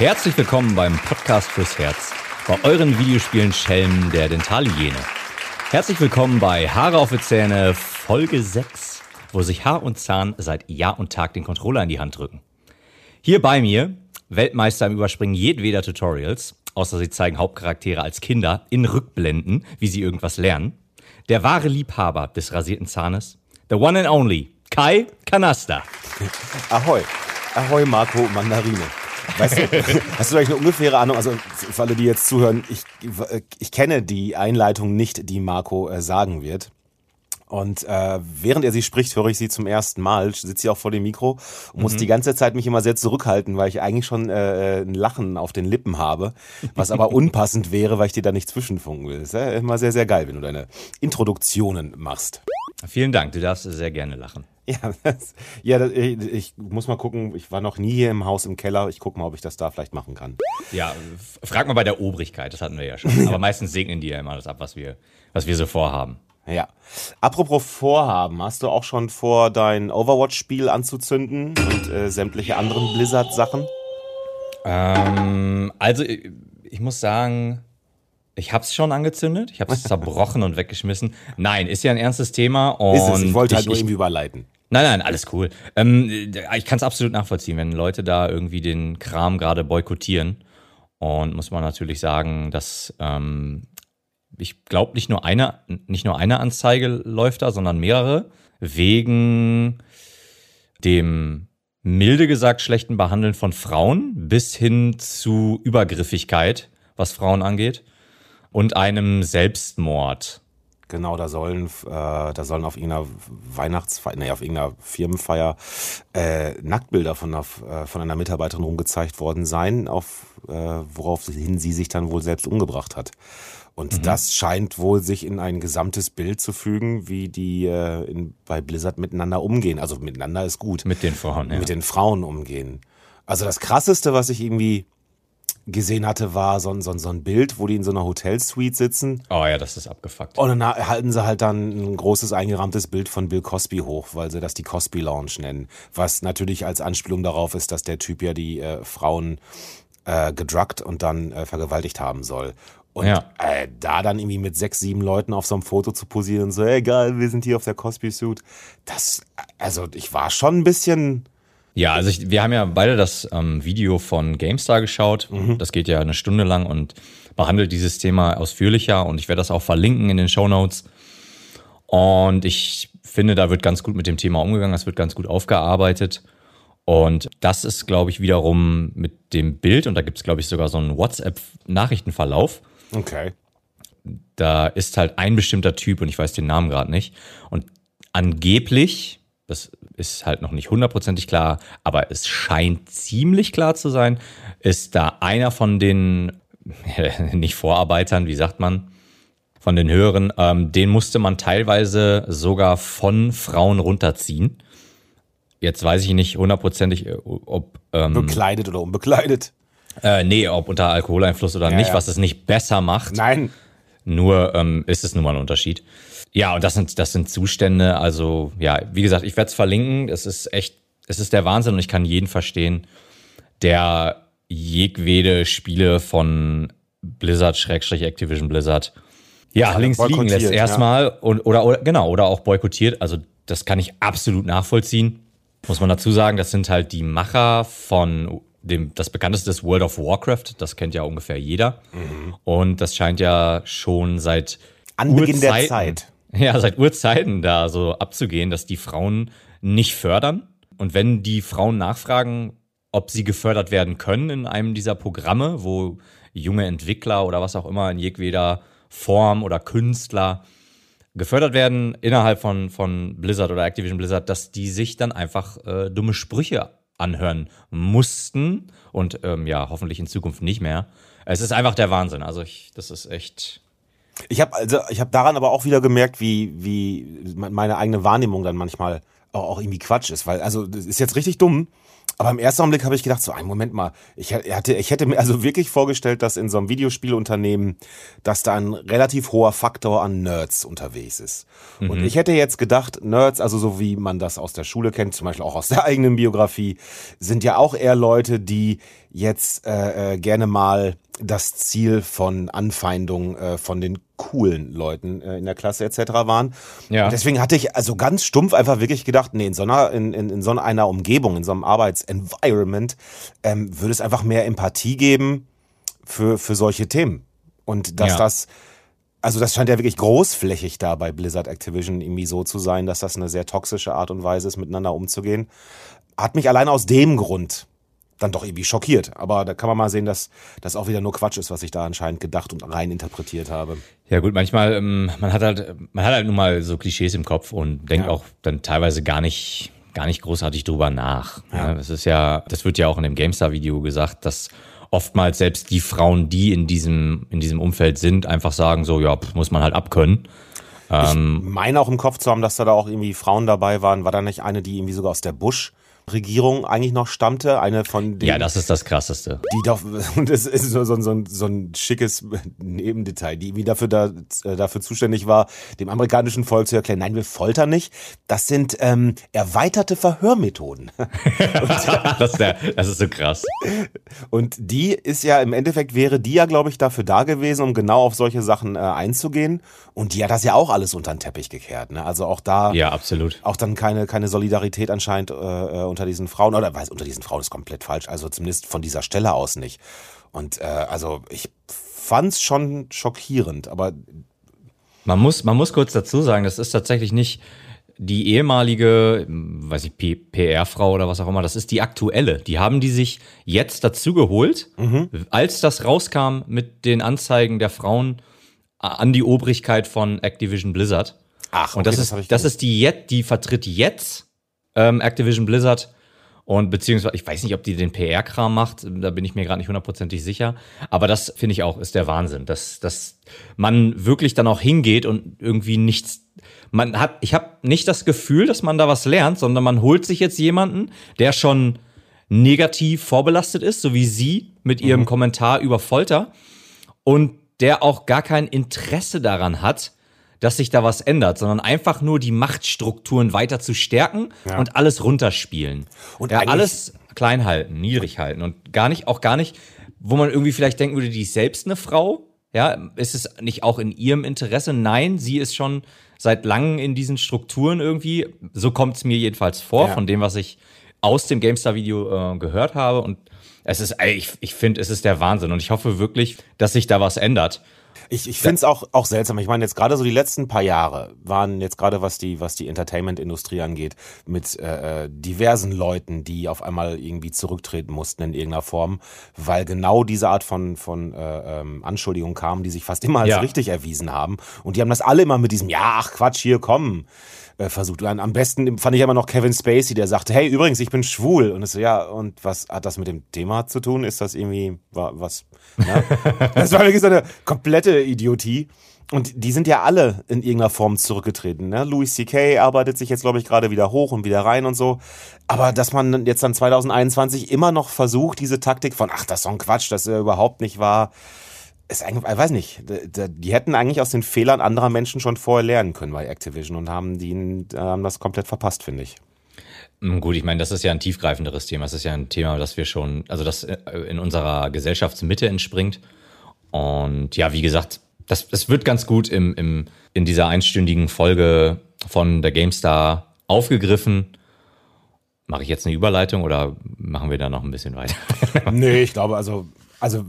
Herzlich willkommen beim Podcast fürs Herz, bei euren Videospielen Schelmen der Dentalhygiene. Herzlich willkommen bei Haare auf die Zähne Folge 6, wo sich Haar und Zahn seit Jahr und Tag den Controller in die Hand drücken. Hier bei mir, Weltmeister im Überspringen jedweder Tutorials, außer sie zeigen Hauptcharaktere als Kinder in Rückblenden, wie sie irgendwas lernen. Der wahre Liebhaber des rasierten Zahnes, the one and only, Kai Kanasta. Ahoi. Ahoi, Marco Mandarine. Weißt du, hast du vielleicht eine ungefähre Ahnung, also für alle, die jetzt zuhören, ich, ich kenne die Einleitung nicht, die Marco äh, sagen wird. Und äh, während er sie spricht, höre ich sie zum ersten Mal, sitze sie auch vor dem Mikro und muss mhm. die ganze Zeit mich immer sehr zurückhalten, weil ich eigentlich schon äh, ein Lachen auf den Lippen habe, was aber unpassend wäre, weil ich dir da nicht zwischenfunken will. Das ist ja immer sehr, sehr geil, wenn du deine Introduktionen machst. Vielen Dank, du darfst sehr gerne lachen. Ja, das, ja das, ich, ich, muss mal gucken. Ich war noch nie hier im Haus im Keller. Ich gucke mal, ob ich das da vielleicht machen kann. Ja, frag mal bei der Obrigkeit, das hatten wir ja schon. Aber meistens segnen die ja immer das ab, was wir, was wir so vorhaben. Ja. Apropos Vorhaben, hast du auch schon vor, dein Overwatch-Spiel anzuzünden und äh, sämtliche anderen Blizzard-Sachen? Ähm, also, ich muss sagen, ich habe es schon angezündet, ich habe es zerbrochen und weggeschmissen. Nein, ist ja ein ernstes Thema. Und ist es, ich wollte halt nur irgendwie überleiten. Nein, nein, alles cool. Ähm, ich kann es absolut nachvollziehen, wenn Leute da irgendwie den Kram gerade boykottieren. Und muss man natürlich sagen, dass ähm, ich glaube, nicht nur eine, nicht nur eine Anzeige läuft da, sondern mehrere, wegen dem milde gesagt schlechten Behandeln von Frauen bis hin zu Übergriffigkeit, was Frauen angeht, und einem Selbstmord. Genau, da sollen, äh, da sollen auf irgendeiner Weihnachtsfeier, nee, auf irgendeiner Firmenfeier äh, Nacktbilder von einer, äh, von einer Mitarbeiterin rumgezeigt worden sein, auf, äh, woraufhin sie sich dann wohl selbst umgebracht hat. Und mhm. das scheint wohl sich in ein gesamtes Bild zu fügen, wie die äh, in, bei Blizzard miteinander umgehen. Also miteinander ist gut. Mit den Frauen, ja. Mit den Frauen umgehen. Also das Krasseste, was ich irgendwie gesehen hatte, war so ein, so, ein, so ein Bild, wo die in so einer Hotelsuite sitzen. Oh ja, das ist abgefuckt. Und dann halten sie halt dann ein großes eingerahmtes Bild von Bill Cosby hoch, weil sie das die Cosby Lounge nennen. Was natürlich als Anspielung darauf ist, dass der Typ ja die äh, Frauen äh, gedruckt und dann äh, vergewaltigt haben soll. Und ja. äh, da dann irgendwie mit sechs, sieben Leuten auf so einem Foto zu posieren, so, egal, wir sind hier auf der Cosby-Suit, das, also ich war schon ein bisschen. Ja, also ich, wir haben ja beide das ähm, Video von GameStar geschaut. Mhm. Das geht ja eine Stunde lang und behandelt dieses Thema ausführlicher und ich werde das auch verlinken in den Show Notes. Und ich finde, da wird ganz gut mit dem Thema umgegangen, das wird ganz gut aufgearbeitet. Und das ist, glaube ich, wiederum mit dem Bild, und da gibt es, glaube ich, sogar so einen WhatsApp-Nachrichtenverlauf, Okay. Da ist halt ein bestimmter Typ und ich weiß den Namen gerade nicht. Und angeblich, das ist halt noch nicht hundertprozentig klar, aber es scheint ziemlich klar zu sein, ist da einer von den, nicht Vorarbeitern, wie sagt man, von den Höheren, ähm, den musste man teilweise sogar von Frauen runterziehen. Jetzt weiß ich nicht hundertprozentig, äh, ob. Ähm, Bekleidet oder unbekleidet. Äh, nee, ob unter Alkoholeinfluss oder ja, nicht, ja. was es nicht besser macht. Nein. Nur ähm, ist es nun mal ein Unterschied. Ja, und das sind, das sind Zustände, also ja, wie gesagt, ich werde es verlinken. Es ist echt, es ist der Wahnsinn und ich kann jeden verstehen, der jedwede Spiele von Blizzard, Schrägstrich Activision Blizzard, ja, links liegen lässt erstmal ja. und, oder, oder, genau, oder auch boykottiert. Also das kann ich absolut nachvollziehen. Muss man dazu sagen, das sind halt die Macher von dem, das bekannteste ist World of Warcraft, das kennt ja ungefähr jeder. Mhm. Und das scheint ja schon seit Anbeginn der Zeit. Ja, seit Urzeiten da so abzugehen, dass die Frauen nicht fördern. Und wenn die Frauen nachfragen, ob sie gefördert werden können in einem dieser Programme, wo junge Entwickler oder was auch immer in jedweder Form oder Künstler gefördert werden innerhalb von, von Blizzard oder Activision Blizzard, dass die sich dann einfach äh, dumme Sprüche anhören mussten und ähm, ja, hoffentlich in Zukunft nicht mehr. Es ist einfach der Wahnsinn. Also ich, das ist echt. Ich habe also, ich habe daran aber auch wieder gemerkt, wie wie meine eigene Wahrnehmung dann manchmal auch, irgendwie Quatsch ist, weil also das ist jetzt richtig dumm. Aber im ersten Augenblick habe ich gedacht, so, einen Moment mal, ich hätte, ich hätte mir also wirklich vorgestellt, dass in so einem Videospielunternehmen, dass da ein relativ hoher Faktor an Nerds unterwegs ist. Mhm. Und ich hätte jetzt gedacht, Nerds, also so wie man das aus der Schule kennt, zum Beispiel auch aus der eigenen Biografie, sind ja auch eher Leute, die jetzt äh, äh, gerne mal das Ziel von Anfeindungen äh, von den coolen Leuten äh, in der Klasse etc. waren. Ja. Und deswegen hatte ich also ganz stumpf einfach wirklich gedacht, nee, in so einer, in, in, in so einer Umgebung, in so einem Arbeitsenvironment, ähm, würde es einfach mehr Empathie geben für, für solche Themen. Und dass ja. das, also das scheint ja wirklich großflächig da bei Blizzard Activision irgendwie so zu sein, dass das eine sehr toxische Art und Weise ist, miteinander umzugehen. Hat mich allein aus dem Grund dann doch irgendwie schockiert. Aber da kann man mal sehen, dass das auch wieder nur Quatsch ist, was ich da anscheinend gedacht und rein interpretiert habe. Ja gut, manchmal, ähm, man hat halt, man hat halt nun mal so Klischees im Kopf und denkt ja. auch dann teilweise gar nicht, gar nicht großartig drüber nach. Ja. ja. das ist ja, das wird ja auch in dem GameStar-Video gesagt, dass oftmals selbst die Frauen, die in diesem, in diesem Umfeld sind, einfach sagen so, ja, muss man halt abkönnen. Ich ähm, meine auch im Kopf zu haben, dass da, da auch irgendwie Frauen dabei waren. War da nicht eine, die irgendwie sogar aus der Busch Regierung eigentlich noch stammte. Eine von den. Ja, das ist das Krasseste. Die doch, und es ist so, so, so, so ein schickes Nebendetail, die wie dafür, da, äh, dafür zuständig war, dem amerikanischen Volk zu erklären, nein, wir foltern nicht. Das sind ähm, erweiterte Verhörmethoden. das, ist der, das ist so krass. Und die ist ja im Endeffekt wäre die ja, glaube ich, dafür da gewesen, um genau auf solche Sachen äh, einzugehen. Und die hat das ja auch alles unter den Teppich gekehrt. Ne? Also auch da. Ja, absolut. Auch dann keine, keine Solidarität anscheinend äh, äh unter diesen Frauen, oder weiß, unter diesen Frauen ist komplett falsch, also zumindest von dieser Stelle aus nicht. Und äh, also ich fand's schon schockierend, aber man muss, man muss kurz dazu sagen, das ist tatsächlich nicht die ehemalige, weiß ich, PR-Frau oder was auch immer, das ist die aktuelle. Die haben die sich jetzt dazu geholt, mhm. als das rauskam mit den Anzeigen der Frauen an die Obrigkeit von Activision Blizzard. Ach, okay, und das, das ist, das ist die jetzt, die vertritt jetzt ähm, Activision Blizzard. Und beziehungsweise, ich weiß nicht, ob die den PR-Kram macht, da bin ich mir gerade nicht hundertprozentig sicher. Aber das finde ich auch, ist der Wahnsinn, dass, dass man wirklich dann auch hingeht und irgendwie nichts. Man hat, ich habe nicht das Gefühl, dass man da was lernt, sondern man holt sich jetzt jemanden, der schon negativ vorbelastet ist, so wie sie mit ihrem mhm. Kommentar über Folter. Und der auch gar kein Interesse daran hat, dass sich da was ändert, sondern einfach nur die Machtstrukturen weiter zu stärken ja. und alles runterspielen. Und ja, alles klein halten, niedrig halten und gar nicht, auch gar nicht, wo man irgendwie vielleicht denken würde, die ist selbst eine Frau. Ja, ist es nicht auch in ihrem Interesse? Nein, sie ist schon seit langem in diesen Strukturen irgendwie. So kommt es mir jedenfalls vor, ja. von dem, was ich aus dem GameStar-Video äh, gehört habe. Und es ist, ich, ich finde, es ist der Wahnsinn. Und ich hoffe wirklich, dass sich da was ändert. Ich, ich finde es auch, auch seltsam. Ich meine, jetzt gerade so die letzten paar Jahre waren jetzt gerade, was die, was die Entertainment-Industrie angeht, mit äh, äh, diversen Leuten, die auf einmal irgendwie zurücktreten mussten in irgendeiner Form, weil genau diese Art von, von äh, ähm, Anschuldigungen kamen, die sich fast immer als ja. richtig erwiesen haben. Und die haben das alle immer mit diesem, ja, ach Quatsch, hier, komm, äh, versucht. Und am besten fand ich immer noch Kevin Spacey, der sagte, hey, übrigens, ich bin schwul. Und es so, ja, und was hat das mit dem Thema zu tun? Ist das irgendwie was? Ja? das war wirklich so eine komplette Idiotie. Und die sind ja alle in irgendeiner Form zurückgetreten. Ne? Louis C.K. arbeitet sich jetzt, glaube ich, gerade wieder hoch und wieder rein und so. Aber dass man jetzt dann 2021 immer noch versucht, diese Taktik von, ach, das ist so ein Quatsch, das ist ja überhaupt nicht wahr, ist eigentlich, ich weiß nicht, die hätten eigentlich aus den Fehlern anderer Menschen schon vorher lernen können bei Activision und haben, die, haben das komplett verpasst, finde ich. Hm, gut, ich meine, das ist ja ein tiefgreifenderes Thema. Das ist ja ein Thema, das wir schon, also das äh, in unserer Gesellschaftsmitte entspringt. Und ja, wie gesagt, das, das wird ganz gut im, im, in dieser einstündigen Folge von der GameStar aufgegriffen. Mache ich jetzt eine Überleitung oder machen wir da noch ein bisschen weiter? nee, ich glaube, also, also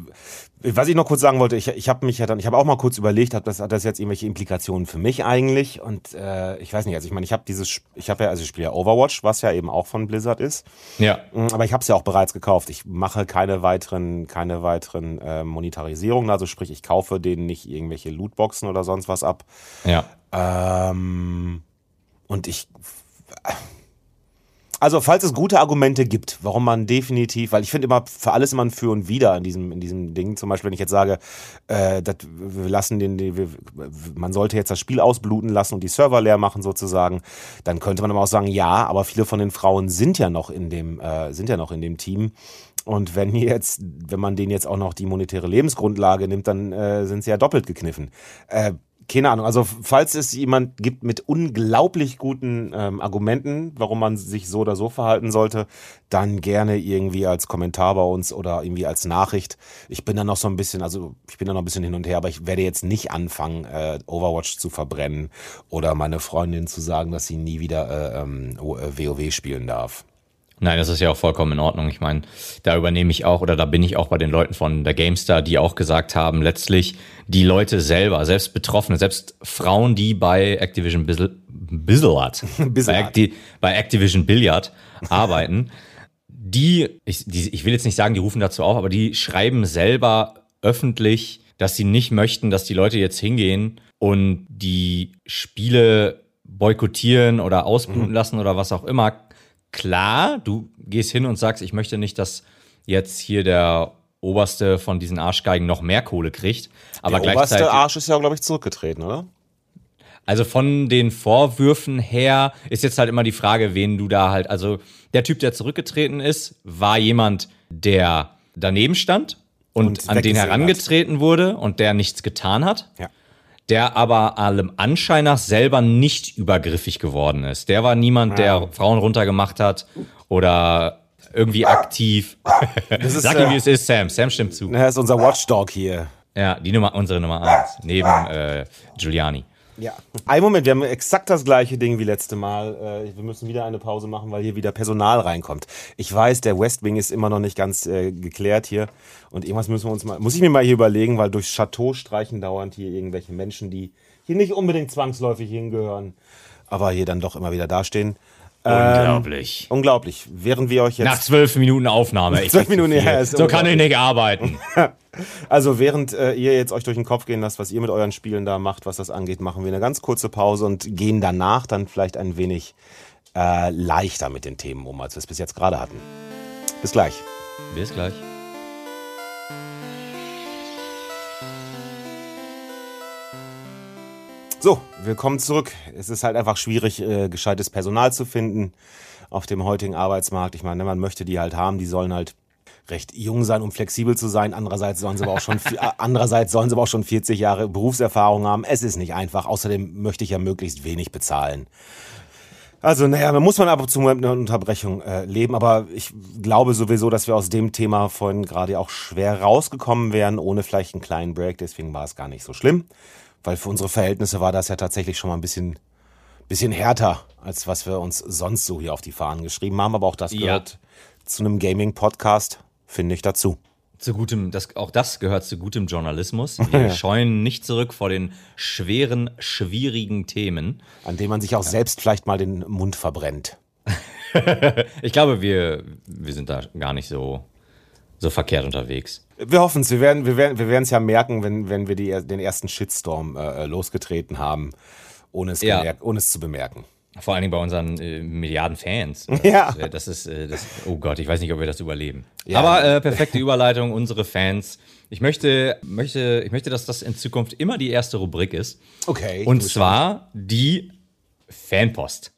was ich noch kurz sagen wollte, ich, ich habe mich ja dann, ich habe auch mal kurz überlegt, hat das, hat das jetzt irgendwelche Implikationen für mich eigentlich? Und äh, ich weiß nicht, also ich meine, ich habe dieses, ich habe ja, also ich spiele ja Overwatch, was ja eben auch von Blizzard ist. Ja. Mm, aber ich habe es ja auch bereits gekauft. Ich mache keine weiteren, keine weiteren äh, Monetarisierungen, also sprich, ich kaufe denen nicht irgendwelche Lootboxen oder sonst was ab. Ja. Ähm, und ich Also, falls es gute Argumente gibt, warum man definitiv, weil ich finde immer für alles immer ein Für und Wider in diesem, in diesem Ding. Zum Beispiel, wenn ich jetzt sage, äh, dat, wir lassen den, wir, man sollte jetzt das Spiel ausbluten lassen und die Server leer machen sozusagen, dann könnte man aber auch sagen, ja, aber viele von den Frauen sind ja noch in dem, äh, sind ja noch in dem Team. Und wenn jetzt, wenn man denen jetzt auch noch die monetäre Lebensgrundlage nimmt, dann äh, sind sie ja doppelt gekniffen. Äh, keine Ahnung. Also falls es jemand gibt mit unglaublich guten ähm, Argumenten, warum man sich so oder so verhalten sollte, dann gerne irgendwie als Kommentar bei uns oder irgendwie als Nachricht. Ich bin da noch so ein bisschen, also ich bin da noch ein bisschen hin und her, aber ich werde jetzt nicht anfangen, äh, Overwatch zu verbrennen oder meine Freundin zu sagen, dass sie nie wieder äh, ähm, WoW äh, spielen darf. Nein, das ist ja auch vollkommen in Ordnung. Ich meine, da übernehme ich auch oder da bin ich auch bei den Leuten von der GameStar, die auch gesagt haben, letztlich die Leute selber, selbst Betroffene, selbst Frauen, die bei Activision Billiard, bei, Acti bei Activision Billiard arbeiten, die ich, die, ich will jetzt nicht sagen, die rufen dazu auf, aber die schreiben selber öffentlich, dass sie nicht möchten, dass die Leute jetzt hingehen und die Spiele boykottieren oder ausbluten mhm. lassen oder was auch immer klar, du gehst hin und sagst, ich möchte nicht, dass jetzt hier der oberste von diesen Arschgeigen noch mehr Kohle kriegt. Aber der gleichzeitig, oberste Arsch ist ja, glaube ich, zurückgetreten, oder? Also von den Vorwürfen her ist jetzt halt immer die Frage, wen du da halt, also der Typ, der zurückgetreten ist, war jemand, der daneben stand und, und an den herangetreten hat. wurde und der nichts getan hat. Ja der aber allem Anschein nach selber nicht übergriffig geworden ist. Der war niemand, der ah. Frauen runtergemacht hat oder irgendwie aktiv. Ist, Sag ihm, wie äh, es ist, Sam. Sam stimmt zu. Er ist unser Watchdog hier. Ja, die Nummer, unsere Nummer eins. Neben äh, Giuliani. Ja. Ein Moment, wir haben exakt das gleiche Ding wie letzte Mal. Äh, wir müssen wieder eine Pause machen, weil hier wieder Personal reinkommt. Ich weiß, der West Wing ist immer noch nicht ganz äh, geklärt hier. Und irgendwas müssen wir uns mal, muss ich mir mal hier überlegen, weil durchs Chateau streichen dauernd hier irgendwelche Menschen, die hier nicht unbedingt zwangsläufig hingehören, aber hier dann doch immer wieder dastehen. Unglaublich. Ähm, unglaublich. Während wir euch jetzt. Nach zwölf Minuten Aufnahme. zwölf Minuten, ja. So kann ich nicht arbeiten. also, während äh, ihr jetzt euch durch den Kopf gehen lasst, was ihr mit euren Spielen da macht, was das angeht, machen wir eine ganz kurze Pause und gehen danach dann vielleicht ein wenig äh, leichter mit den Themen um, als wir es bis jetzt gerade hatten. Bis gleich. Bis gleich. So, willkommen zurück. Es ist halt einfach schwierig, äh, gescheites Personal zu finden auf dem heutigen Arbeitsmarkt. Ich meine, man möchte die halt haben, die sollen halt recht jung sein, um flexibel zu sein. Andererseits sollen sie aber auch schon, andererseits sollen sie aber auch schon 40 Jahre Berufserfahrung haben. Es ist nicht einfach. Außerdem möchte ich ja möglichst wenig bezahlen. Also, naja, man muss man ab und zu mit einer Unterbrechung äh, leben, aber ich glaube sowieso, dass wir aus dem Thema vorhin gerade auch schwer rausgekommen wären, ohne vielleicht einen kleinen Break. Deswegen war es gar nicht so schlimm weil für unsere Verhältnisse war das ja tatsächlich schon mal ein bisschen, bisschen härter, als was wir uns sonst so hier auf die Fahnen geschrieben haben. Aber auch das gehört ja. zu einem Gaming-Podcast, finde ich, dazu. Zu gutem, das, auch das gehört zu gutem Journalismus. Wir scheuen nicht zurück vor den schweren, schwierigen Themen. An denen man sich auch selbst vielleicht mal den Mund verbrennt. ich glaube, wir, wir sind da gar nicht so so verkehrt unterwegs. Wir hoffen es. Wir werden wir werden, wir werden es ja merken, wenn, wenn wir die, den ersten Shitstorm äh, losgetreten haben, ohne es, ja. ohne es zu bemerken. Vor allen Dingen bei unseren äh, Milliarden Fans. Ja. Das, das ist, äh, das, oh Gott, ich weiß nicht, ob wir das überleben. Ja. Aber äh, perfekte Überleitung, unsere Fans. Ich möchte, möchte, ich möchte, dass das in Zukunft immer die erste Rubrik ist. Okay. Und zwar die Fanpost.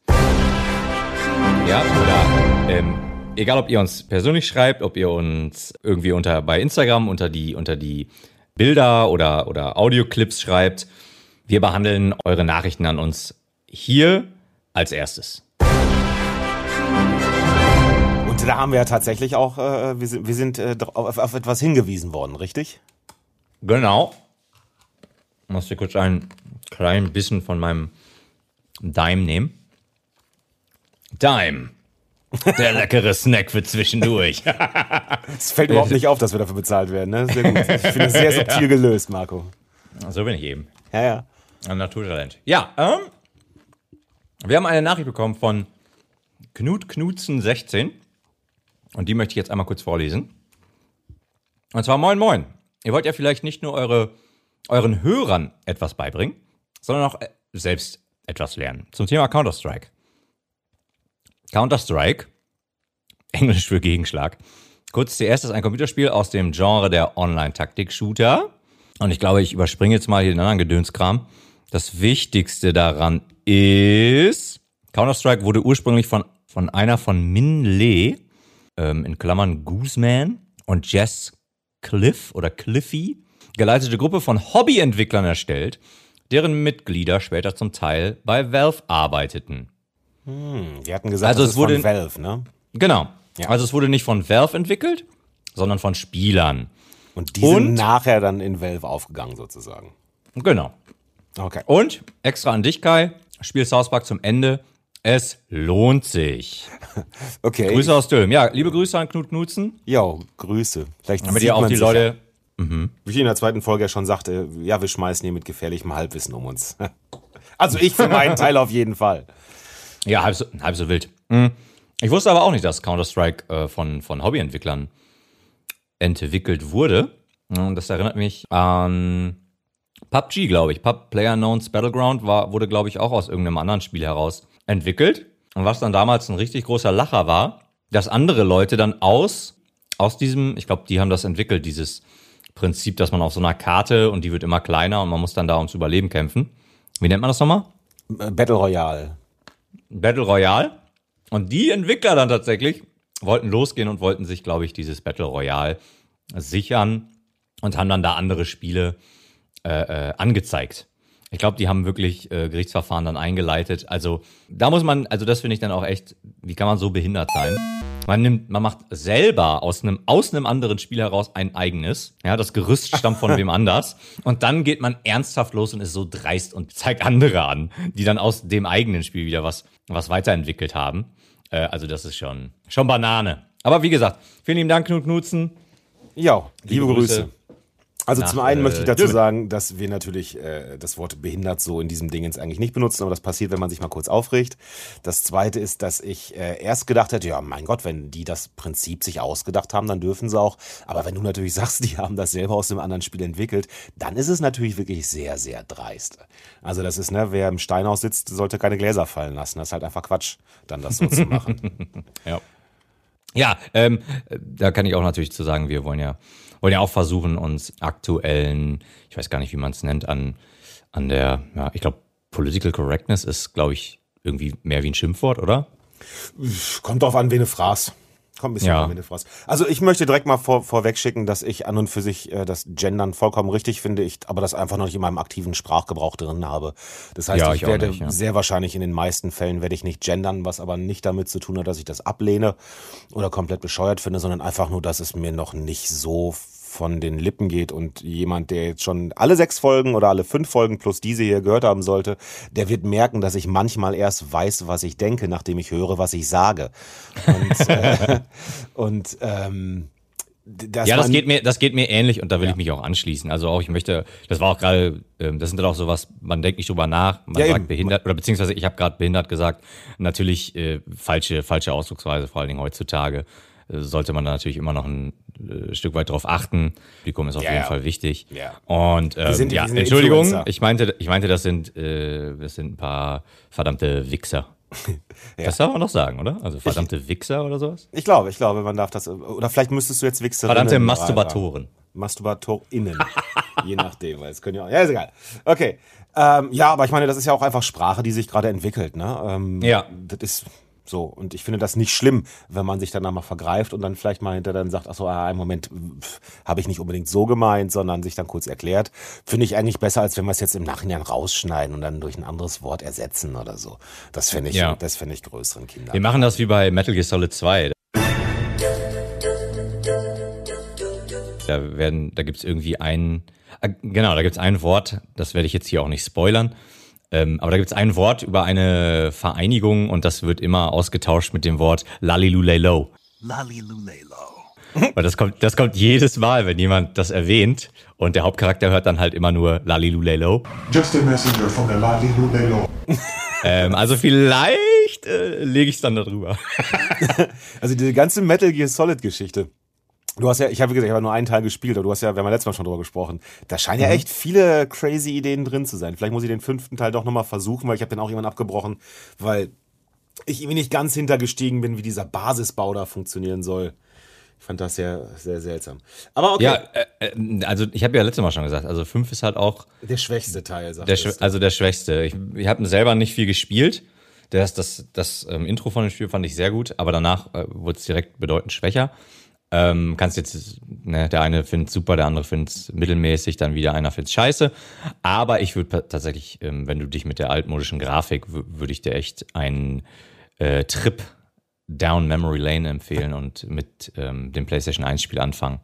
Ja, oder ähm, egal ob ihr uns persönlich schreibt, ob ihr uns irgendwie unter bei Instagram unter die unter die Bilder oder oder Audioclips schreibt, wir behandeln eure Nachrichten an uns hier als erstes. Und da haben wir ja tatsächlich auch, äh, wir sind, wir sind äh, auf, auf etwas hingewiesen worden, richtig? Genau. Ich muss dir kurz ein klein bisschen von meinem Dime nehmen. Dime. Der leckere Snack für zwischendurch. Es fällt überhaupt nicht auf, dass wir dafür bezahlt werden. Ne? Sehr gut. Ich finde es sehr subtil gelöst, Marco. So bin ich eben. Ja, ja. Ein Naturtalent. Ja, ähm, wir haben eine Nachricht bekommen von Knut Knutzen 16 und die möchte ich jetzt einmal kurz vorlesen. Und zwar moin moin. Ihr wollt ja vielleicht nicht nur eure, euren Hörern etwas beibringen, sondern auch äh, selbst etwas lernen. Zum Thema Counter-Strike. Counter-Strike Englisch für Gegenschlag. Kurz, CS ist ein Computerspiel aus dem Genre der Online-Taktik-Shooter. Und ich glaube, ich überspringe jetzt mal hier den anderen Gedönskram. Das Wichtigste daran ist, Counter-Strike wurde ursprünglich von, von einer von Min Lee, ähm, in Klammern Gooseman, und Jess Cliff oder Cliffy, geleitete Gruppe von Hobbyentwicklern erstellt, deren Mitglieder später zum Teil bei Valve arbeiteten. Hm, die hatten gesagt, Also das es wurde- von Valve, ne? Genau. Ja. Also es wurde nicht von Valve entwickelt, sondern von Spielern. Und die sind Und? nachher dann in Valve aufgegangen, sozusagen. Genau. Okay. Und extra an dich, Kai, Spiel South Park zum Ende. Es lohnt sich. Okay. Grüße aus Dülm. Ja, liebe Grüße an Knut Knutzen. Jo, Grüße. Vielleicht Damit ihr auch die sich ja. Leute. Wie ich in der zweiten Folge ja schon sagte, ja, wir schmeißen hier mit gefährlichem Halbwissen um uns. Also ich für meinen Teil auf jeden Fall. Ja, halb so, halb so wild. Mhm. Ich wusste aber auch nicht, dass Counter-Strike äh, von, von Hobbyentwicklern entwickelt wurde. Und das erinnert mich an PUBG, glaube ich. Pub PlayerUnknown's Battleground war, wurde, glaube ich, auch aus irgendeinem anderen Spiel heraus entwickelt. Und was dann damals ein richtig großer Lacher war, dass andere Leute dann aus, aus diesem, ich glaube, die haben das entwickelt, dieses Prinzip, dass man auf so einer Karte und die wird immer kleiner und man muss dann da ums Überleben kämpfen. Wie nennt man das nochmal? Battle Royale. Battle Royale. Und die Entwickler dann tatsächlich wollten losgehen und wollten sich, glaube ich, dieses Battle Royale sichern und haben dann da andere Spiele äh, äh, angezeigt. Ich glaube, die haben wirklich äh, Gerichtsverfahren dann eingeleitet. Also da muss man, also das finde ich dann auch echt, wie kann man so behindert sein? Man nimmt, man macht selber aus einem, aus einem anderen Spiel heraus ein eigenes. Ja, das Gerüst stammt von wem anders. Und dann geht man ernsthaft los und ist so dreist und zeigt andere an, die dann aus dem eigenen Spiel wieder was, was weiterentwickelt haben. Äh, also das ist schon, schon Banane. Aber wie gesagt, vielen lieben Dank, Knut Knutzen. Ja, liebe, Liebe Grüße. Grüße Also nach, zum einen äh, möchte ich dazu Dürren. sagen, dass wir natürlich äh, das Wort behindert so in diesem Dingens eigentlich nicht benutzen, aber das passiert, wenn man sich mal kurz aufregt. Das zweite ist, dass ich äh, erst gedacht hätte, ja, mein Gott, wenn die das Prinzip sich ausgedacht haben, dann dürfen sie auch. Aber wenn du natürlich sagst, die haben das selber aus einem anderen Spiel entwickelt, dann ist es natürlich wirklich sehr, sehr dreist. Also das ist, ne, wer im Steinhaus sitzt, sollte keine Gläser fallen lassen. Das ist halt einfach Quatsch, dann das so zu machen. Ja. Ja, ähm, äh, da kann ich auch natürlich zu sagen, wir wollen ja, wollen ja auch versuchen, uns aktuellen, ich weiß gar nicht, wie man es nennt, an, an der, ja, ich glaube, Political Correctness ist, glaube ich, irgendwie mehr wie ein Schimpfwort, oder? Kommt drauf an, wen du fragst. Kommt ein bisschen Ja. du fragst. Also ich möchte direkt mal vor, vorweg schicken, dass ich an und für sich äh, das Gendern vollkommen richtig finde, ich aber das einfach noch nicht in meinem aktiven Sprachgebrauch drin habe. Das heißt, Ja, ich, ich werde nicht, ja. sehr wahrscheinlich in den meisten Fällen werde ich nicht gendern, was aber nicht damit zu tun hat, dass ich das ablehne oder komplett bescheuert finde, sondern einfach nur, dass es mir noch nicht so von den Lippen geht und jemand, der jetzt schon alle sechs Folgen oder alle fünf Folgen plus diese hier gehört haben sollte, der wird merken, dass ich manchmal erst weiß, was ich denke, nachdem ich höre, was ich sage. Und, äh, und ähm, dass ja, das geht mir, das geht mir ähnlich und da will ich mich auch anschließen. Also auch, ich möchte, das war auch gerade, ähm, das sind dann auch sowas, man denkt nicht drüber nach, man Ja, sagt eben. behindert, oder beziehungsweise ich habe gerade behindert gesagt, natürlich äh, falsche, falsche Ausdrucksweise, vor allen Dingen heutzutage. äh, Sollte man da natürlich immer noch ein äh, Stück weit drauf achten. Publikum ist auf Ja, jeden ja. Fall wichtig. Ja. Und ähm, sind- ja, ja Entschuldigung, Influencer. ich meinte, ich meinte, das sind, äh, das sind ein paar verdammte Wichser. Das darf man doch sagen, oder? Also verdammte Wichser oder sowas? Ich glaube, ich glaube, man darf das. Oder vielleicht müsstest du jetzt Wichserinnen. Verdammte. Masturbatoren. MasturbatorInnen. Je nachdem, weil es können ja auch. Ja, ist egal. Okay. Ähm, ja, aber ich meine, das ist ja auch einfach Sprache, die sich gerade entwickelt, ne? Ähm, Ja. Das ist so. Und ich finde das nicht schlimm, wenn man sich danach mal vergreift und dann vielleicht mal hinter dann sagt, ach so, ah, im Moment habe ich nicht unbedingt so gemeint, sondern sich dann kurz erklärt. Finde ich eigentlich besser, als wenn wir es jetzt im Nachhinein rausschneiden und dann durch ein anderes Wort ersetzen oder so. Das finde ich, Ja. das finde ich größeren Kindern. Wir machen das wie bei Metal Gear Solid 2. Da werden, da gibt's irgendwie ein, äh, genau, da gibt's ein Wort, das werde ich jetzt hier auch nicht spoilern, ähm, aber da gibt's ein Wort über eine Vereinigung und das wird immer ausgetauscht mit dem Wort Lalilulelo. Lalilulelo. Weil das kommt, das kommt jedes Mal, wenn jemand das erwähnt und der Hauptcharakter hört dann halt immer nur Lalilulelo. Just a messenger from the Lalilulelo. Ähm, also vielleicht äh, lege ich es dann darüber. Also diese ganze Metal Gear Solid Geschichte. Du hast ja, ich habe gesagt, ich habe nur einen Teil gespielt, aber du hast ja, wir haben ja letztes Mal schon drüber gesprochen. Da scheinen Mhm. ja echt viele crazy Ideen drin zu sein. Vielleicht muss ich den fünften Teil doch nochmal versuchen, weil ich habe den auch irgendwann abgebrochen, weil ich irgendwie nicht ganz hintergestiegen bin, wie dieser Basisbau da funktionieren soll. Ich fand das sehr, sehr seltsam. Aber okay. Ja, äh, äh, also ich habe ja letztes Mal schon gesagt, also 5 ist halt auch der schwächste Teil, sagt der, also der schwächste. Ich, ich habe selber nicht viel gespielt. Das, das, das ähm, Intro von dem Spiel fand ich sehr gut, aber danach äh, wurde es direkt bedeutend schwächer. Ähm, kannst jetzt, ne, der eine findet super, der andere findet mittelmäßig, dann wieder einer findet scheiße. Aber ich würde tatsächlich, ähm, wenn du dich mit der altmodischen Grafik, würde ich dir echt einen äh, Trip down Memory Lane empfehlen und mit ähm, dem PlayStation 1 Spiel anfangen.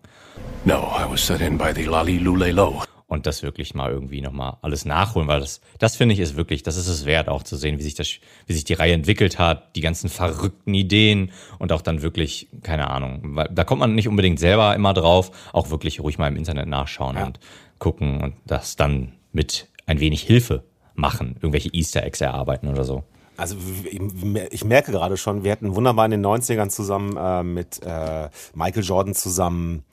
No, I was set in by the Lali Lule Low und das wirklich mal irgendwie nochmal alles nachholen, weil das, das finde ich ist wirklich, das ist es wert, auch zu sehen, wie sich das, wie sich die Reihe entwickelt hat, die ganzen verrückten Ideen und auch dann wirklich, keine Ahnung, weil da kommt man nicht unbedingt selber immer drauf, auch wirklich ruhig mal im Internet nachschauen ja. und gucken und das dann mit ein wenig Hilfe machen, irgendwelche Easter Eggs erarbeiten oder so. Also ich merke gerade schon, wir hätten wunderbar in den 90ern zusammen äh, mit äh, Michael Jordan zusammen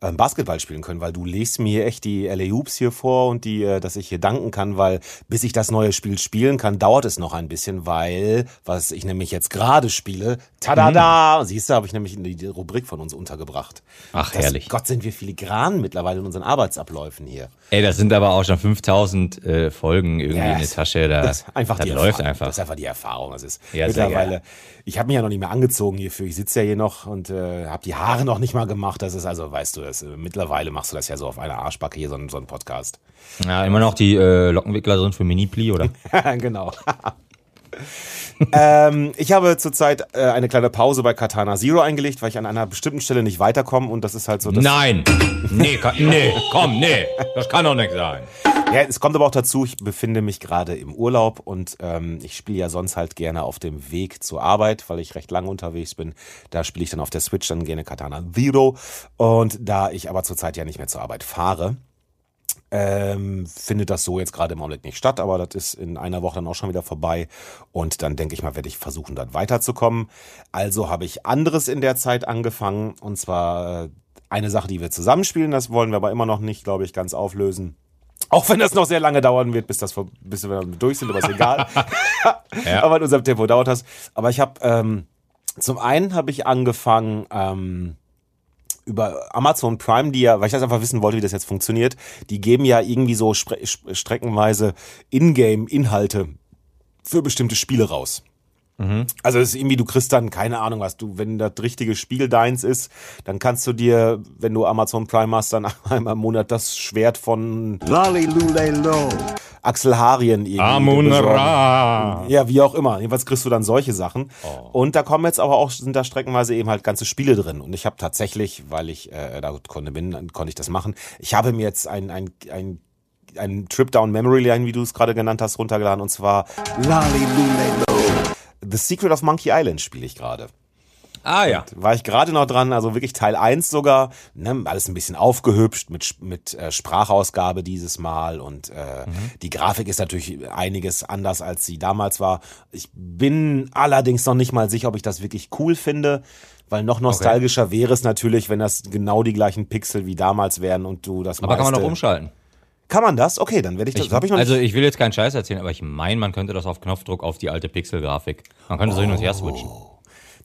Basketball spielen können, weil du legst mir echt die LA Hoops hier vor und die, äh, dass ich hier danken kann, weil bis ich das neue Spiel spielen kann, dauert es noch ein bisschen, weil was ich nämlich jetzt gerade spiele, tada, mhm. siehst du, habe ich nämlich in die Rubrik von uns untergebracht. Ach das, herrlich. Gott sind wir filigran mittlerweile in unseren Arbeitsabläufen hier. Ey, das sind aber auch schon 5000 äh, Folgen irgendwie yes. in der Tasche. Da, das einfach das läuft Erfahrung. einfach. Das ist einfach die Erfahrung. Das ist ja, mittlerweile. Ich habe mich ja noch nicht mehr angezogen hierfür. Ich sitze ja hier noch und äh, habe die Haare noch nicht mal gemacht. Das ist also, weißt du, das, äh, mittlerweile machst du das ja so auf einer Arschbacke hier, so, so ein Podcast. Ja, immer noch die äh, Lockenwickler drin für Mini-Pli, oder? genau. ähm, ich habe zurzeit äh, eine kleine Pause bei Katana Zero eingelegt, weil ich an einer bestimmten Stelle nicht weiterkomme und das ist halt so. Nein! nee, nee, komm, nee, das kann doch nicht sein. Ja, es kommt aber auch dazu, ich befinde mich gerade im Urlaub und ähm, ich spiele ja sonst halt gerne auf dem Weg zur Arbeit, weil ich recht lange unterwegs bin. Da spiele ich dann auf der Switch dann gerne Katana Zero. Und da ich aber zurzeit ja nicht mehr zur Arbeit fahre, ähm, findet das so jetzt gerade im Augenblick nicht statt, aber das ist in einer Woche dann auch schon wieder vorbei. Und dann denke ich mal, werde ich versuchen, dann weiterzukommen. Also habe ich anderes in der Zeit angefangen. Und zwar äh, eine Sache, die wir zusammenspielen, das wollen wir aber immer noch nicht, glaube ich, ganz auflösen. Auch wenn das noch sehr lange dauern wird, bis, das, bis wir durch sind, aber ist egal. ja. Aber in unserem Tempo dauert das. Aber ich habe, ähm, zum einen habe ich angefangen, ähm, über Amazon Prime, die ja, weil ich das einfach wissen wollte, wie das jetzt funktioniert, die geben ja irgendwie so streckenweise Ingame-Inhalte für bestimmte Spiele raus. Mhm. Also es ist irgendwie, du kriegst dann, keine Ahnung was, du, wenn das richtige Spiel deins ist, dann kannst du dir, wenn du Amazon Prime hast, dann einmal im Monat das Schwert von Axel Harien irgendwie Amun Ra. Ja, wie auch immer. Jedenfalls kriegst du dann solche Sachen. Oh. Und da kommen jetzt aber auch, sind da streckenweise eben halt ganze Spiele drin. Und ich habe tatsächlich, weil ich äh, da konnte bin, konnte ich das machen. Ich habe mir jetzt ein, ein, ein ein Trip Down Memory Lane, wie du es gerade genannt hast, runtergeladen und zwar Lali Lulelo. The Secret of Monkey Island spiele ich gerade. Ah ja. Und war ich gerade noch dran, also wirklich Teil 1 sogar, ne, alles ein bisschen aufgehübscht mit, mit äh, Sprachausgabe dieses Mal und äh, mhm. die Grafik ist natürlich einiges anders, als sie damals war. Ich bin allerdings noch nicht mal sicher, ob ich das wirklich cool finde, weil noch nostalgischer okay. wäre es natürlich, wenn das genau die gleichen Pixel wie damals wären und du das Aber kann man noch umschalten? Kann man das? Okay, dann werde ich das. Ich, ich also ich will jetzt keinen Scheiß erzählen, aber ich meine, man könnte das auf Knopfdruck auf die alte Pixel-Grafik. Man könnte oh. so hin und her switchen.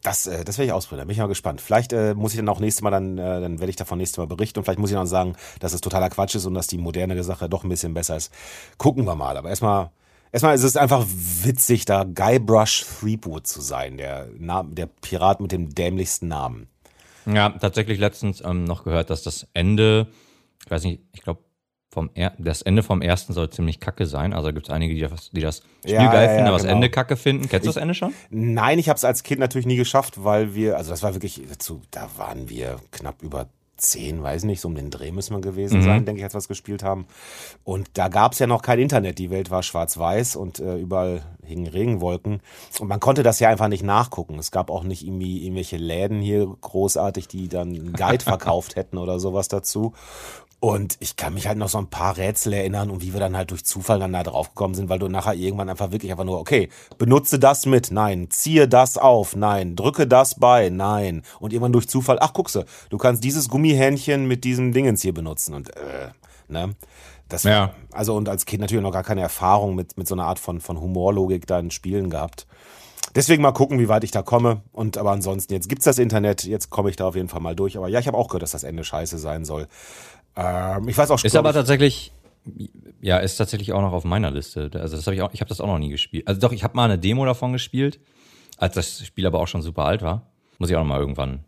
Das, äh, das werde ich ausprobieren. Da bin ich mal gespannt. Vielleicht äh, muss ich dann auch nächstes Mal dann, äh, dann werde ich davon nächstes Mal berichten und vielleicht muss ich dann sagen, dass es totaler Quatsch ist und dass die moderne Sache doch ein bisschen besser ist. Gucken wir mal. Aber erstmal, erstmal ist es einfach witzig, da Guybrush Threepwood zu sein, der, der Pirat mit dem dämlichsten Namen. Ja, tatsächlich letztens ähm, noch gehört, dass das Ende, ich weiß nicht, ich glaube vom er das Ende vom ersten soll ziemlich kacke sein. Also gibt es einige, die das, die das Spiel ja, geil ja, finden, aber genau. das Ende kacke finden. Kennst du das Ende schon? Nein, ich habe es als Kind natürlich nie geschafft, weil wir, also das war wirklich, dazu, da waren wir knapp über zehn, weiß nicht, so um den Dreh müssen wir gewesen mhm. sein, denke ich, als wir es gespielt haben. Und da gab es ja noch kein Internet. Die Welt war schwarz-weiß und äh, überall hingen Regenwolken. Und man konnte das ja einfach nicht nachgucken. Es gab auch nicht irgendwie irgendwelche Läden hier großartig, die dann einen Guide verkauft hätten oder sowas dazu. Und ich kann mich halt noch so ein paar Rätsel erinnern und wie wir dann halt durch Zufall dann da drauf gekommen sind, weil du nachher irgendwann einfach wirklich einfach nur, okay, benutze das mit, nein, ziehe das auf, nein, drücke das bei, nein. Und irgendwann durch Zufall, ach guckse, du kannst dieses Gummihähnchen mit diesem Dingens hier benutzen und äh, ne? Das, ja. Also und als Kind natürlich noch gar keine Erfahrung mit, mit so einer Art von, von Humorlogik da in Spielen gehabt. Deswegen mal gucken, wie weit ich da komme. Und aber ansonsten, jetzt gibt's das Internet, jetzt komme ich da auf jeden Fall mal durch. Aber ja, ich habe auch gehört, dass das Ende scheiße sein soll. Ähm, ich weiß auch Ist aber tatsächlich, ja, ist tatsächlich auch noch auf meiner Liste. Also das habe ich auch, ich habe das auch noch nie gespielt. Also doch, ich habe mal eine Demo davon gespielt, als das Spiel aber auch schon super alt war. Muss ich auch noch mal irgendwann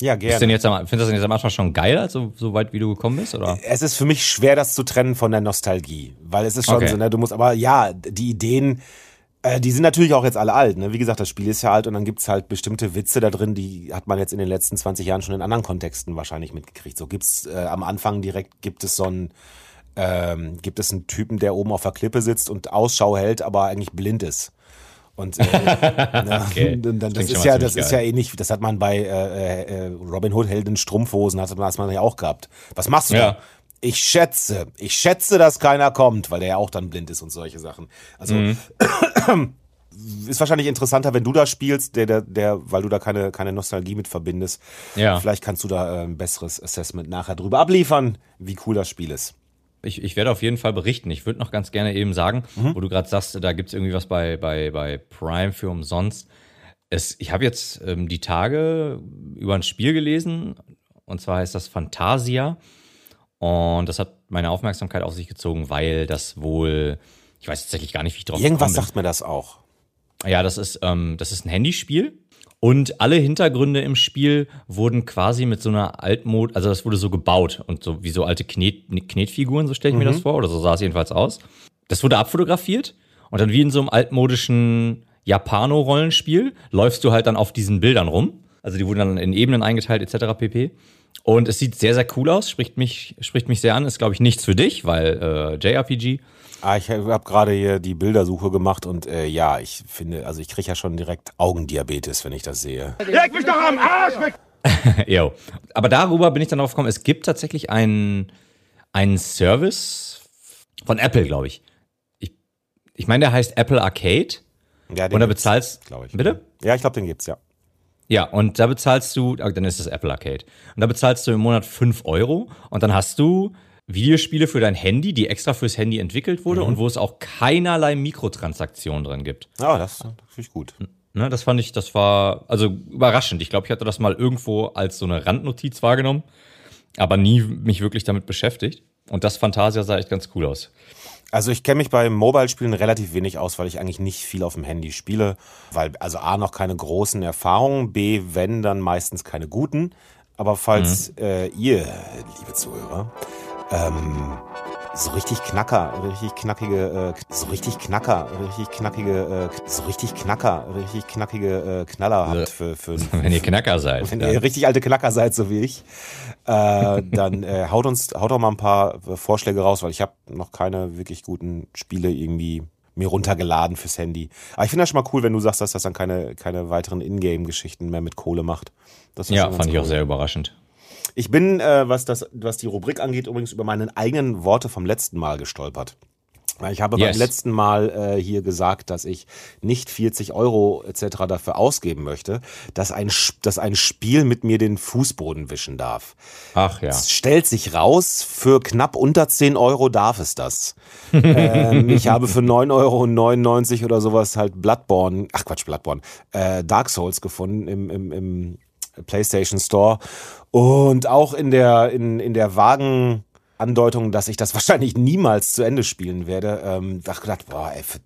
ja, gerne. Ist denn jetzt am, findest du das denn jetzt am Anfang schon geil, also so weit wie du gekommen bist, oder? Es ist für mich schwer, das zu trennen von der Nostalgie, weil es ist schon okay. so, ne, du musst, aber ja, die Ideen, äh, die sind natürlich auch jetzt alle alt, ne? Wie gesagt, das Spiel ist ja alt und dann gibt's halt bestimmte Witze da drin, die hat man jetzt in den letzten 20 Jahren schon in anderen Kontexten wahrscheinlich mitgekriegt. So gibt's äh, am Anfang direkt gibt es so ein ähm, gibt es einen Typen, der oben auf der Klippe sitzt und Ausschau hält, aber eigentlich blind ist. Und äh, na, okay. dann, das, das ist ja, das geil. ist ja ähnlich, das hat man bei äh, äh, Robin Hood Helden Strumpfhosen, hat man das ja auch gehabt. Was machst du ja. da? Ich schätze, ich schätze, dass keiner kommt, weil der ja auch dann blind ist und solche Sachen. Also mhm. ist wahrscheinlich interessanter, wenn du da spielst, der, der, der, weil du da keine, keine Nostalgie mit verbindest. Ja. Vielleicht kannst du da äh, ein besseres Assessment nachher drüber abliefern, wie cool das Spiel ist ich, ich werde auf jeden Fall berichten. Ich würde noch ganz gerne eben sagen, mhm. wo du gerade sagst, da gibt es irgendwie was bei, bei, bei Prime für umsonst. Es, ich habe jetzt ähm, die Tage über ein Spiel gelesen, und zwar heißt das Fantasia. Und das hat meine Aufmerksamkeit auf sich gezogen, weil das wohl, ich weiß tatsächlich gar nicht, wie ich drauf Irgendwas sagt mir das auch. Ja, das ist, ähm, das ist ein Handyspiel. Und alle Hintergründe im Spiel wurden quasi mit so einer Altmod, also das wurde so gebaut und so wie so alte Knet, Knetfiguren, so stelle ich mhm. mir das mhm. vor, oder so sah es jedenfalls aus. Das wurde abfotografiert und dann wie in so einem altmodischen Japano-Rollenspiel läufst du halt dann auf diesen Bildern rum. Also die wurden dann in Ebenen eingeteilt etc. pp. Und es sieht sehr, sehr cool aus, spricht mich, spricht mich sehr an. Ist, glaube ich, nichts für dich, weil äh, JRPG. Ah, ich habe gerade hier die Bildersuche gemacht und äh, ja, ich finde, also ich kriege ja schon direkt Augendiabetes, wenn ich das sehe. Leg mich doch am Arsch weg! jo. Aber darüber bin ich dann drauf gekommen, es gibt tatsächlich einen, einen Service von Apple, glaube ich. ich. Ich meine, der heißt Apple Arcade. Ja, den und da bezahlst, glaube ich. Bitte? Ja, ich glaube, den gibt's, ja. Ja, und da bezahlst du, dann ist das Apple Arcade. Und da bezahlst du im Monat 5 Euro und dann hast du Videospiele für dein Handy, die extra fürs Handy entwickelt wurde mhm. und wo es auch keinerlei Mikrotransaktionen drin gibt. Ja, das, das finde ich gut. Ne, das fand ich, das war also überraschend. Ich glaube, ich hatte das mal irgendwo als so eine Randnotiz wahrgenommen, aber nie mich wirklich damit beschäftigt. Und das Fantasia sah echt ganz cool aus. Also ich kenne mich bei Mobile-Spielen relativ wenig aus, weil ich eigentlich nicht viel auf dem Handy spiele, weil also A noch keine großen Erfahrungen, B wenn dann meistens keine guten. Aber falls mhm. äh, ihr, liebe Zuhörer, ähm, so richtig knacker, richtig knackige, äh, so richtig knacker, richtig knackige, äh, so richtig knacker, richtig knackige äh, Knaller also, habt für, für, für wenn ihr Knacker seid, wenn ja. ihr richtig alte Knacker seid, so wie ich, äh, dann äh, haut uns, haut doch mal ein paar äh, Vorschläge raus, weil ich habe noch keine wirklich guten Spiele irgendwie mir runtergeladen fürs Handy. Aber ich finde das schon mal cool, wenn du sagst, dass das dann keine, keine weiteren Ingame-Geschichten mehr mit Kohle macht. ja, fand ich cool. auch sehr überraschend. Ich bin, äh, was, das, was die Rubrik angeht, übrigens über meine eigenen Worte vom letzten Mal gestolpert. Ich habe yes. beim letzten Mal äh, hier gesagt, dass ich nicht 40 Euro etc. dafür ausgeben möchte, dass ein, dass ein Spiel mit mir den Fußboden wischen darf. Ach ja. Es stellt sich raus, für knapp unter 10 Euro darf es das. ähm, ich habe für 9,99 Euro oder sowas halt Bloodborne, ach Quatsch, Bloodborne, äh, Dark Souls gefunden im, im, im PlayStation Store. Und auch in der, in, in der vagen Andeutung, dass ich das wahrscheinlich niemals zu Ende spielen werde, ähm, da gedacht, boah, ey, für,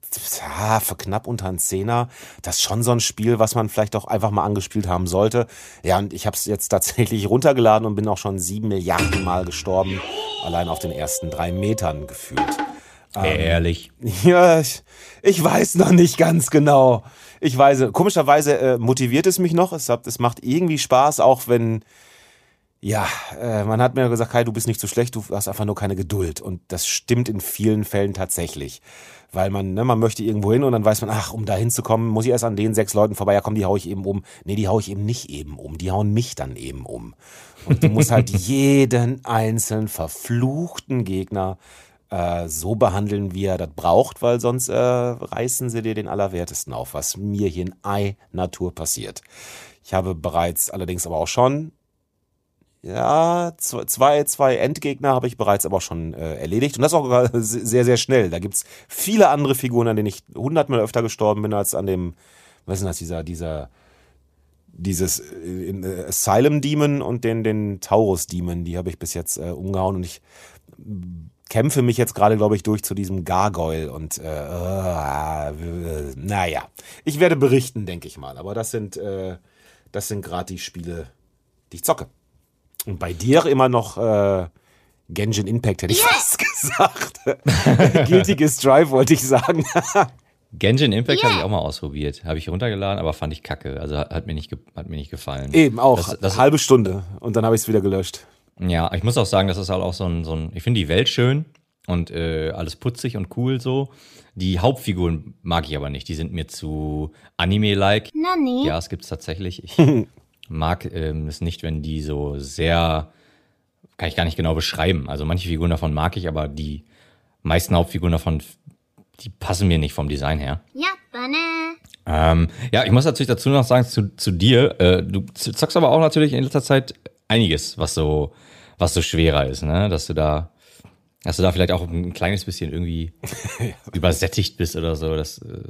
für knapp unter einen Zehner, das ist schon so ein Spiel, was man vielleicht auch einfach mal angespielt haben sollte. Ja, und ich habe es jetzt tatsächlich runtergeladen und bin auch schon sieben Milliarden Mal gestorben, allein auf den ersten drei Metern gefühlt. Ähm, Ehrlich? Ja, ich, ich weiß noch nicht ganz genau. Ich weiß, komischerweise äh, motiviert es mich noch. Es, hat, es macht irgendwie Spaß, auch wenn, ja, äh, man hat mir gesagt, Kai, du bist nicht so schlecht, du hast einfach nur keine Geduld. Und das stimmt in vielen Fällen tatsächlich. Weil man, ne, man möchte irgendwo hin und dann weiß man, ach, um da hinzukommen, muss ich erst an den sechs Leuten vorbei. Ja, komm, die hau ich eben um. Nee, die hau ich eben nicht eben um. Die hauen mich dann eben um. Und du musst halt jeden einzelnen verfluchten Gegner äh, so behandeln, wie er das braucht, weil sonst äh, reißen sie dir den Allerwertesten auf, was mir hier in Ei Natur passiert. Ich habe bereits allerdings aber auch schon ja, zwei, zwei Endgegner habe ich bereits aber auch schon äh, erledigt. Und das auch sehr, sehr schnell. Da gibt's viele andere Figuren, an denen ich hundertmal öfter gestorben bin als an dem was ist denn das, dieser, dieser, dieses äh, Asylum Demon und den, den Taurus Demon, die habe ich bis jetzt äh, umgehauen und ich kämpfe mich jetzt gerade, glaube ich, durch zu diesem Gargoyle und äh, äh, naja, ich werde berichten, denke ich mal. Aber das sind, äh, das sind gerade die Spiele, die ich zocke. Und bei dir immer noch äh, Genshin Impact, hätte ich fast gesagt. Guilty Strive wollte ich sagen. Genshin Impact habe ich auch mal ausprobiert. Habe ich runtergeladen, aber fand ich kacke. Also hat mir nicht, ge- hat mir nicht gefallen. Eben auch, Das, das, halbe Stunde und dann habe ich es wieder gelöscht. Ja, ich muss auch sagen, das ist halt auch so ein, so ein ich finde die Welt schön und äh, alles putzig und cool so. Die Hauptfiguren mag ich aber nicht, die sind mir zu Anime-like. Nani? Ja, es gibt es tatsächlich. Ich mag ähm, es nicht, wenn die so sehr, kann ich gar nicht genau beschreiben. Also manche Figuren davon mag ich, aber die meisten Hauptfiguren davon, die passen mir nicht vom Design her. Ja, Banane. Ähm, ja, ich muss natürlich dazu noch sagen, zu, zu dir, äh, du zockst aber auch natürlich in letzter Zeit einiges, was so was so schwerer ist, ne? Dass du da, dass du da vielleicht auch ein kleines bisschen irgendwie übersättigt bist oder so. Das, äh,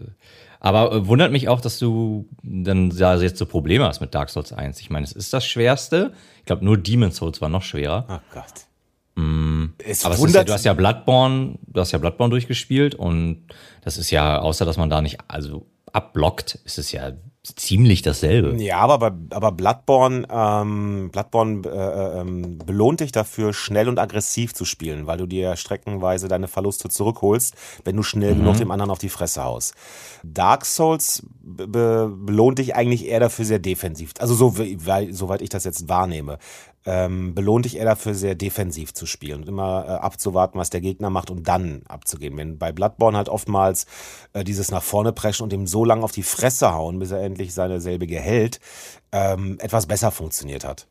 aber äh, wundert mich auch, dass du dann ja, jetzt so Probleme hast mit Dark Souls 1. Ich meine, es ist das Schwerste. Ich glaube, nur Demon's Souls war noch schwerer. Oh Gott. es Mm, Aber es ist ja, wundert, du hast ja Bloodborne, du hast ja Bloodborne durchgespielt und das ist ja, außer dass man da nicht, also abblockt, ist es ja ziemlich dasselbe. Ja, aber, aber Bloodborne, ähm, Bloodborne äh, ähm, belohnt dich dafür, schnell und aggressiv zu spielen, weil du dir streckenweise deine Verluste zurückholst, wenn du schnell genug dem anderen auf die Fresse haust. Dark Souls be be belohnt dich eigentlich eher dafür sehr defensiv. Also so, weil, soweit ich das jetzt wahrnehme. Ähm, belohnt dich eher dafür, sehr defensiv zu spielen und immer äh, abzuwarten, was der Gegner macht und dann abzugehen. Wenn bei Bloodborne halt oftmals äh, dieses nach vorne preschen und ihm so lange auf die Fresse hauen, bis er endlich seine selbige hält, ähm, etwas besser funktioniert hat.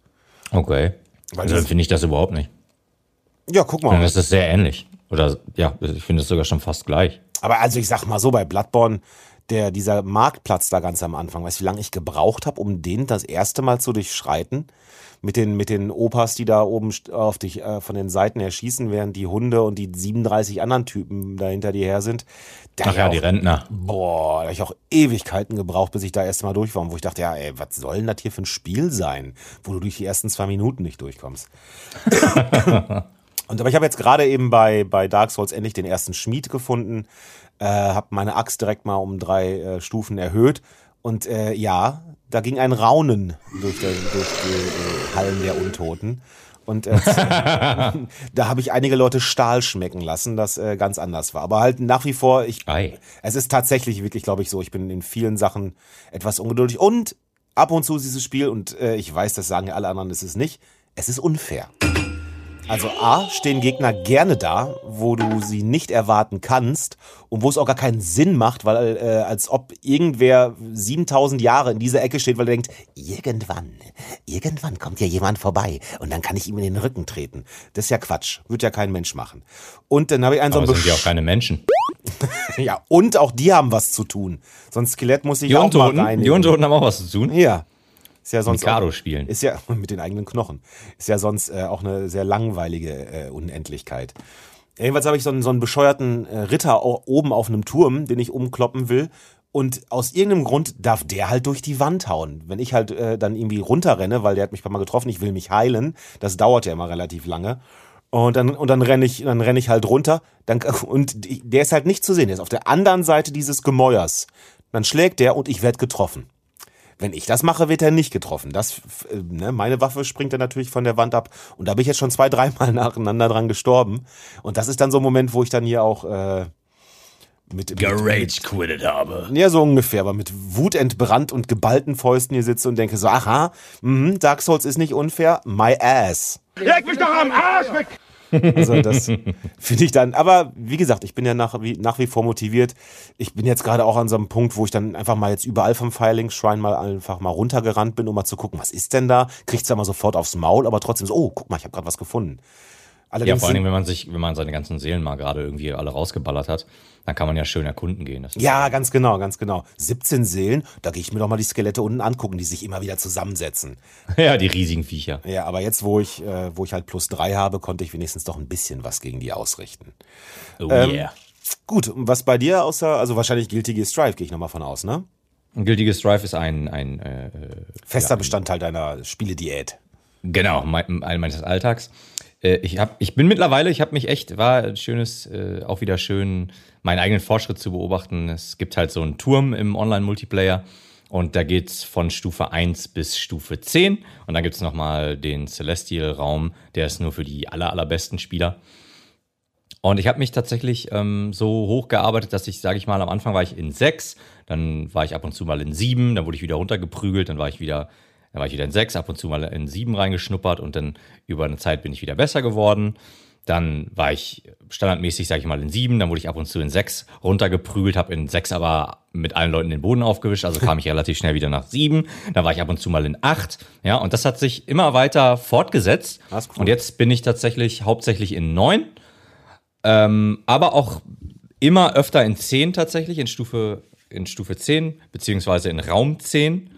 Okay. Weil Also das- dann finde ich das überhaupt nicht. Ja, guck Dann mal. ist es sehr ähnlich. Oder ja, ich finde es sogar schon fast gleich. Aber also ich sag mal so, bei Bloodborne, der, dieser Marktplatz da ganz am Anfang, weißt du, wie lange ich gebraucht habe, um den das erste Mal zu durchschreiten? Mit den, mit den Opas, die da oben auf dich äh, von den Seiten erschießen, während die Hunde und die 37 anderen Typen da hinter dir her sind. Da Ach ja, auch, die Rentner. Boah, da hab ich auch Ewigkeiten gebraucht, bis ich da erst mal durch war. Wo ich dachte, ja, ey, was soll denn das hier für ein Spiel sein, wo du durch die ersten zwei Minuten nicht durchkommst? Und aber ich habe jetzt gerade eben bei, bei Dark Souls endlich den ersten Schmied gefunden, äh, habe meine Axt direkt mal um drei äh, Stufen erhöht und äh, ja, da ging ein Raunen durch, der, durch die äh, Hallen der Untoten. Und äh, da habe ich einige Leute Stahl schmecken lassen, das äh, ganz anders war. Aber halt nach wie vor, ich, Ei. es ist tatsächlich wirklich, glaube ich, so, ich bin in vielen Sachen etwas ungeduldig und ab und zu ist dieses Spiel, und äh, ich weiß, das sagen ja alle anderen, es ist nicht, es ist unfair. Also A, stehen Gegner gerne da, wo du sie nicht erwarten kannst und wo es auch gar keinen Sinn macht, weil äh, als ob irgendwer 7000 Jahre in dieser Ecke steht, weil er denkt, irgendwann, irgendwann kommt hier jemand vorbei und dann kann ich ihm in den Rücken treten. Das ist ja Quatsch, wird ja kein Mensch machen. Und dann habe ich einen so Aber einen sind ja auch keine Menschen. ja, und auch die haben was zu tun. So ein Skelett muss ich Die auch mal Untoten, reinigen. die Untoten haben auch was zu tun. Ja. Ist ja sonst Mikado auch, spielen. Ist ja mit den eigenen Knochen. Ist ja sonst äh, auch eine sehr langweilige äh, Unendlichkeit. Jedenfalls habe ich so einen, so einen bescheuerten äh, Ritter oben auf einem Turm, den ich umkloppen will. Und aus irgendeinem Grund darf der halt durch die Wand hauen. Wenn ich halt äh, dann irgendwie runterrenne, weil der hat mich ein paar Mal getroffen, ich will mich heilen, das dauert ja immer relativ lange. Und dann, und dann renne ich, dann renne ich halt runter. Dann, und der ist halt nicht zu sehen. Der ist auf der anderen Seite dieses Gemäuers. Dann schlägt der und ich werde getroffen. Wenn ich das mache, wird er nicht getroffen. Das, äh, ne, meine Waffe springt dann natürlich von der Wand ab. Und da bin ich jetzt schon zwei, dreimal nacheinander dran gestorben. Und das ist dann so ein Moment, wo ich dann hier auch äh, mit, mit, quittet habe. ja, so ungefähr, aber mit Wut entbrannt und geballten Fäusten hier sitze und denke so, aha, mh, Dark Souls ist nicht unfair, my ass. Leg mich doch am Arsch weg! Also das finde ich dann, aber wie gesagt, ich bin ja nach wie, nach wie vor motiviert. Ich bin jetzt gerade auch an so einem Punkt, wo ich dann einfach mal jetzt überall vom Filing Shrine mal einfach mal runtergerannt bin, um mal zu gucken, was ist denn da? Kriegt's da mal sofort aufs Maul, aber trotzdem so, oh, guck mal, ich habe gerade was gefunden. Ja, Allerdings vor allen Dingen, sind, wenn man sich, wenn man seine ganzen Seelen mal gerade irgendwie alle rausgeballert hat, dann kann man ja schön erkunden gehen. Ja, ganz genau, ganz genau. 17 Seelen, da gehe ich mir doch mal die Skelette unten angucken, die sich immer wieder zusammensetzen. ja, die riesigen Viecher. Ja, aber jetzt, wo ich, äh, wo ich halt plus drei habe, konnte ich wenigstens doch ein bisschen was gegen die ausrichten. Oh Ähm, yeah. Gut, und was bei dir außer, also wahrscheinlich Guilty Strive, gehe ich nochmal von aus, ne? Guilty Strive ist ein, ein äh, Fester Bestandteil deiner Spielediät. Genau, mein, meines Alltags. Äh, ich, hab, ich bin mittlerweile, ich habe mich echt, war ein schönes, äh, auch wieder schön, meinen eigenen Fortschritt zu beobachten. Es gibt halt so einen Turm im Online-Multiplayer und da geht's von Stufe 1 bis Stufe 10 und dann gibt's nochmal den Celestial-Raum, der ist nur für die aller, allerbesten Spieler. Und ich habe mich tatsächlich ähm, so hochgearbeitet, dass ich, sage ich mal, am Anfang war ich in 6, dann war ich ab und zu mal in 7, dann wurde ich wieder runtergeprügelt, dann war ich wieder dann war ich wieder in 6, ab und zu mal in 7 reingeschnuppert und dann über eine Zeit bin ich wieder besser geworden. Dann war ich standardmäßig, sage ich mal, in 7, dann wurde ich ab und zu in 6 runtergeprügelt, habe in 6 aber mit allen Leuten den Boden aufgewischt, also kam ich relativ schnell wieder nach 7. Dann war ich ab und zu mal in 8. Ja, und das hat sich immer weiter fortgesetzt. Cool. Und jetzt bin ich tatsächlich hauptsächlich in 9, ähm, aber auch immer öfter in 10 tatsächlich, in Stufe, in Stufe 10, beziehungsweise in Raum 10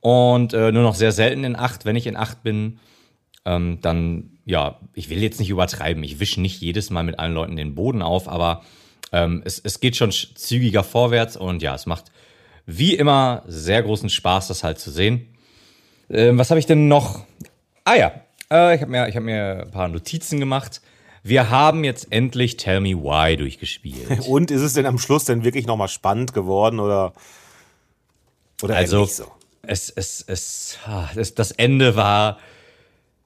und äh, nur noch sehr selten in 8. Wenn ich in 8 bin, ähm, dann, ja, ich will jetzt nicht übertreiben. Ich wische nicht jedes Mal mit allen Leuten den Boden auf, aber ähm, es, es geht schon zügiger vorwärts und ja, es macht wie immer sehr großen Spaß, das halt zu sehen. Ähm, was habe ich denn noch? Ah ja, äh, ich habe mir, ich hab mir ein paar Notizen gemacht. Wir haben jetzt endlich Tell Me Why durchgespielt. Und ist es denn am Schluss denn wirklich nochmal spannend geworden oder, oder Also, nicht so? Es, es, es, das, das Ende war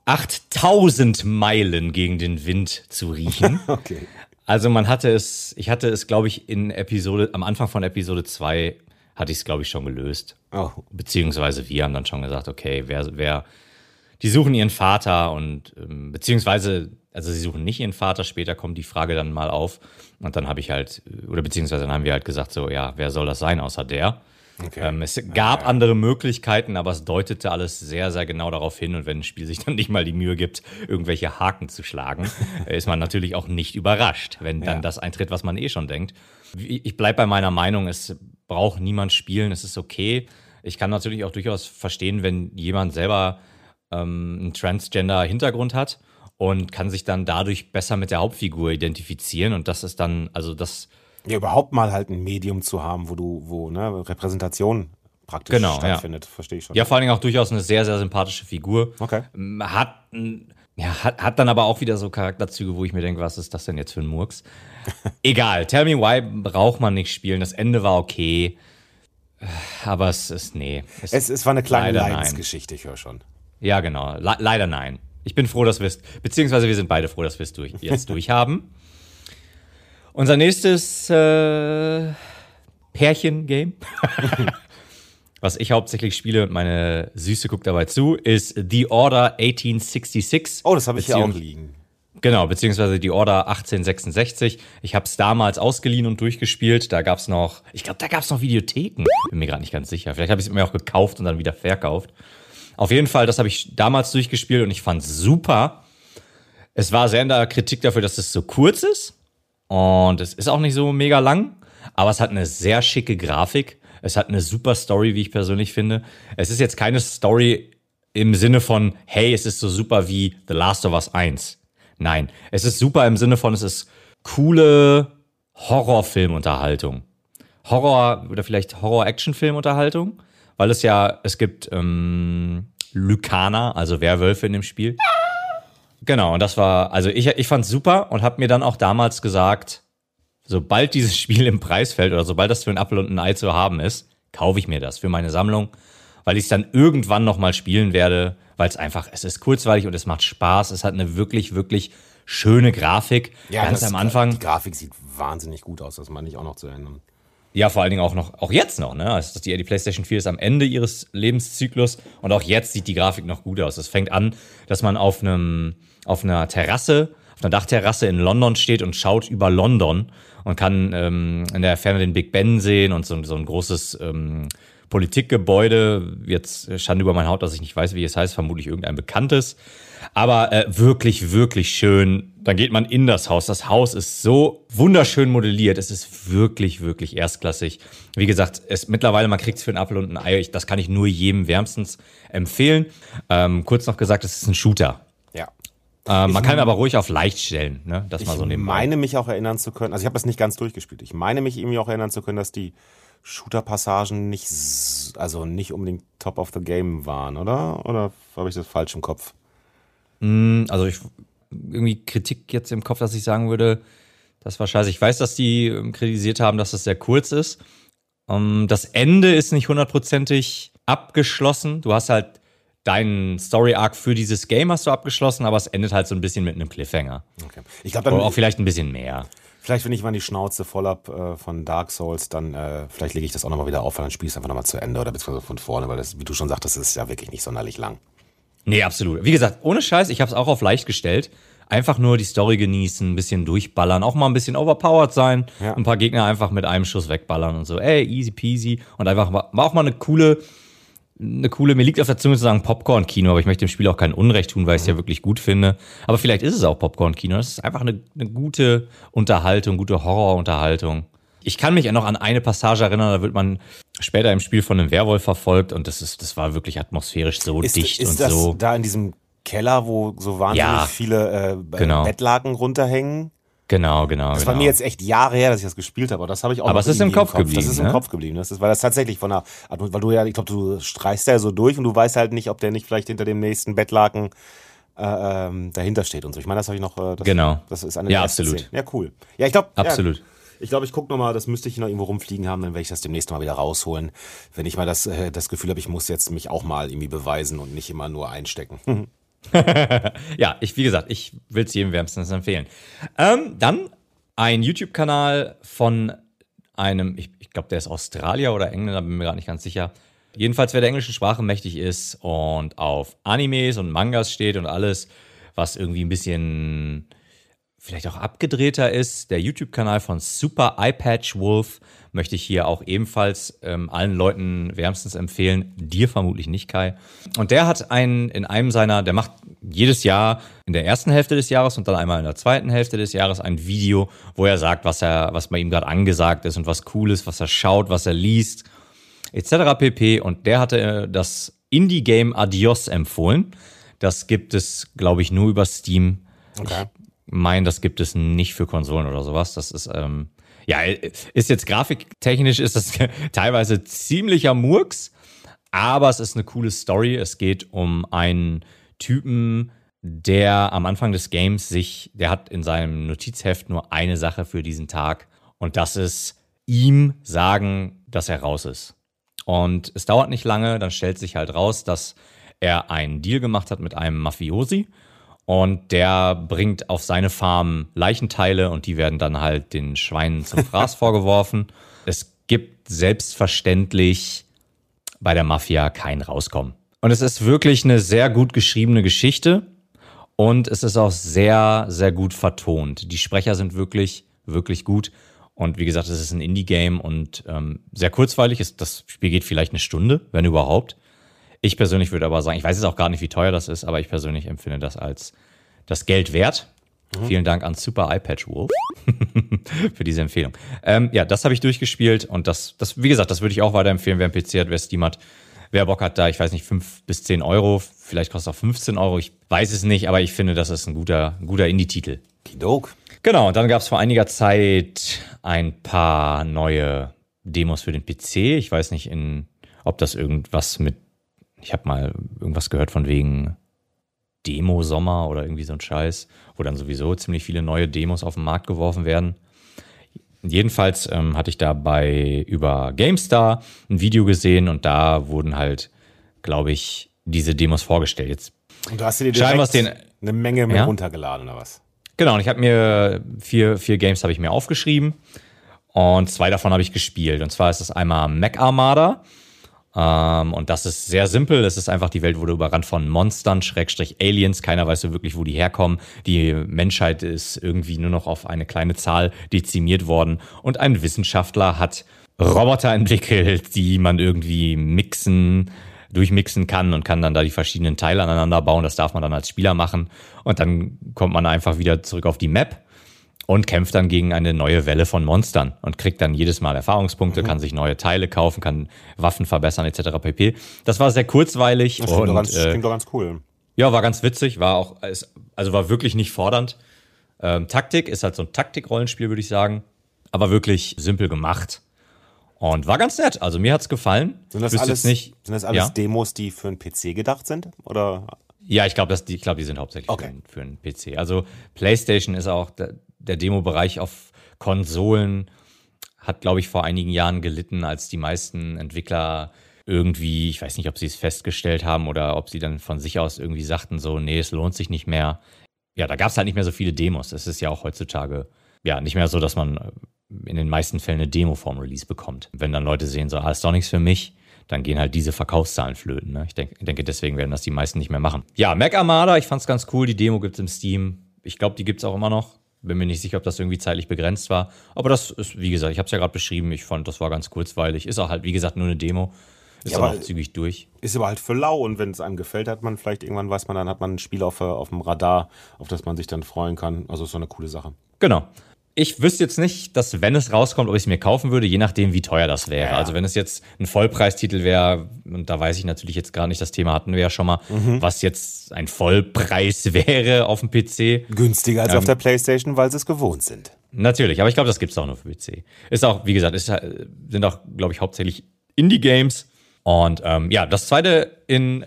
8000 Meilen gegen den Wind zu riechen. Okay. Also man hatte es, ich hatte es, glaube ich, in Episode, am Anfang von Episode 2 hatte ich es, glaube ich, schon gelöst. Oh. Beziehungsweise wir haben dann schon gesagt, okay, wer, wer, die suchen ihren Vater und ähm, beziehungsweise, also sie suchen nicht ihren Vater, später kommt die Frage dann mal auf. Und dann habe ich halt, oder beziehungsweise dann haben wir halt gesagt, so, ja, wer soll das sein außer der? Okay. Ähm, es gab andere Möglichkeiten, aber es deutete alles sehr, sehr genau darauf hin. Und wenn ein Spiel sich dann nicht mal die Mühe gibt, irgendwelche Haken zu schlagen, ist man natürlich auch nicht überrascht, wenn dann Ja. das eintritt, was man eh schon denkt. Ich bleibe bei meiner Meinung, es braucht niemand spielen, es ist okay. Ich kann natürlich auch durchaus verstehen, wenn jemand selber ähm, einen Transgender-Hintergrund hat und kann sich dann dadurch besser mit der Hauptfigur identifizieren. Und das ist dann, also das, Ja, überhaupt mal halt ein Medium zu haben, wo du, wo, ne, Repräsentation praktisch Genau, ja. stattfindet, verstehe ich schon. Ja, vor allen Dingen auch durchaus eine sehr, sehr sympathische Figur. Okay. Hat, ja, hat, hat dann aber auch wieder so Charakterzüge, wo ich mir denke, was ist das denn jetzt für ein Murks? Egal, Tell Me Why braucht man nicht spielen. Das Ende war okay. Aber es ist, nee. Es, Es, es war eine kleine. Leidensgeschichte, ich höre schon. ja, genau. Le leider nein. Ich bin froh, dass wir es, beziehungsweise wir sind beide froh, dass wir es durch, jetzt durchhaben. Unser nächstes äh, Pärchen-Game, was ich hauptsächlich spiele und meine Süße guckt dabei zu, ist The Order 1866. Oh, das habe ich hier auch liegen. Genau, beziehungsweise die Order 1866. Ich habe es damals ausgeliehen und durchgespielt. Da gab's noch, ich glaube, da gab's noch Videotheken. Bin mir gerade nicht ganz sicher. Vielleicht habe ich es mir auch gekauft und dann wieder verkauft. Auf jeden Fall, das habe ich damals durchgespielt und ich fand super. Es war sehr in der Kritik dafür, dass es so kurz ist. Und es ist auch nicht so mega lang, aber es hat eine sehr schicke Grafik. Es hat eine super Story, wie ich persönlich finde. Es ist jetzt keine Story im Sinne von, hey, es ist so super wie The Last of Us 1. Nein, es ist super im Sinne von, es ist coole Horrorfilmunterhaltung. Horror oder vielleicht Horror-Action-Filmunterhaltung, weil es ja, es gibt ähm, Lykaner, also Werwölfe in dem Spiel. Genau, und das war, also ich, ich fand's super und habe mir dann auch damals gesagt, sobald dieses Spiel im Preis fällt oder sobald das für ein Apfel und ein Ei zu haben ist, kaufe ich mir das für meine Sammlung, weil ich es dann irgendwann nochmal spielen werde, weil es einfach, es ist kurzweilig und es macht Spaß. Es hat eine wirklich, wirklich schöne Grafik. Ganz das- am Anfang. Die Grafik sieht wahnsinnig gut aus, das meine ich auch noch zu erinnern. Ja, vor allen Dingen auch noch, auch jetzt noch, ne? Also die, die PlayStation 4 ist am Ende ihres Lebenszyklus und auch jetzt sieht die Grafik noch gut aus. Es fängt an, dass man auf einem, auf einer Terrasse, auf einer Dachterrasse in London steht und schaut über London und kann ähm, in der Ferne den Big Ben sehen und so, so ein großes ähm, Politikgebäude. Jetzt Schande über mein Haut, dass ich nicht weiß, wie es heißt, vermutlich irgendein bekanntes. Aber äh, wirklich, wirklich schön. Dann geht man in das Haus. Das Haus ist so wunderschön modelliert. Es ist wirklich, wirklich erstklassig. Wie gesagt, es mittlerweile, man kriegt es für einen Apfel und ein Ei. Ich, das kann ich nur jedem wärmstens empfehlen. Ähm, kurz noch gesagt, es ist ein Shooter. Ähm, man kann ihn aber ruhig auf leicht stellen, ne? Das mal so ich nebenbei. meine mich auch erinnern zu können, also ich habe das nicht ganz durchgespielt, ich meine mich irgendwie auch erinnern zu können, dass die Shooter-Passagen nicht, also nicht unbedingt top of the game waren, oder? Oder habe ich das falsch im Kopf? Also ich irgendwie Kritik jetzt im Kopf, dass ich sagen würde, das war scheiße. Ich weiß, dass die ähm, kritisiert haben, dass es sehr kurz ist. Ähm, das Ende ist nicht hundertprozentig abgeschlossen. Du hast halt deinen Story Arc für dieses Game hast du abgeschlossen, aber es endet halt so ein bisschen mit einem Cliffhanger. Okay. Ich glaube, Oder dann auch vielleicht ein bisschen mehr. Vielleicht, wenn ich mal die Schnauze voll hab äh, von Dark Souls, dann äh, vielleicht lege ich das auch nochmal wieder auf, weil dann spiele ich es einfach nochmal zu Ende oder beziehungsweise von vorne, weil das, wie du schon sagtest, ist ja wirklich nicht sonderlich lang. Nee, absolut. Wie gesagt, ohne Scheiß, ich habe es auch auf leicht gestellt. Einfach nur die Story genießen, ein bisschen durchballern, auch mal ein bisschen overpowered sein, Ja. ein paar Gegner einfach mit einem Schuss wegballern und so, ey, easy peasy. Und einfach mal- war auch mal eine coole, eine coole, mir liegt auf der Zunge zu sagen Popcorn-Kino, aber ich möchte dem Spiel auch kein Unrecht tun, weil ich es ja wirklich gut finde. Aber vielleicht ist es auch Popcorn-Kino. Das ist einfach eine, eine gute Unterhaltung, gute Horror-Unterhaltung. Ich kann mich ja noch an eine Passage erinnern, da wird man später im Spiel von einem Werwolf verfolgt und das ist, das war wirklich atmosphärisch so Ist, dicht ist und das so. da in diesem Keller, wo so wahnsinnig Ja. viele äh, Genau. Bettlaken runterhängen? Genau, genau. Das genau. war mir jetzt echt Jahre her, dass ich das gespielt habe, aber das habe ich auch Aber es ist im Kopf Das geblieben, ist im ne? Kopf geblieben. Das ist, weil das tatsächlich von der, weil du ja, ich glaube, du streichst ja so durch und du weißt halt nicht, ob der nicht vielleicht hinter dem nächsten Bettlaken äh, ähm, dahinter steht und so. Ich meine, das habe ich noch. Äh, das, Genau. Das ist eine Ja, absolut. Szenen. Ja, cool. Ja, ich glaube. Absolut. Ja, ich glaube, ich gucke nochmal, das müsste ich noch irgendwo rumfliegen haben, dann werde ich das demnächst mal wieder rausholen. Wenn ich mal das, äh, das Gefühl habe, ich muss jetzt mich auch mal irgendwie beweisen und nicht immer nur einstecken. Ja, ich, wie gesagt, ich will es jedem wärmstens empfehlen. Ähm, dann ein YouTube-Kanal von einem, ich, ich glaube, der ist Australier oder Engländer, bin mir gerade nicht ganz sicher. Jedenfalls, wer der englischen Sprache mächtig ist und auf Animes und Mangas steht und alles, was irgendwie ein bisschen vielleicht auch abgedrehter ist, der YouTube-Kanal von Super Eyepatch Wolf möchte ich hier auch ebenfalls ähm, allen Leuten wärmstens empfehlen. Dir vermutlich nicht, Kai. Und der hat einen in einem seiner, der macht jedes Jahr in der ersten Hälfte des Jahres und dann einmal in der zweiten Hälfte des Jahres ein Video, wo er sagt, was er, was bei ihm gerade angesagt ist und was cool ist, was er schaut, was er liest, etc. pp. Und der hatte äh, das Indie-Game Adios empfohlen. Das gibt es, glaube ich, nur über Steam Okay. Meinen, das gibt es nicht für Konsolen oder sowas. Das ist, ähm, ja, ist jetzt grafiktechnisch ist das teilweise ziemlicher Murks, aber es ist eine coole Story. Es geht um einen Typen, der am Anfang des Games sich, der hat in seinem Notizheft nur eine Sache für diesen Tag und das ist ihm sagen, dass er raus ist. Und es dauert nicht lange, dann stellt sich halt raus, dass er einen Deal gemacht hat mit einem Mafiosi und der bringt auf seine Farm Leichenteile und die werden dann halt den Schweinen zum Fraß vorgeworfen. Es gibt selbstverständlich bei der Mafia kein Rauskommen. Und es ist wirklich eine sehr gut geschriebene Geschichte und es ist auch sehr, sehr gut vertont. Die Sprecher sind wirklich, wirklich gut. Und wie gesagt, es ist ein Indie-Game und ähm, sehr kurzweilig. Ist, das Spiel geht vielleicht eine Stunde, wenn überhaupt. Ich persönlich würde aber sagen, ich weiß jetzt auch gar nicht, wie teuer das ist, aber ich persönlich empfinde das als das Geld wert. Vielen Dank an Super iPatch Wolf für diese Empfehlung. Ähm, ja, das habe ich durchgespielt und das, das, wie gesagt, das würde ich auch weiterempfehlen, wer ein PC hat, wer Steam hat. Wer Bock hat da, ich weiß nicht, fünf bis zehn Euro, vielleicht kostet auch 15 Euro, ich weiß es nicht, aber ich finde, das ist ein guter, ein guter Indie-Titel. Kidok. Genau, und dann gab es vor einiger Zeit ein paar neue Demos für den PC. Ich weiß nicht, in, ob das irgendwas mit, ich habe mal irgendwas gehört von wegen Demo-Sommer oder irgendwie so ein Scheiß, wo dann sowieso ziemlich viele neue Demos auf den Markt geworfen werden. Jedenfalls ähm, hatte ich da bei über GameStar ein Video gesehen und da wurden halt, glaube ich, diese Demos vorgestellt. Jetzt Und du hast dir direkt den- eine Menge mit Ja? runtergeladen oder was? Genau, und ich habe mir vier, vier Games habe ich mir aufgeschrieben und zwei davon habe ich gespielt. Und zwar ist das einmal Mech Armada. Ähm, und das ist sehr simpel. Es ist einfach, die Welt wurde überrannt von Monstern, Schrägstrich Aliens. Keiner weiß so wirklich, wo die herkommen. Die Menschheit ist irgendwie nur noch auf eine kleine Zahl dezimiert worden. Und ein Wissenschaftler hat Roboter entwickelt, die man irgendwie mixen, durchmixen kann und kann dann da die verschiedenen Teile aneinander bauen. Das darf man dann als Spieler machen. Und dann kommt man einfach wieder zurück auf die Map und kämpft dann gegen eine neue Welle von Monstern und kriegt dann jedes Mal Erfahrungspunkte, kann sich neue Teile kaufen, kann Waffen verbessern etc. pp. Das war sehr kurzweilig Das klingt, doch und ganz, äh, klingt doch ganz cool. ja, war ganz witzig, war auch also war wirklich nicht fordernd. Ähm, Taktik ist halt so ein Taktikrollenspiel, würde ich sagen, aber wirklich simpel gemacht. Und war ganz nett. Also mir hat's gefallen. Sind das Wüsste alles, nicht, sind das alles ja? Demos, die für einen PC gedacht sind? Oder? Ja, ich glaube, die, ich glaube, die sind hauptsächlich Okay. für, für einen PC. Also PlayStation ist auch der, Demo-Bereich auf Konsolen hat, glaube ich, vor einigen Jahren gelitten, als die meisten Entwickler irgendwie, ich weiß nicht, ob sie es festgestellt haben oder ob sie dann von sich aus irgendwie sagten, so, nee, es lohnt sich nicht mehr. Ja, da gab es halt nicht mehr so viele Demos. Es ist ja auch heutzutage ja nicht mehr so, dass man äh, in den meisten Fällen eine Demo vorm Release bekommt. Wenn dann Leute sehen, so, ah, ist doch nichts für mich, dann gehen halt diese Verkaufszahlen flöten. Ne? Ich denk, denke, deswegen werden das die meisten nicht mehr machen. Ja, Mac Armada, ich fand's ganz cool. Die Demo gibt's im Steam. Ich glaube, die gibt's auch immer noch. Bin mir nicht sicher, ob das irgendwie zeitlich begrenzt war. Aber das ist, wie gesagt, ich habe es ja gerade beschrieben. Ich fand, das war ganz kurzweilig. Ist auch halt, wie gesagt, nur eine Demo. Ist Ja, aber- auch zügig durch. Ist aber halt für lau und wenn es einem gefällt, hat man vielleicht irgendwann, weiß man, dann hat man ein Spiel auf, äh, auf dem Radar, auf das man sich dann freuen kann. Also ist so eine coole Sache. Genau. Ich wüsste jetzt nicht, dass wenn es rauskommt, ob ich es mir kaufen würde, je nachdem, wie teuer das wäre. Ja. Also wenn es jetzt ein Vollpreistitel wäre, und da weiß ich natürlich jetzt gar nicht, das Thema hatten wir ja schon mal, was jetzt ein Vollpreis wäre auf dem PC. Günstiger als Ähm, auf der Playstation, weil sie es gewohnt sind. Natürlich, aber ich glaube, das gibt's auch nur für PC. Ist auch, wie gesagt, ist, äh, sind auch, glaube ich, hauptsächlich Indie-Games. Und ähm, ja, das zweite in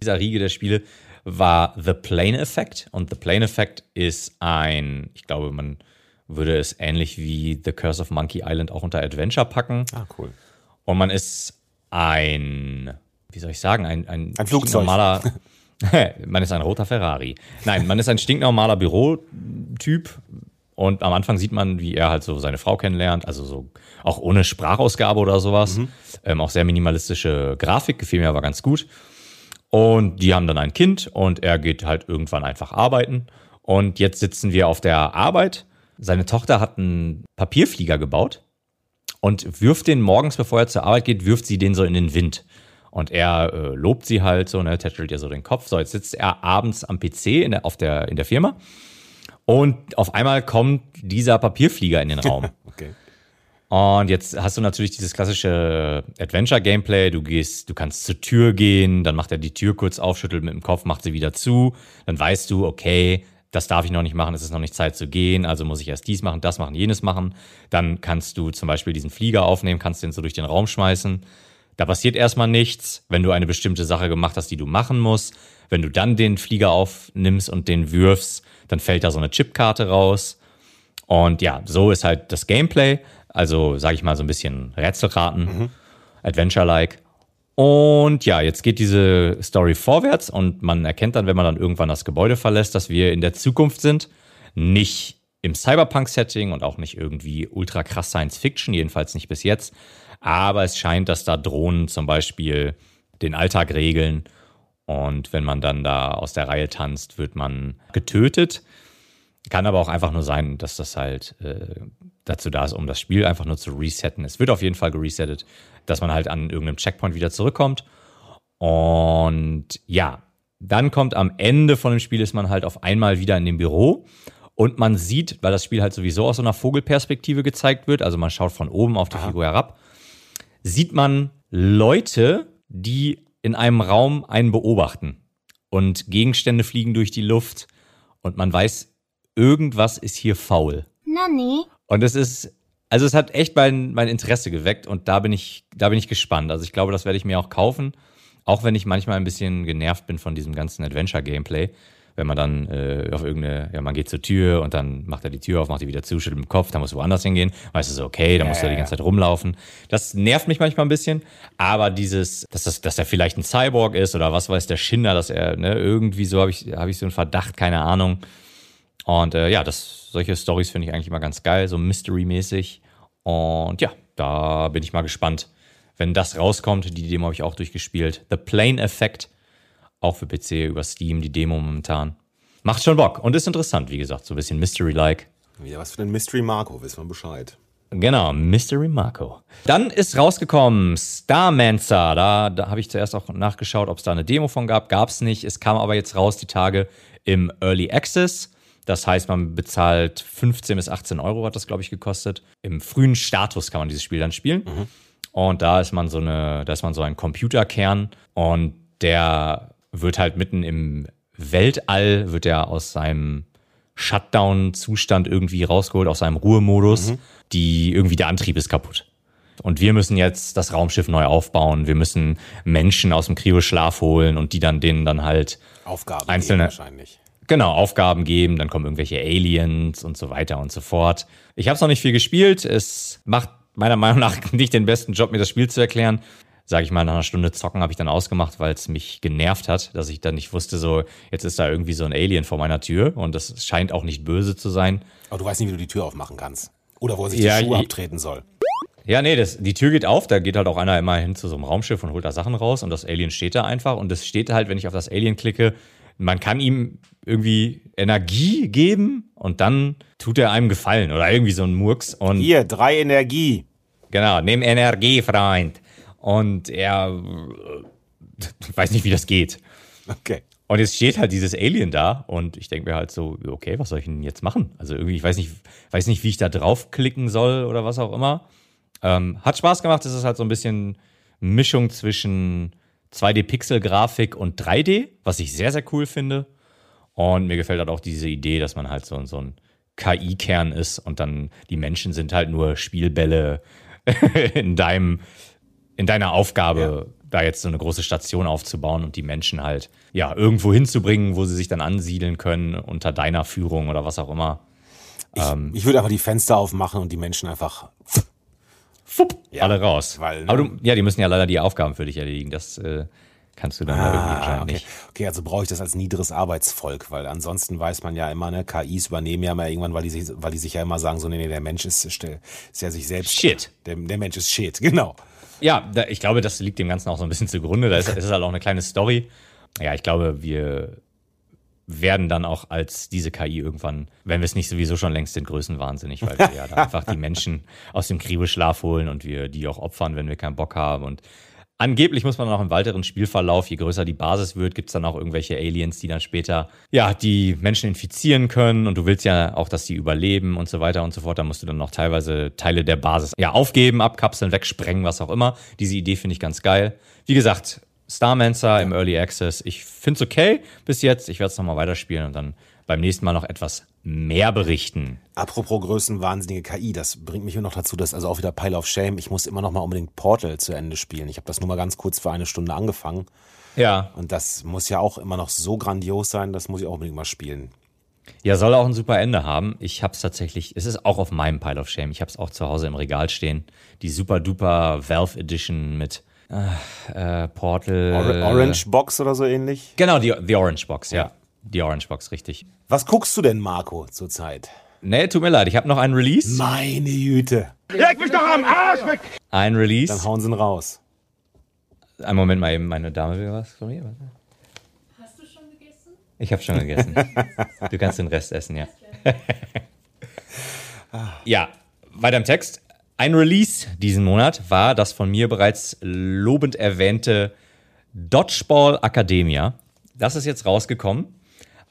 dieser Riege der Spiele war The Plane Effect. Und The Plane Effect ist ein, ich glaube, man würde es ähnlich wie The Curse of Monkey Island auch unter Adventure packen. Ah, cool. Und man ist ein, wie soll ich sagen, ein, ein, Ein Flugzeug. stinknormaler. man ist ein roter Ferrari. Nein, man ist ein stinknormaler Bürotyp. Und am Anfang sieht man, wie er halt so seine Frau kennenlernt, also so auch ohne Sprachausgabe oder sowas. Ähm, auch sehr minimalistische Grafik, gefiel mir aber ganz gut. Und die haben dann ein Kind und er geht halt irgendwann einfach arbeiten. Und jetzt sitzen wir auf der Arbeit. Seine Tochter hat einen Papierflieger gebaut und wirft den morgens, bevor er zur Arbeit geht, wirft sie den so in den Wind. Und er äh, lobt sie halt so, ne, tätschelt ihr so den Kopf. So, jetzt sitzt er abends am PC in der, auf der, in der Firma und auf einmal kommt dieser Papierflieger in den Raum. Okay. Und jetzt hast du natürlich dieses klassische Adventure-Gameplay. Du gehst, du kannst zur Tür gehen, dann macht er die Tür kurz auf, schüttelt mit dem Kopf, macht sie wieder zu. Dann weißt du, okay, das darf ich noch nicht machen, es ist noch nicht Zeit zu gehen, also muss ich erst dies machen, das machen, jenes machen. Dann kannst du zum Beispiel diesen Flieger aufnehmen, kannst den so durch den Raum schmeißen. Da passiert erstmal nichts, wenn du eine bestimmte Sache gemacht hast, die du machen musst. Wenn du dann den Flieger aufnimmst und den wirfst, dann fällt da so eine Chipkarte raus. Und ja, so ist halt das Gameplay. Also, sage ich mal, so ein bisschen Rätselraten, Adventure-like. Und ja, jetzt geht diese Story vorwärts und man erkennt dann, wenn man dann irgendwann das Gebäude verlässt, dass wir in der Zukunft sind. Nicht im Cyberpunk-Setting und auch nicht irgendwie ultra krass Science Fiction, jedenfalls nicht bis jetzt. Aber es scheint, dass da Drohnen zum Beispiel den Alltag regeln. Und wenn man dann da aus der Reihe tanzt, wird man getötet. Kann aber auch einfach nur sein, dass das halt äh, dazu da ist, um das Spiel einfach nur zu resetten. Es wird auf jeden Fall geresettet, dass man halt an irgendeinem Checkpoint wieder zurückkommt. Und ja, dann kommt am Ende von dem Spiel ist man halt auf einmal wieder in dem Büro und man sieht, weil das Spiel halt sowieso aus so einer Vogelperspektive gezeigt wird, also man schaut von oben auf die Figur herab, sieht man Leute, die in einem Raum einen beobachten und Gegenstände fliegen durch die Luft und man weiß, irgendwas ist hier faul. Nani? Und es ist, also es hat echt mein, mein Interesse geweckt und da bin ich, da bin ich gespannt. Also ich glaube, das werde ich mir auch kaufen, auch wenn ich manchmal ein bisschen genervt bin von diesem ganzen Adventure-Gameplay. Wenn man dann äh, auf irgendeine, ja, man geht zur Tür und dann macht er die Tür auf, macht die wieder zu, schüttelt mit dem Kopf, dann muss woanders hingehen. Weißt du so, okay, dann musst du die ganze Zeit rumlaufen. Das nervt mich manchmal ein bisschen, aber dieses, dass, das, dass er vielleicht ein Cyborg ist oder was weiß der Schinder, dass er, ne, irgendwie so habe ich, habe ich so einen Verdacht, keine Ahnung. Und äh, ja, das, solche Stories finde ich eigentlich immer ganz geil, so Mystery-mäßig. Und ja, da bin ich mal gespannt, wenn das rauskommt. Die Demo habe ich auch durchgespielt. The Plane Effect, auch für PC über Steam, die Demo momentan. Macht schon Bock und ist interessant, wie gesagt, so ein bisschen Mystery-like. Ja, was für den Mystery Marco, wissen wir Bescheid. Genau, Mystery Marco. Dann ist rausgekommen Starmancer. Da, da habe ich zuerst auch nachgeschaut, ob es da eine Demo von gab. Gab es nicht. Es kam aber jetzt raus die Tage im Early Access. Das heißt, man bezahlt 15 bis 18 Euro, hat das, glaube ich, gekostet. Im frühen Status kann man dieses Spiel dann spielen. Und da ist man so eine, da ist man so ein Computerkern und der wird halt mitten im Weltall, wird er aus seinem Shutdown-Zustand irgendwie rausgeholt, aus seinem Ruhemodus. Die irgendwie der Antrieb ist kaputt. Und wir müssen jetzt das Raumschiff neu aufbauen. Wir müssen Menschen aus dem Kryoschlaf holen und die dann denen dann halt Aufgaben Einzelne- wahrscheinlich. Genau Aufgaben geben. Dann kommen irgendwelche Aliens und so weiter und so fort. Ich habe es noch nicht viel gespielt. Es macht meiner Meinung nach nicht den besten Job, mir das Spiel zu erklären. Sage ich mal, nach einer Stunde zocken habe ich dann ausgemacht, weil es mich genervt hat, dass ich dann nicht wusste, so jetzt ist da irgendwie so ein Alien vor meiner Tür und das scheint auch nicht böse zu sein. Aber du weißt nicht, wie du die Tür aufmachen kannst. Oder wo er sich Ja, die Schuhe ich- abtreten soll. Ja, nee, das, die Tür geht auf, da geht halt auch einer immer hin zu so einem Raumschiff und holt da Sachen raus und das Alien steht da einfach und es steht halt, wenn ich auf das Alien klicke, man kann ihm irgendwie Energie geben und dann tut er einem Gefallen oder irgendwie so ein Murks und Hier, drei Energie. genau, nimm Energie, Freund. Und er weiß nicht, wie das geht. Okay. Und jetzt steht halt dieses Alien da und ich denke mir halt so, okay, was soll ich denn jetzt machen? Also irgendwie, ich weiß nicht, weiß nicht, wie ich da draufklicken soll oder was auch immer. Ähm, hat Spaß gemacht, es ist halt so ein bisschen Mischung zwischen 2D-Pixel-Grafik und 3D, was ich sehr, sehr cool finde. Und mir gefällt halt auch diese Idee, dass man halt so, so ein KI-Kern ist und dann die Menschen sind halt nur Spielbälle in deinem, in deiner Aufgabe, da jetzt so eine große Station aufzubauen und die Menschen halt, ja, irgendwo hinzubringen, wo sie sich dann ansiedeln können, unter deiner Führung oder was auch immer. Ich, Ähm. ich würde einfach die Fenster aufmachen und die Menschen einfach. Fupp, Ja, alle raus. weil, ne? Aber du, ja, die müssen ja leider die Aufgaben für dich erledigen. Das äh, kannst du dann ja irgendwie Ah, anscheinend okay. nicht. okay, also brauche ich das als niederes Arbeitsvolk, weil ansonsten weiß man ja immer, ne, KIs übernehmen ja mal irgendwann, weil die, sich, weil die sich ja immer sagen, so, nee, nee, der Mensch ist, ist ja sich selbst. Shit. Der, der Mensch ist shit, genau. Ja, da, ich glaube, das liegt dem Ganzen auch so ein bisschen zugrunde. Da ist, es ist halt auch eine kleine Story. Ja, ich glaube, wir werden dann auch als diese KI irgendwann, wenn wir es nicht sowieso schon längst sind, größenwahnsinnig, weil wir ja dann einfach die Menschen aus dem Kryoschlaf holen und wir die auch opfern, wenn wir keinen Bock haben. Und angeblich muss man auch im weiteren Spielverlauf, je größer die Basis wird, gibt es dann auch irgendwelche Aliens, die dann später ja die Menschen infizieren können und du willst ja auch, dass die überleben und so weiter und so fort. Da musst du dann noch teilweise Teile der Basis ja aufgeben, abkapseln, wegsprengen, was auch immer. Diese Idee finde ich ganz geil. Wie gesagt, Starmancer im Early Access. Ich finde es okay bis jetzt. Ich werde es nochmal weiterspielen und dann beim nächsten Mal noch etwas mehr berichten. Apropos größenwahnsinnige KI, das bringt mich nur noch dazu, dass also auch wieder Pile of Shame, ich muss immer noch mal unbedingt Portal zu Ende spielen. Ich habe das nur mal ganz kurz für eine Stunde angefangen Ja. und das muss ja auch immer noch so grandios sein, das muss ich auch unbedingt mal spielen. Ja, soll auch ein super Ende haben. Ich habe es tatsächlich, es ist auch auf meinem Pile of Shame. Ich habe es auch zu Hause im Regal stehen. Die super duper Valve Edition mit äh, äh, Portal. Or Orange Box oder so ähnlich. Genau, die, die Orange Box, ja. Die Orange Box, richtig. Was guckst du denn, Marco, zurzeit? Nee, tut mir leid, ich habe noch einen Release. Meine Güte. Leg mich doch am Arsch weg! Ein Dann Release. hauen sie ihn raus. Einen Moment mal eben, meine Dame will was von mir. Hast du schon gegessen? Ich habe schon gegessen. Du kannst den Rest essen, ja. ja, weiter im Text. Ein Release diesen Monat war das von mir bereits lobend erwähnte Dodgeball Academia. Das ist jetzt rausgekommen.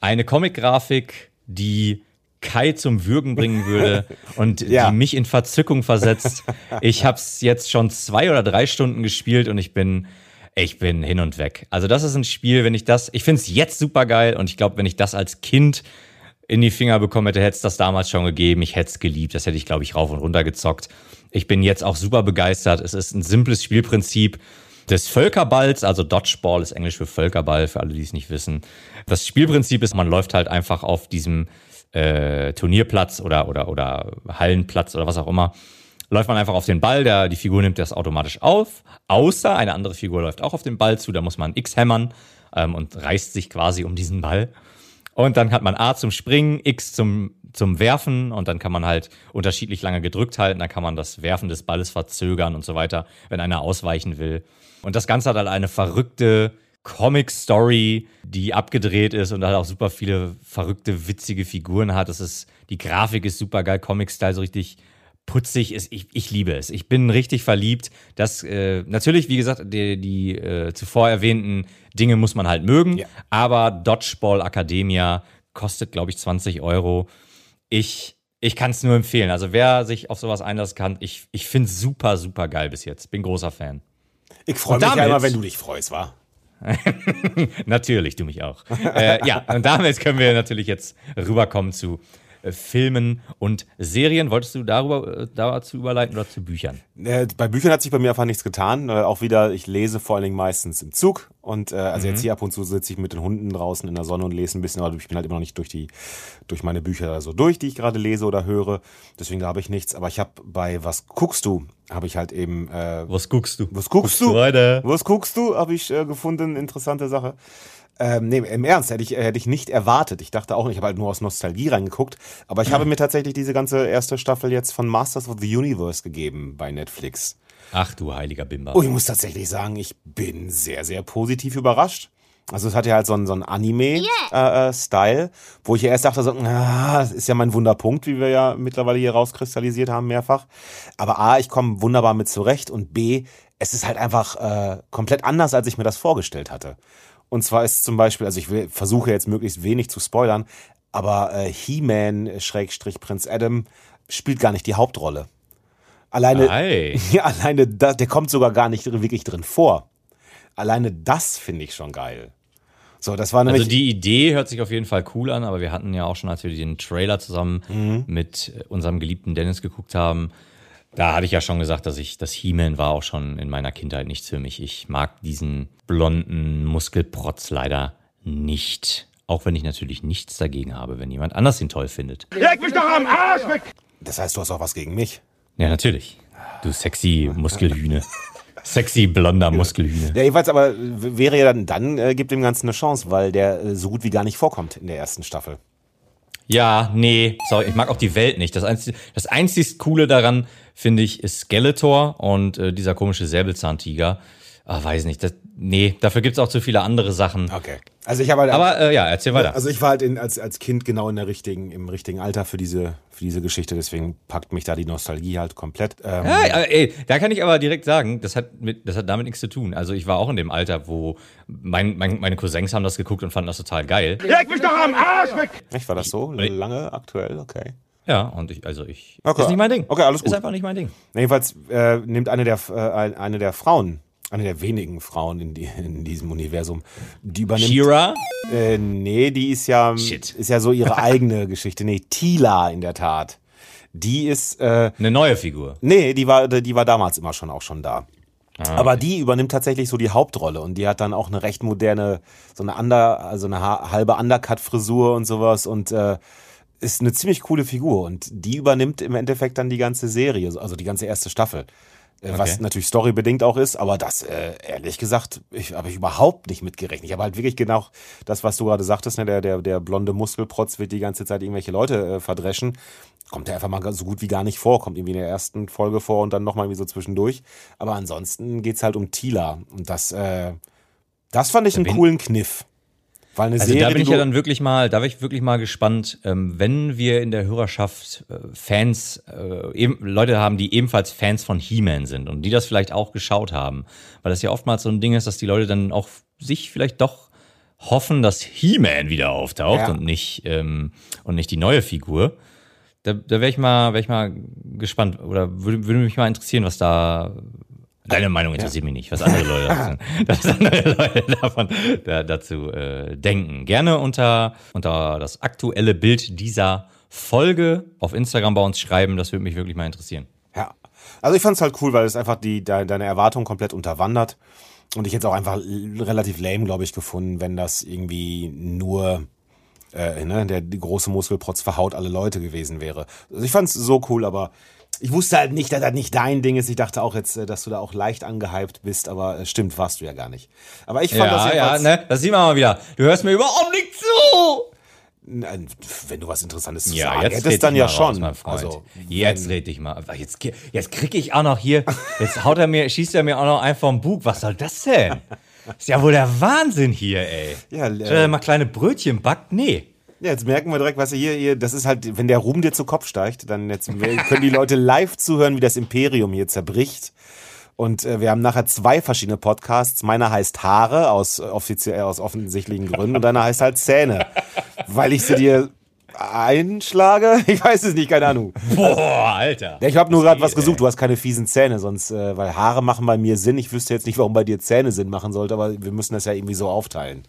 Eine Comic-Grafik, die Kai zum Würgen bringen würde und Ja. die mich in Verzückung versetzt. Ich habe es jetzt schon zwei oder drei Stunden gespielt und ich bin, ich bin hin und weg. Also das ist ein Spiel, wenn ich das, ich finde es jetzt super geil und ich glaube, wenn ich das als Kind in die Finger bekommen hätte, hätte es das damals schon gegeben. Ich hätte es geliebt. Das hätte ich, glaube ich, rauf und runter gezockt. Ich bin jetzt auch super begeistert. Es ist ein simples Spielprinzip des Völkerballs, also Dodgeball ist Englisch für Völkerball, für alle, die es nicht wissen. Das Spielprinzip ist, man läuft halt einfach auf diesem äh, Turnierplatz oder, oder, oder Hallenplatz oder was auch immer, läuft man einfach auf den Ball, der, die Figur nimmt das automatisch auf, außer eine andere Figur läuft auch auf den Ball zu, da muss man X hämmern ähm, und reißt sich quasi um diesen Ball. Und dann hat man A zum Springen, X zum, zum Werfen und dann kann man halt unterschiedlich lange gedrückt halten, dann kann man das Werfen des Balles verzögern und so weiter, wenn einer ausweichen will. Und das Ganze hat halt eine verrückte Comic-Story, die abgedreht ist und halt auch super viele verrückte, witzige Figuren hat. Das ist, die Grafik ist super geil, Comic-Style so richtig putzig ist. Ich, ich liebe es. Ich bin richtig verliebt. Das, äh, natürlich, wie gesagt, die, die äh, zuvor erwähnten Dinge muss man halt mögen, Ja. aber Dodgeball Academia kostet, glaube ich, 20 Euro. Ich, ich kann es nur empfehlen. Also wer sich auf sowas einlassen kann, ich, ich finde es super, super geil bis jetzt. Bin großer Fan. Ich freue mich ja immer, wenn du dich freust, wa? Natürlich, du mich auch. äh, ja, und damit können wir natürlich jetzt rüberkommen zu Filmen und Serien. Wolltest du darüber äh, dazu überleiten oder zu Büchern? Äh, bei Büchern hat sich bei mir einfach nichts getan. Äh, auch wieder, ich lese vor allen Dingen meistens im Zug. Und äh, also Mhm. jetzt hier ab und zu sitze ich mit den Hunden draußen in der Sonne und lese ein bisschen, aber ich bin halt immer noch nicht durch die, durch meine Bücher so durch, die ich gerade lese oder höre. Deswegen da habe ich nichts. Aber ich habe bei Was guckst du, habe ich halt eben äh, Was guckst du? Was guckst du? weiter? Was guckst du? Habe ich äh, gefunden. Interessante Sache. Ähm, nee, im Ernst, hätte ich, hätte ich nicht erwartet. Ich dachte auch nicht, ich habe halt nur aus Nostalgie reingeguckt. Aber ich habe mir tatsächlich diese ganze erste Staffel jetzt von Masters of the Universe gegeben bei Netflix. Ach du heiliger Bimber. Und ich muss tatsächlich sagen, ich bin sehr, sehr positiv überrascht. Also es hat ja halt so einen, so einen Anime-Style, wo ich ja erst dachte, so, ah, das ist ja mein Wunderpunkt, wie wir ja mittlerweile hier rauskristallisiert haben, mehrfach. Aber A, ich komme wunderbar mit zurecht und B, es ist halt einfach äh, komplett anders, als ich mir das vorgestellt hatte. Und zwar ist zum Beispiel, also ich will, versuche jetzt möglichst wenig zu spoilern, aber äh, He-Man, Schrägstrich Prinz Adam, spielt gar nicht die Hauptrolle. Alleine, Ei. ja, alleine, da, der kommt sogar gar nicht wirklich drin vor. Alleine das finde ich schon geil. So, das war nämlich. Also die Idee hört sich auf jeden Fall cool an, aber wir hatten ja auch schon, als wir den Trailer zusammen Mhm. mit unserem geliebten Dennis geguckt haben, da hatte ich ja schon gesagt, dass ich das He-Man war auch schon in meiner Kindheit nichts für mich. Ich mag diesen blonden Muskelprotz leider nicht. Auch wenn ich natürlich nichts dagegen habe, wenn jemand anders ihn toll findet. Leg mich doch am Arsch weg! das heißt, du hast auch was gegen mich. Ja, natürlich. Du sexy Muskelhühne. sexy blonder Muskelhühne. Ja, jedenfalls aber wäre ja dann, dann äh, gibt dem Ganzen eine Chance, weil der äh, so gut wie gar nicht vorkommt in der ersten Staffel. Ja, nee, sorry, ich mag auch die Welt nicht. Das einzig, das einzig Coole daran, finde ich, ist Skeletor und äh, dieser komische Säbelzahntiger. Ah, weiß nicht, das, nee, dafür gibt's auch zu viele andere Sachen. Okay. Also ich habe halt. Aber äh, ja, erzähl weiter. also ich war halt in, als, als Kind genau in der richtigen, im richtigen Alter für diese, für diese Geschichte, deswegen packt mich da die Nostalgie halt komplett. Ähm, Ja, ja, ey, da kann ich aber direkt sagen, das hat, mit, das hat damit nichts zu tun. Also ich war auch in dem Alter, wo mein, mein, meine Cousins haben das geguckt und fanden das total geil. Leg mich doch am Arsch weg! Echt, war das so? Lange aktuell? Okay. Ja, und ich, also ich, Okay. ist nicht mein Ding. Okay, alles Ist gut. einfach nicht mein Ding. Jedenfalls äh, nimmt eine der, äh, eine der Frauen, eine der wenigen Frauen in, die, in diesem Universum, die übernimmt. Shira? Äh, nee, die ist ja, Shit. ist ja so ihre eigene Geschichte. Nee, Tila in der Tat. Die ist, äh, Eine neue Figur. nee, die war, die war damals immer schon auch schon da. Aber die übernimmt tatsächlich so die Hauptrolle und die hat dann auch eine recht moderne, so eine under, also eine ha- halbe Undercut-Frisur und sowas und äh, ist eine ziemlich coole Figur und die übernimmt im Endeffekt dann die ganze Serie, also die ganze erste Staffel. Äh, Was Okay. natürlich storybedingt auch ist, aber das, äh, ehrlich gesagt, ich habe ich überhaupt nicht mitgerechnet. Ich habe halt wirklich genau das, was du gerade sagtest, ne, der, der, der blonde Muskelprotz wird die ganze Zeit irgendwelche Leute äh, verdreschen. Kommt er einfach mal so gut wie gar nicht vor, kommt irgendwie in der ersten Folge vor und dann nochmal irgendwie so zwischendurch. Aber ansonsten geht's halt um Tila. Und das, äh, das fand ich einen bin- coolen Kniff. Weil eine Also Serie, da bin ich ja dann wirklich mal, da bin ich wirklich mal gespannt, ähm, wenn wir in der Hörerschaft äh, Fans, äh, eben, Leute haben, die ebenfalls Fans von He-Man sind und die das vielleicht auch geschaut haben, weil das ja oftmals so ein Ding ist, dass die Leute dann auch sich vielleicht doch hoffen, dass He-Man wieder auftaucht Ja. und nicht ähm, und nicht die neue Figur. Da, da wäre ich mal, wäre ich mal gespannt oder würde, würde mich mal interessieren, was da Deine Meinung interessiert mich nicht, was andere Leute, davon, was andere Leute davon da, dazu äh, denken. Gerne unter, unter das aktuelle Bild dieser Folge auf Instagram bei uns schreiben, das würde mich wirklich mal interessieren. Ja. Also ich fand's halt cool, weil es einfach die, de, deine Erwartungen komplett unterwandert. Und ich hätte auch einfach relativ lame, glaube ich, gefunden, wenn das irgendwie nur äh, ne, der große Muskelprotz verhaut alle Leute gewesen wäre. Also ich fand's so cool, aber ich wusste halt nicht, dass das nicht dein Ding ist. Ich dachte auch jetzt, äh, dass du da auch leicht angehypt bist, aber äh, stimmt, warst du ja gar nicht. Aber ich fand das Ja, ja, jedenfalls- ne, das sieht man mal wieder. Du hörst mir überhaupt nicht zu. Nein, wenn du was Interessantes zu Ja, sagen jetzt hättest, dann ja mal schon. Raus, mein Freund. Also, jetzt red ich mal. Jetzt, jetzt krieg ich auch noch hier, jetzt haut er mir, schießt er mir auch noch einen vom Bug. Was soll das denn? Ist ja wohl der Wahnsinn hier, ey. Ja, äh, mal kleine Brötchen backt? Nee. Ja, jetzt merken wir direkt, was hier, hier, das ist halt, wenn der Ruhm dir zu Kopf steigt, dann jetzt können die Leute live zuhören, wie das Imperium hier zerbricht. Und äh, wir haben nachher zwei verschiedene Podcasts. Meiner heißt Haare aus offiziell aus offensichtlichen Gründen und deiner heißt halt Zähne, weil ich sie dir einschlage. Ich weiß es nicht, keine Ahnung. Boah, Alter. Ich habe nur gerade was gesucht. Du hast keine fiesen Zähne, sonst, äh, weil Haare machen bei mir Sinn. Ich wüsste jetzt nicht, warum bei dir Zähne Sinn machen sollte, aber wir müssen das ja irgendwie so aufteilen.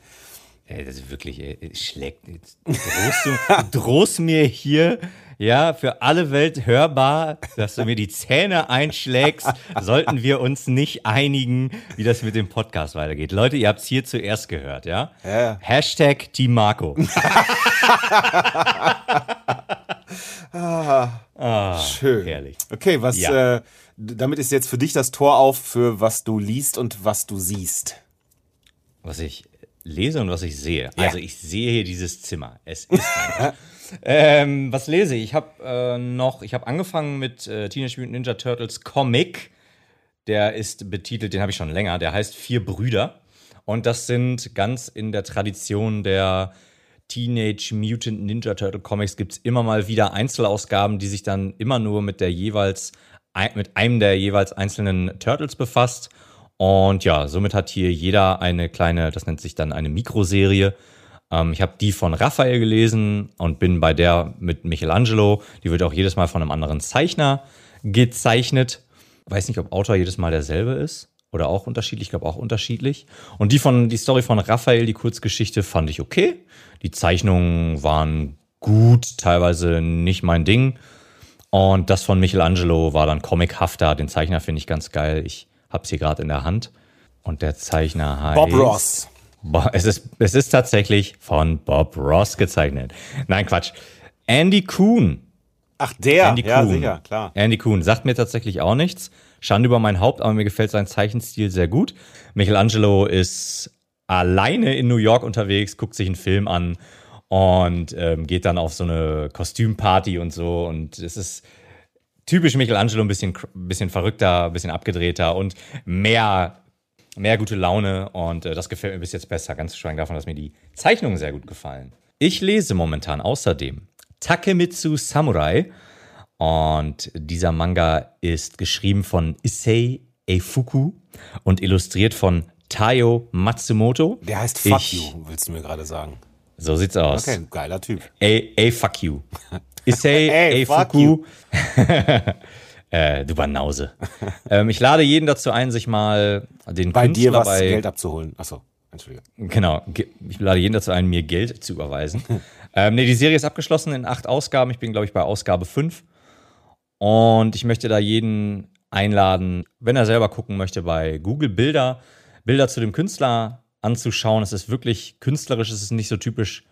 Ey, das ist wirklich, ey, schlägt. Drohst du drohst mir hier, ja, für alle Welt hörbar, dass du mir die Zähne einschlägst. Sollten wir uns nicht einigen, wie das mit dem Podcast weitergeht. Leute, ihr habt es hier zuerst gehört, ja? Ja. Hashtag Team Marco. Schön. herrlich. Okay, was, Ja. äh, damit ist jetzt für dich das Tor auf für was du liest und was du siehst. was ich lese und was ich sehe. Also ich sehe hier dieses Zimmer. Es ist ähm, Was lese ich? Ich habe äh, noch, ich habe angefangen mit äh, Teenage Mutant Ninja Turtles Comic. Der ist betitelt, den habe ich schon länger. Der heißt Vier Brüder. Und das sind ganz in der Tradition der Teenage Mutant Ninja Turtle Comics gibt es immer mal wieder Einzelausgaben, die sich dann immer nur mit der jeweils mit einem der jeweils einzelnen Turtles befasst. Und ja, somit hat hier jeder eine kleine, das nennt sich dann eine Mikroserie. Ähm, ich habe die von Raphael gelesen und bin bei der mit Michelangelo. Die wird auch jedes Mal von einem anderen Zeichner gezeichnet. Weiß nicht, ob Autor jedes Mal derselbe ist oder auch unterschiedlich. Ich glaube auch unterschiedlich. Und die von die Story von Raphael, die Kurzgeschichte, fand ich okay. Die Zeichnungen waren gut, teilweise nicht mein Ding. Und das von Michelangelo war dann comichafter. Den Zeichner finde ich ganz geil. Ich habe es hier gerade in der Hand. Und der Zeichner heißt. Bob Ross. Bo- Es ist, es ist tatsächlich von Bob Ross gezeichnet. Nein, Quatsch. Andy Kuhn. Ach, der. Andy ja, Kuhn. sicher, klar. Andy Kuhn sagt mir tatsächlich auch nichts. Schande über mein Haupt, aber mir gefällt sein Zeichenstil sehr gut. Michelangelo ist alleine in New York unterwegs, guckt sich einen Film an und ähm, geht dann auf so eine Kostümparty und so. Und es ist typisch Michelangelo, ein bisschen, bisschen verrückter, ein bisschen abgedrehter und mehr, mehr gute Laune. Und äh, das gefällt mir bis jetzt besser, ganz zu schweigen davon, dass mir die Zeichnungen sehr gut gefallen. Ich lese momentan außerdem Takemitsu Samurai. Und dieser Manga ist geschrieben von Issei Eifuku und illustriert von Tayo Matsumoto. Der heißt Fuck Ich- You, willst du mir gerade sagen. So sieht's aus. Okay, geiler Typ. Ey, ey, fuck you. Issei, Ey, ey, fuck fuck you. äh, du Banause. ähm, ich lade jeden dazu ein, sich mal den Bei Künstler dir was bei, Geld abzuholen. Achso, Entschuldige. Genau, ge- ich lade jeden dazu ein, mir Geld zu überweisen. ähm, nee, die Serie ist abgeschlossen in acht Ausgaben. Ich bin, glaube ich, bei Ausgabe fünf. Und ich möchte da jeden einladen, wenn er selber gucken möchte, bei Google Bilder, Bilder zu dem Künstler anzuschauen. Es ist wirklich künstlerisch, es ist nicht so typisch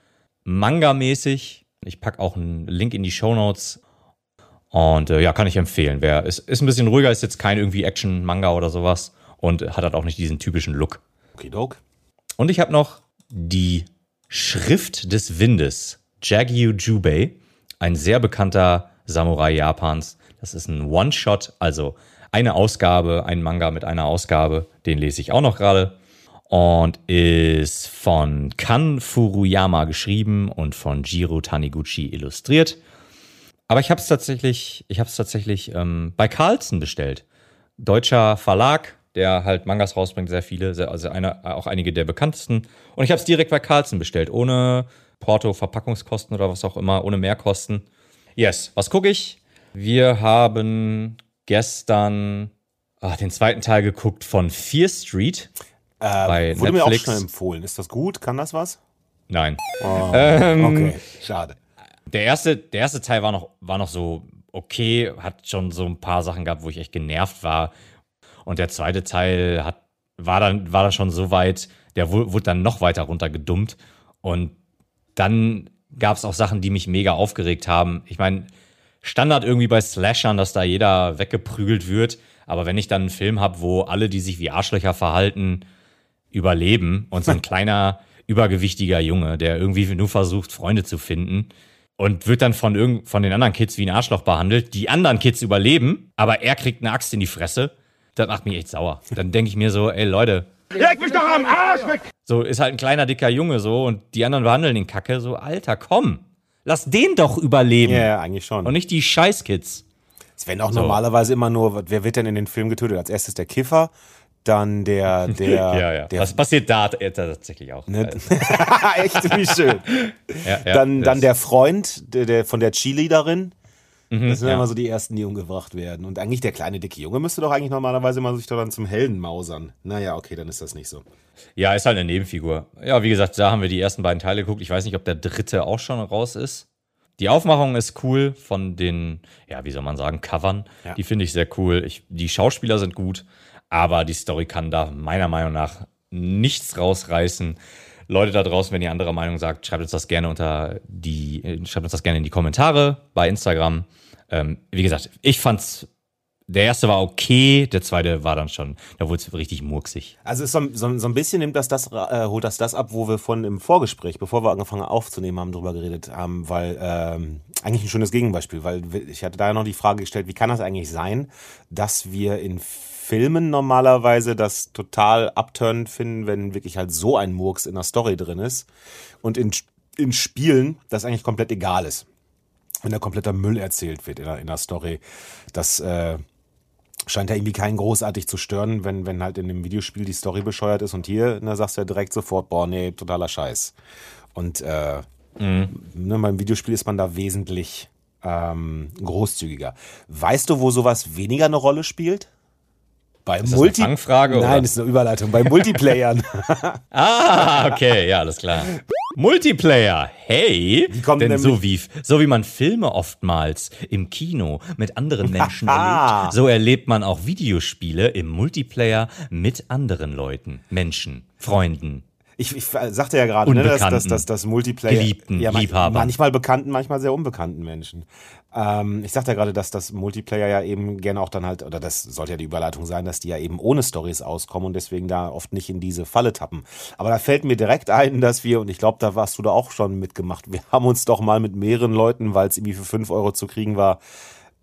Manga-mäßig. Ich packe auch einen Link in die Show Notes. Und äh, ja, kann ich empfehlen. Wer ist, ist ein bisschen ruhiger, ist jetzt kein irgendwie Action-Manga oder sowas und hat halt auch nicht diesen typischen Look. Okidok. Und ich habe noch die Schrift des Windes, Jagyu Jubei, ein sehr bekannter Samurai Japans. Das ist ein One-Shot, also eine Ausgabe, ein Manga mit einer Ausgabe, den lese ich auch noch gerade. Und ist von Kan Furuyama geschrieben und von Jiro Taniguchi illustriert. Aber ich habe es tatsächlich, ich habe tatsächlich ähm, bei Carlsen bestellt. Deutscher Verlag, der halt Mangas rausbringt, sehr viele, sehr, also einer, auch einige der bekanntesten. Und ich habe es direkt bei Carlsen bestellt, ohne Porto, Verpackungskosten oder was auch immer, ohne Mehrkosten. Yes, was gucke ich? Wir haben gestern ah, den zweiten Teil geguckt von Fear Street bei Äh, Wurde mir auch Netflix. schon empfohlen. Ist das gut? Kann das was? Nein. Okay, schade. Der erste, der erste Teil war noch, war noch so okay, hat schon so ein paar Sachen gehabt, wo ich echt genervt war. Und der zweite Teil hat, war, dann, war dann schon so weit, der wu- wurde dann noch weiter runtergedummt. Und dann gab es auch Sachen, die mich mega aufgeregt haben. Ich meine, Standard irgendwie bei Slashern, dass da jeder weggeprügelt wird. Aber wenn ich dann einen Film habe, wo alle, die sich wie Arschlöcher verhalten, überleben und so ein kleiner, übergewichtiger Junge, der irgendwie nur versucht, Freunde zu finden und wird dann von, irgend, von den anderen Kids wie ein Arschloch behandelt. Die anderen Kids überleben, aber er kriegt eine Axt in die Fresse. Das macht mich echt sauer. Dann denke ich mir so, ey Leute, Leg mich doch am Arsch weg! so ist halt ein kleiner, dicker Junge so und die anderen behandeln den Kacke. So, Alter, komm, lass den doch überleben. Ja, ja, eigentlich schon. Und nicht die Scheißkids. Es werden auch normalerweise immer nur, wer wird denn in den Film getötet? Als erstes der Kiffer, dann der, der, Ja, ja. der Was passiert da äh, tatsächlich auch? Ne? Echt, wie schön. Ja, ja, dann, dann der Freund der, der, von der Cheerleaderin, das sind ja. immer so die ersten, die umgebracht werden. Und eigentlich der kleine, dicke Junge müsste doch eigentlich normalerweise mal sich doch dann zum Helden mausern. Naja, okay, dann ist das nicht so. Ja, ist halt eine Nebenfigur. Ja, wie gesagt, da haben wir die ersten beiden Teile geguckt. Ich weiß nicht, ob der dritte auch schon raus ist. Die Aufmachung ist cool von den, ja, wie soll man sagen, Covern. Ja. Die finde ich sehr cool. Ich, die Schauspieler sind gut, aber die Story kann da meiner Meinung nach nichts rausreißen. Leute da draußen, wenn ihr anderer Meinung sagt, schreibt uns das gerne unter die, äh, schreibt uns das gerne in die Kommentare bei Instagram. Ähm, wie gesagt, ich fand's, der erste war okay, der zweite war dann schon, da wurde es richtig murksig. Also so, so, so ein bisschen nimmt das das, äh, holt das das ab, wo wir von im Vorgespräch, bevor wir angefangen aufzunehmen haben, drüber geredet haben, weil ähm, eigentlich ein schönes Gegenbeispiel, weil ich hatte da ja noch die Frage gestellt, wie kann das eigentlich sein, dass wir in Filmen normalerweise das total abturnend finden, wenn wirklich halt so ein Murks in der Story drin ist und in, in Spielen das eigentlich komplett egal ist. Wenn da kompletter Müll erzählt wird in der, in der Story, das äh, scheint ja irgendwie keinen großartig zu stören, wenn, wenn halt in dem Videospiel die Story bescheuert ist und hier, da sagst du ja direkt sofort, boah, nee, totaler Scheiß. Und äh, ne, beim Videospiel ist man da wesentlich ähm, großzügiger. Weißt du, wo sowas weniger eine Rolle spielt? Bei das eine Fangfrage, Nein, oder? das ist eine Überleitung. Bei Multiplayern. Ah, okay, ja, alles klar. Multiplayer, hey, denn so wie, so wie man Filme oftmals im Kino mit anderen Menschen Haha. erlebt, so erlebt man auch Videospiele im Multiplayer mit anderen Leuten, Menschen, Freunden. Ich, ich sagte ja gerade, ne, dass, dass, dass das Multiplayer. geliebten, ja, man- Liebhabern. Manchmal bekannten, manchmal sehr unbekannten Menschen. Ähm, ich sagte ja gerade, dass das Multiplayer ja eben gerne auch dann halt, oder das sollte ja die Überleitung sein, dass die ja eben ohne Stories auskommen und deswegen da oft nicht in diese Falle tappen. Aber da fällt mir direkt ein, dass wir, und ich glaube, da warst du da auch schon mitgemacht, wir haben uns doch mal mit mehreren Leuten, weil es irgendwie für 5 Euro zu kriegen war,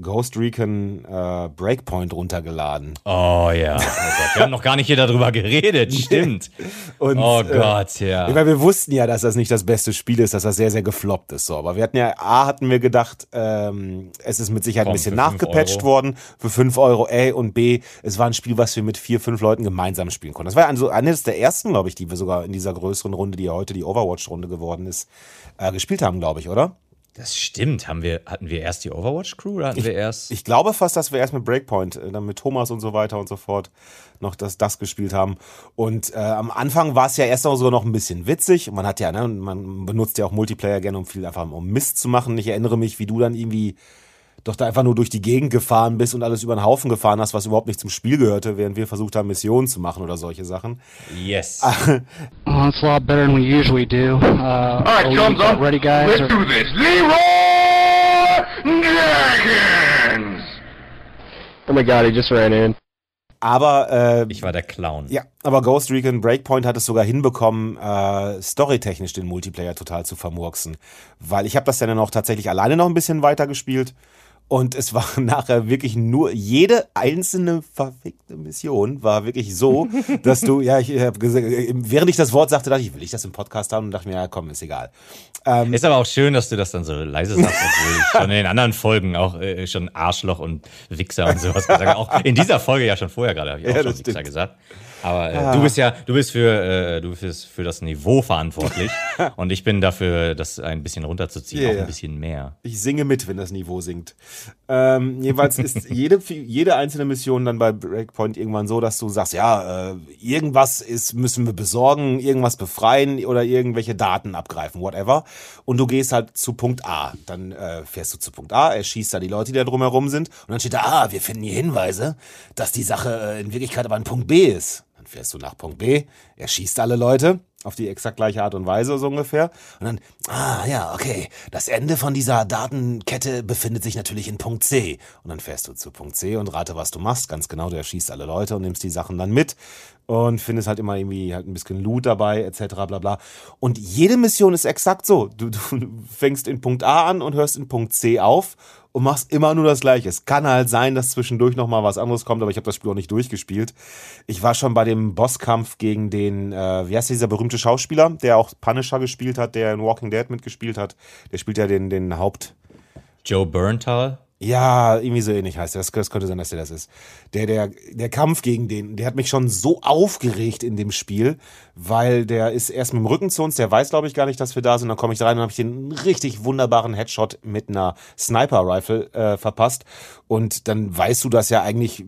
Ghost Recon äh, Breakpoint runtergeladen. Oh ja, oh Gott, wir haben noch gar nicht hier darüber geredet, stimmt. Und, oh äh, Gott, ja. Ich meine, wir wussten ja, dass das nicht das beste Spiel ist, dass das sehr, sehr gefloppt ist. So. Aber wir hatten ja, A, hatten wir gedacht, ähm, es ist mit Sicherheit Komm, ein bisschen nachgepatcht worden für 5 Euro, A und B, es war ein Spiel, was wir mit vier, fünf Leuten gemeinsam spielen konnten. Das war also eines der ersten, glaube ich, die wir sogar in dieser größeren Runde, die ja heute die Overwatch-Runde geworden ist, äh, gespielt haben, glaube ich, oder? Das stimmt. Haben wir, hatten wir erst die Overwatch-Crew oder hatten wir erst. Ich glaube fast, dass wir erst mit Breakpoint, äh, dann mit Thomas und so weiter und so fort noch das, das gespielt haben. Und äh, am Anfang war es ja erst noch sogar noch ein bisschen witzig. Man hat ja, ne, man benutzt ja auch Multiplayer gerne, um viel einfach um Mist zu machen. Ich erinnere mich, wie du dann irgendwie doch da einfach nur durch die Gegend gefahren bist und alles über den Haufen gefahren hast, was überhaupt nicht zum Spiel gehörte, während wir versucht haben, Missionen zu machen oder solche Sachen. yes. Well, it's a lot better than we usually do. Uh, All right, about up. ready, guys? Let's or- do this. Leroy Jenkins. Oh my god, he just ran in. Aber äh, Ich war der Clown. Ja, aber Ghost Recon Breakpoint hat es sogar hinbekommen, äh, storytechnisch den Multiplayer total zu vermurksen. Weil ich habe das dann auch tatsächlich alleine noch ein bisschen weiter gespielt. Und es war nachher wirklich nur, jede einzelne verfickte Mission war wirklich so, dass du, ja, ich habe gesagt, während ich das Wort sagte, dachte ich, will ich das im Podcast haben? Und dachte mir, ja, komm, ist egal. Ist aber auch schön, dass du das dann so leise sagst, obwohl ich schon in den anderen Folgen auch äh, schon Arschloch und Wichser und sowas gesagt habe. Auch in dieser Folge ja schon vorher gerade habe ich auch Ja, schon Wichser stimmt. gesagt. Aber äh, du bist ja, du bist für, äh, du bist für das Niveau verantwortlich und ich bin dafür, das ein bisschen runterzuziehen, Ja, auch ein bisschen mehr. Ich singe mit, wenn das Niveau singt. Ähm, jeweils ist jede, jede einzelne Mission dann bei Breakpoint irgendwann so, dass du sagst, ja, äh, irgendwas ist, müssen wir besorgen, irgendwas befreien oder irgendwelche Daten abgreifen, whatever. Und du gehst halt zu Punkt A. Dann äh, fährst du zu Punkt A, erschießt da die Leute, die da drumherum sind. Und dann steht da, ah, wir finden hier Hinweise, dass die Sache äh, in Wirklichkeit aber an Punkt B ist. Fährst du nach Punkt B, erschießt alle Leute auf die exakt gleiche Art und Weise so ungefähr. Und dann, ah ja, okay, das Ende von dieser Datenkette befindet sich natürlich in Punkt C. Und dann fährst du zu Punkt C und rate, was du machst. Ganz genau, du erschießt alle Leute und nimmst die Sachen dann mit und findest halt immer irgendwie halt ein bisschen Loot dabei, etc. bla bla. Und jede Mission ist exakt so. Du, du fängst in Punkt A an und hörst in Punkt C auf und machst immer nur das Gleiche. Es kann halt sein, dass zwischendurch noch mal was anderes kommt, aber ich habe das Spiel auch nicht durchgespielt. Ich war schon bei dem Bosskampf gegen den, äh, wie heißt dieser berühmte Schauspieler, der auch Punisher gespielt hat, der in Walking Dead mitgespielt hat. Der spielt ja den, den Haupt, Joe Berntal, Ja, irgendwie so ähnlich heißt er. Das, das könnte sein, dass der das ist. Der, der, der Kampf gegen den, der hat mich schon so aufgeregt in dem Spiel, weil der ist erst mit dem Rücken zu uns, der weiß, glaube ich, gar nicht, dass wir da sind. Dann komme ich rein und habe ich den richtig wunderbaren Headshot mit einer Sniper-Rifle äh, verpasst. Und dann weißt du, dass ja eigentlich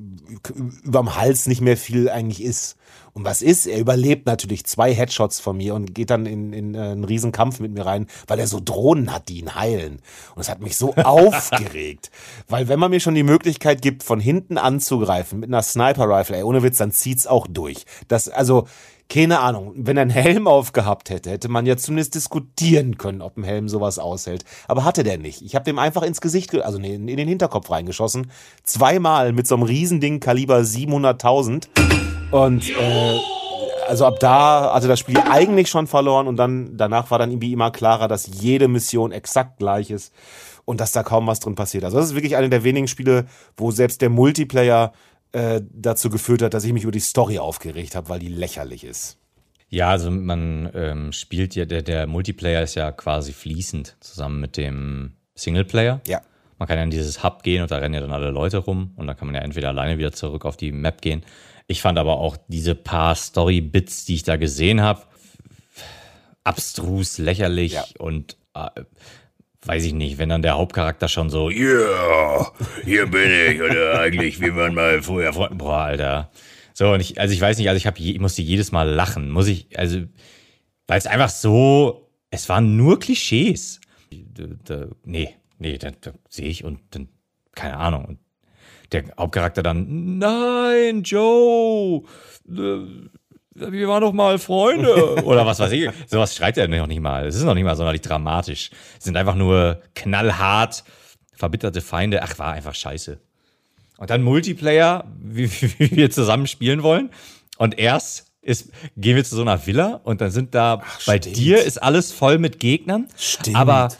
überm Hals nicht mehr viel eigentlich ist. Und was ist? Er überlebt natürlich zwei Headshots von mir und geht dann in, in äh, einen riesen Kampf mit mir rein, weil er so Drohnen hat, die ihn heilen. Und das hat mich so aufgeregt. Weil wenn man mir schon die Möglichkeit gibt, von hinten anzugreifen mit einer Sniper-Rifle, ey, ohne Witz, dann zieht's auch durch. Das, also, keine Ahnung, wenn er einen Helm aufgehabt hätte, hätte man ja zumindest diskutieren können, ob ein Helm sowas aushält. Aber hatte der nicht. Ich habe dem einfach ins Gesicht, also nee, in den Hinterkopf reingeschossen. Zweimal mit so einem Riesending Kaliber 700.000. Und äh, also ab da hatte das Spiel eigentlich schon verloren und dann danach war dann irgendwie immer klarer, dass jede Mission exakt gleich ist und dass da kaum was drin passiert. Also das ist wirklich eine der wenigen Spiele, wo selbst der Multiplayer äh, dazu geführt hat, dass ich mich über die Story aufgeregt habe, weil die lächerlich ist. Ja, also man ähm, spielt ja, der, der Multiplayer ist ja quasi fließend zusammen mit dem Singleplayer. Ja. Man kann ja in dieses Hub gehen und da rennen ja dann alle Leute rum und dann kann man ja entweder alleine wieder zurück auf die Map gehen ich fand aber auch diese paar Story-Bits, die ich da gesehen habe, abstrus, lächerlich ja. und äh, weiß ich nicht, wenn dann der Hauptcharakter schon so, yeah, hier bin ich, oder eigentlich, wie man mal vorher Freunden, boah, Alter. So, und ich, also ich weiß nicht, also ich, hab, ich musste jedes Mal lachen, muss ich, also, weil es einfach so, es waren nur Klischees. Da, da, nee, nee, da, da sehe ich und dann, keine Ahnung, und der Hauptcharakter dann, nein, Joe, äh, wir waren doch mal Freunde. Oder was weiß ich. Sowas schreit er noch nicht mal. Es ist noch nicht mal sonderlich dramatisch. Es sind einfach nur knallhart verbitterte Feinde. Ach, war einfach scheiße. Und dann Multiplayer, wie, wie wir zusammen spielen wollen. Und erst ist, gehen wir zu so einer Villa und dann sind da, Ach, bei stimmt. dir ist alles voll mit Gegnern. Stimmt. Aber,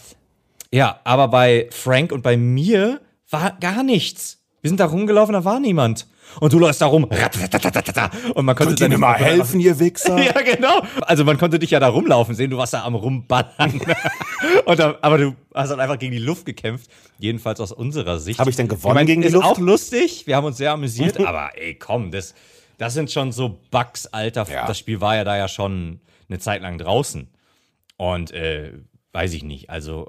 ja, aber bei Frank und bei mir war gar nichts. Wir sind da rumgelaufen, da war niemand. Und du läufst da rum. Und man konnte Könnt ihr mir mal helfen, ihr Wichser? ja, genau. Also man konnte dich ja da rumlaufen sehen, du warst da am Rumballern. und da, aber du hast dann einfach gegen die Luft gekämpft. Jedenfalls aus unserer Sicht. Habe ich denn gewonnen ich mein, gegen die ist Luft? auch lustig. Wir haben uns sehr amüsiert. aber ey, komm, das, das sind schon so Bugs, Alter. Ja. Das Spiel war ja da ja schon eine Zeit lang draußen. Und äh, weiß ich nicht. Also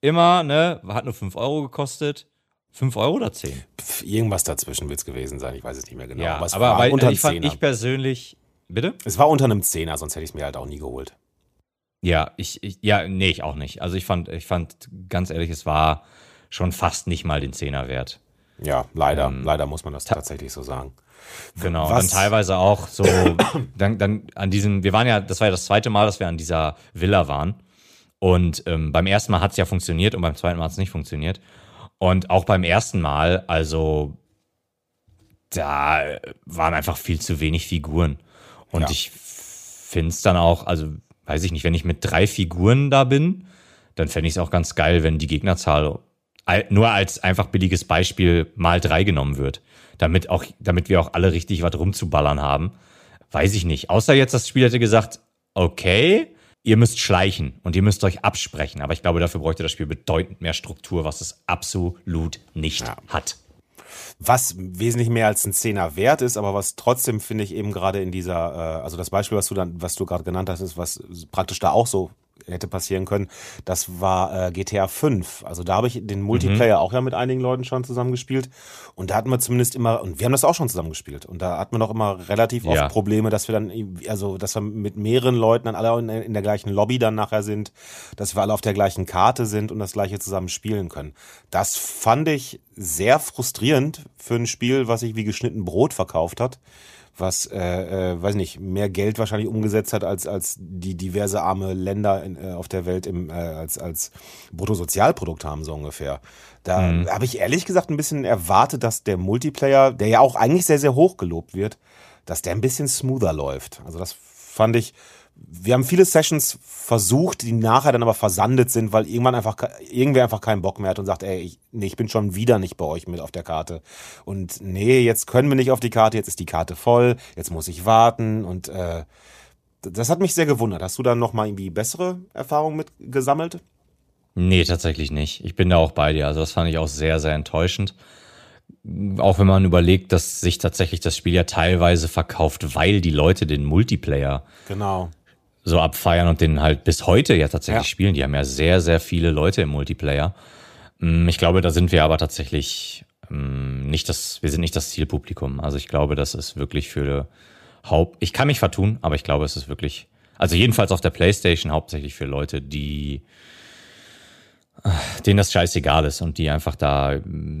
immer, ne, hat nur 5 Euro gekostet 5 Euro oder 10? Pff, irgendwas dazwischen wird es gewesen sein, ich weiß es nicht mehr genau. Ja, aber es aber war weil, unter ich, fand, ich persönlich. Bitte? Es war unter einem Zehner, sonst hätte ich es mir halt auch nie geholt. Ja, ich, ich, ja, nee, ich auch nicht. Also ich fand, ich fand, ganz ehrlich, es war schon fast nicht mal den Zehner wert. Ja, leider, ähm, leider muss man das tatsächlich so sagen. Genau, Was? dann teilweise auch so, dann, dann an diesem, wir waren ja, das war ja das zweite Mal, dass wir an dieser Villa waren. Und ähm, beim ersten Mal hat es ja funktioniert und beim zweiten Mal hat es nicht funktioniert. Und auch beim ersten Mal, also da waren einfach viel zu wenig Figuren. Und ja. ich finde es dann auch, also weiß ich nicht, wenn ich mit drei Figuren da bin, dann fände ich es auch ganz geil, wenn die Gegnerzahl nur als einfach billiges Beispiel mal drei genommen wird. Damit auch, damit wir auch alle richtig was rumzuballern haben. Weiß ich nicht. Außer jetzt, das Spiel hätte gesagt, okay, ihr müsst schleichen und ihr müsst euch absprechen. Aber ich glaube, dafür bräuchte das Spiel bedeutend mehr Struktur, was es absolut nicht ja. hat. Was wesentlich mehr als ein Zehner wert ist, aber was trotzdem finde ich eben gerade in dieser, äh, also das Beispiel, was du dann, was du gerade genannt hast, ist, was praktisch da auch so hätte passieren können, das war äh, GTA 5. Also da habe ich den Multiplayer mhm. auch ja mit einigen Leuten schon zusammengespielt. Und da hatten wir zumindest immer, und wir haben das auch schon zusammengespielt. Und da hatten wir noch immer relativ ja. oft Probleme, dass wir dann, also dass wir mit mehreren Leuten dann alle in, in der gleichen Lobby dann nachher sind, dass wir alle auf der gleichen Karte sind und das gleiche zusammen spielen können. Das fand ich sehr frustrierend für ein Spiel, was sich wie geschnitten Brot verkauft hat was, äh, äh, weiß nicht, mehr Geld wahrscheinlich umgesetzt hat als, als die diverse arme Länder in, äh, auf der Welt im, äh, als, als Bruttosozialprodukt haben, so ungefähr. Da mhm. habe ich ehrlich gesagt ein bisschen erwartet, dass der Multiplayer, der ja auch eigentlich sehr, sehr hoch gelobt wird, dass der ein bisschen smoother läuft. Also das fand ich, wir haben viele Sessions versucht, die nachher dann aber versandet sind, weil irgendwann einfach irgendwer einfach keinen Bock mehr hat und sagt, ey, ich, nee, ich bin schon wieder nicht bei euch mit auf der Karte. Und nee, jetzt können wir nicht auf die Karte, jetzt ist die Karte voll, jetzt muss ich warten und äh, das hat mich sehr gewundert. Hast du da noch mal irgendwie bessere Erfahrungen mit gesammelt? Nee, tatsächlich nicht. Ich bin da auch bei dir. Also das fand ich auch sehr, sehr enttäuschend. Auch wenn man überlegt, dass sich tatsächlich das Spiel ja teilweise verkauft, weil die Leute den Multiplayer Genau. so abfeiern und den halt bis heute ja tatsächlich Ja. spielen. Die haben ja sehr, sehr viele Leute im Multiplayer. Mm, Ich glaube, da sind wir aber tatsächlich mm, nicht das, wir sind nicht das Zielpublikum. Also ich glaube, das ist wirklich für Haupt, ich kann mich vertun, aber ich glaube, es ist wirklich, also jedenfalls auf der Playstation hauptsächlich für Leute, die, denen das scheißegal ist und die einfach da,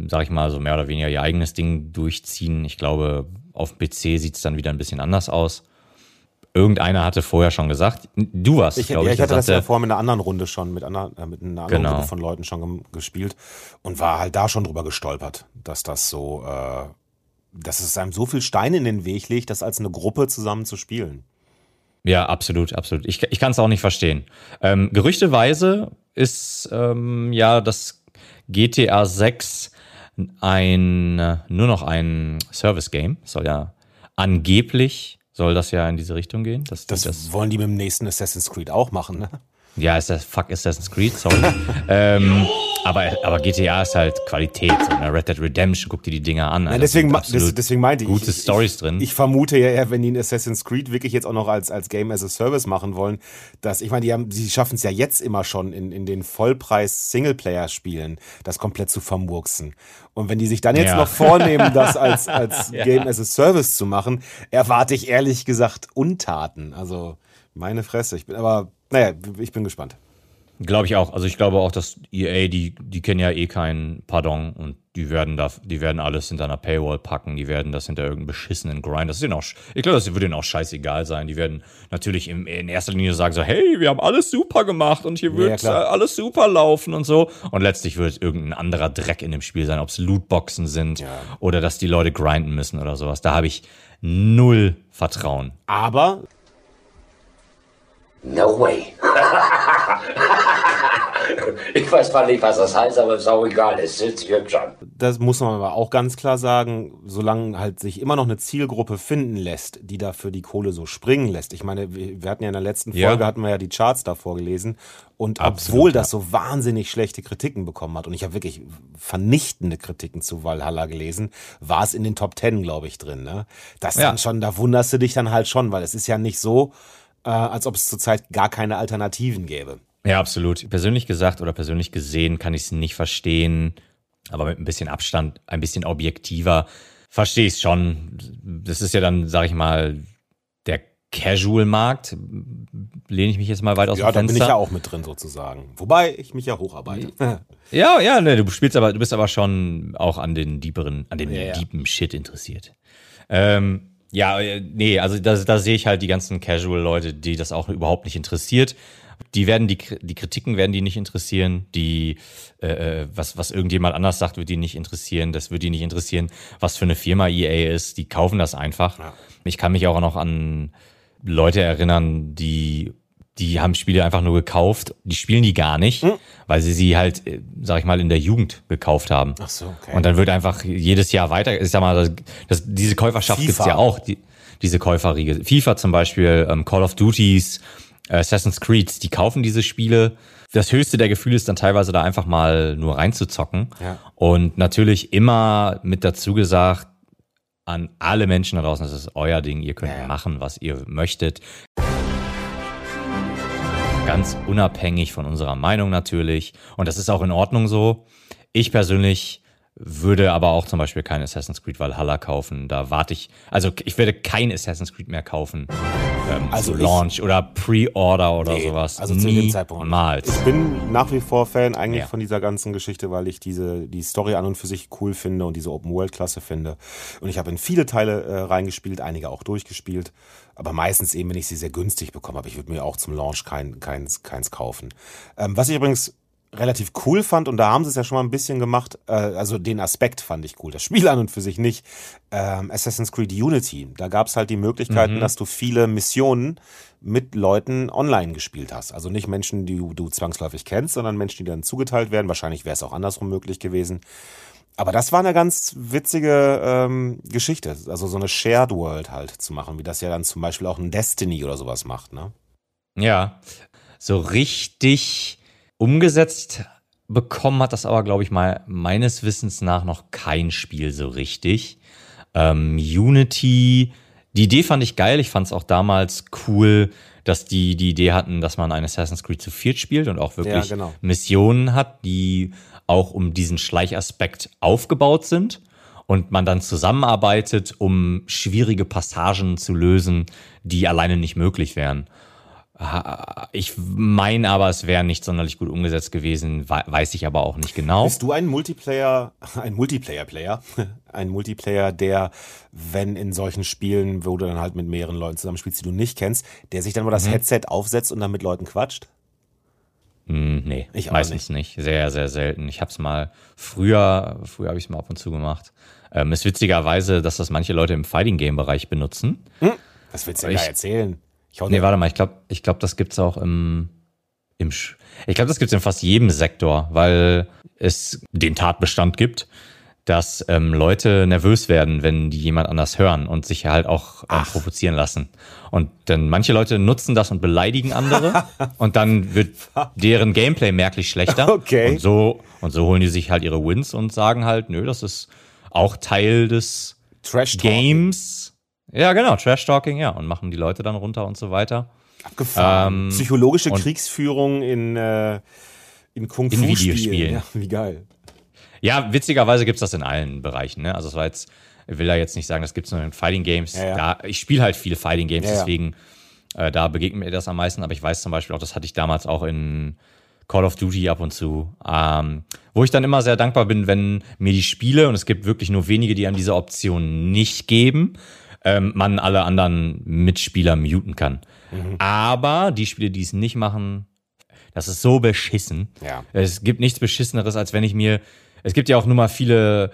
sag ich mal, so mehr oder weniger ihr eigenes Ding durchziehen. Ich glaube, auf dem PC sieht es dann wieder ein bisschen anders aus. Irgendeiner hatte vorher schon gesagt, du warst, Ich, glaube ja, ich, ich hatte das ja vorher mit einer anderen Runde schon, mit, einer, äh, mit einer anderen Genau. Gruppe von Leuten schon gespielt und war halt da schon drüber gestolpert, dass das so, äh, dass es einem so viel Steine in den Weg legt, das als eine Gruppe zusammen zu spielen. Ja, absolut, absolut. Ich, ich kann es auch nicht verstehen. Ähm, gerüchteweise ist ähm, ja das GTA 6 ein äh, nur noch ein Service-Game. Soll ja angeblich soll das ja in diese Richtung gehen. Das, Das, das, wollen die mit dem nächsten Assassin's Creed auch machen, ne? Ja, ist das Fuck Assassin's Creed, sorry. ähm, aber, aber GTA ist halt Qualität. Ne? Red Dead Redemption, guck dir die Dinger an. Alter. deswegen, Das das, deswegen meinte ich. Gute ich, Stories ich, drin. Ich vermute ja eher, wenn die ein Assassin's Creed wirklich jetzt auch noch als, als Game as a Service machen wollen, dass, ich meine, die haben, die schaffen es ja jetzt immer schon in, in den Vollpreis-Singleplayer-Spielen, das komplett zu vermurksen. Und wenn die sich dann jetzt Ja. noch vornehmen, das als, als Ja. Game as a Service zu machen, erwarte ich ehrlich gesagt Untaten. Also, meine Fresse. Ich bin aber, naja, ich bin gespannt. Glaube ich auch. Also ich glaube auch, dass EA, die, die kennen ja eh kein Pardon und die werden da, die werden alles hinter einer Paywall packen, die werden das hinter irgendeinem beschissenen Grind. Das ist denen auch, ich glaube, das würde denen auch scheißegal sein. Die werden natürlich im, in erster Linie sagen so, hey, wir haben alles super gemacht und hier wird ja, äh, alles super laufen und so. Und letztlich wird irgendein anderer Dreck in dem Spiel sein, ob es Lootboxen sind Ja. oder dass die Leute grinden müssen oder sowas. Da habe ich null Vertrauen. Aber No way. ich weiß zwar nicht, was das heißt, aber ist auch egal. Es sitzt hübsch an. das muss man aber auch ganz klar sagen, solange halt sich immer noch eine Zielgruppe finden lässt, die dafür die Kohle so springen lässt. Ich meine, wir hatten ja in der letzten Ja. Folge hatten wir ja die Charts da vorgelesen und Absolut, obwohl ja. das so wahnsinnig schlechte Kritiken bekommen hat und ich habe wirklich vernichtende Kritiken zu Valhalla gelesen, war es in den Top Ten, glaube ich, drin. Ne? Das Ja. dann schon, da wunderst du dich dann halt schon, weil es ist ja nicht so, äh, als ob es zurzeit gar keine Alternativen gäbe. Ja, absolut. Persönlich gesagt oder persönlich gesehen kann ich es nicht verstehen, aber mit ein bisschen Abstand, ein bisschen objektiver verstehe ich es schon. Das ist ja dann, sag ich mal, der Casual-Markt. Lehne ich mich jetzt mal weit aus Ja, dem da Fenster. bin ich ja auch mit drin sozusagen. Wobei ich mich ja hocharbeite. Ja, ja, ne, du spielst aber, du bist aber schon auch an den deeperen, an dem Ja, ja. deepen Shit interessiert. Ähm, ja, äh, nee, also da, da sehe ich halt die ganzen Casual-Leute, die das auch überhaupt nicht interessiert. Die werden die, die Kritiken werden die nicht interessieren, die äh, äh, was was irgendjemand anders sagt, wird die nicht interessieren. Das wird die nicht interessieren, was für eine Firma EA ist. Die kaufen das einfach. Ich kann mich auch noch an Leute erinnern, die die haben Spiele einfach nur gekauft, die spielen die gar nicht, weil sie sie halt, äh, sag ich mal, in der Jugend gekauft haben. Ach so, okay. Und dann wird einfach jedes Jahr weiter, ich sag mal, das, das, diese Käuferschaft FIFA. gibt's ja auch, die, diese Käuferriege. FIFA zum Beispiel, ähm, Call of Duties, Assassin's Creed, die kaufen diese Spiele. Das höchste der Gefühle ist dann teilweise da einfach mal nur reinzuzocken. Ja. Und natürlich immer mit dazu gesagt, an alle Menschen da draußen, das ist euer Ding, ihr könnt ja. machen, was ihr möchtet. Ganz unabhängig von unserer Meinung natürlich. Und das ist auch in Ordnung so. Ich persönlich würde aber auch zum Beispiel kein Assassin's Creed Valhalla kaufen. Da warte ich, also ich werde kein Assassin's Creed mehr kaufen. Ähm, Also zu ich- Launch oder Pre-Order oder Nee, sowas. Also zu dem Zeitpunkt. Niemals. Ich bin nach wie vor Fan eigentlich Ja. von dieser ganzen Geschichte, weil ich diese die Story an und für sich cool finde und diese Open World Klasse finde. Und ich habe in viele Teile äh, reingespielt, einige auch durchgespielt, aber meistens eben, wenn ich sie sehr günstig bekomme. Aber ich würde mir auch zum Launch kein, keins, keins kaufen. Ähm, was ich übrigens relativ cool fand, und da haben sie es ja schon mal ein bisschen gemacht, äh, also den Aspekt fand ich cool, das Spiel an und für sich nicht. Ähm, Assassin's Creed Unity, da gab es halt die Möglichkeiten, dass du viele Missionen mit Leuten online gespielt hast. Also nicht Menschen, die du, du zwangsläufig kennst, sondern Menschen, die dann zugeteilt werden. Wahrscheinlich wäre es auch andersrum möglich gewesen. Aber das war eine ganz witzige ähm, Geschichte, also so eine Shared World halt zu machen, wie das ja dann zum Beispiel auch ein Destiny oder sowas macht, ne? Ja, so richtig umgesetzt bekommen hat das aber, glaube ich, mal meines Wissens nach noch kein Spiel so richtig. Ähm, Unity, die Idee fand ich geil. Ich fand es auch damals cool, dass die die Idee hatten, dass man ein Assassin's Creed zu viert spielt und auch wirklich Ja, genau. Missionen hat, die auch um diesen Schleichaspekt aufgebaut sind und man dann zusammenarbeitet, um schwierige Passagen zu lösen, die alleine nicht möglich wären. Ich meine aber, es wäre nicht sonderlich gut umgesetzt gewesen, wei- weiß ich aber auch nicht genau. Bist du ein Multiplayer, ein Multiplayer-Player? Ein Multiplayer, der, wenn in solchen Spielen, wo du dann halt mit mehreren Leuten zusammenspielst, die du nicht kennst, der sich dann mal das Mhm. Headset aufsetzt und dann mit Leuten quatscht? Hm, nee, Ich meistens nicht. Sehr, sehr selten. Ich habe es mal früher, früher habe ich es mal ab und zu gemacht. Ähm, ist witzigerweise, dass das manche Leute im Fighting-Game-Bereich benutzen. Was willst du Ich- da erzählen? Ich Nee, warte mal, ich glaube, ich glaub, das gibt's auch im, im Sch ich glaube, das gibt's in fast jedem Sektor, weil es den Tatbestand gibt, dass ähm, Leute nervös werden, wenn die jemand anders hören und sich halt auch ähm, provozieren lassen. Und dann manche Leute nutzen das und beleidigen andere und dann wird deren Gameplay merklich schlechter. Okay. Und so, und so holen die sich halt ihre Wins und sagen halt, nö, das ist auch Teil des Trash Games. Ja, genau, Trash Talking, ja, und machen die Leute dann runter und so weiter. abgefahren. Ähm, Psychologische Kriegsführung in, äh, in Kung In Fu Videospielen. Ja, wie geil. Ja, witzigerweise gibt's das in allen Bereichen. Ne? Also es war jetzt, ich will da jetzt nicht sagen, das gibt's nur in Fighting Games. Ja, ja. Da, ich spiele halt viele Fighting Games, ja. deswegen äh, da begegnet mir das am meisten. Aber ich weiß zum Beispiel auch, das hatte ich damals auch in Call of Duty ab und zu, ähm, wo ich dann immer sehr dankbar bin, wenn mir die Spiele, und es gibt wirklich nur wenige, die einem diese Option nicht geben, ähm, man alle anderen Mitspieler muten kann. Mhm. Aber die Spiele, die es nicht machen, das ist so beschissen. Ja. Es gibt nichts Beschisseneres, als wenn ich mir. Es gibt ja auch nur mal viele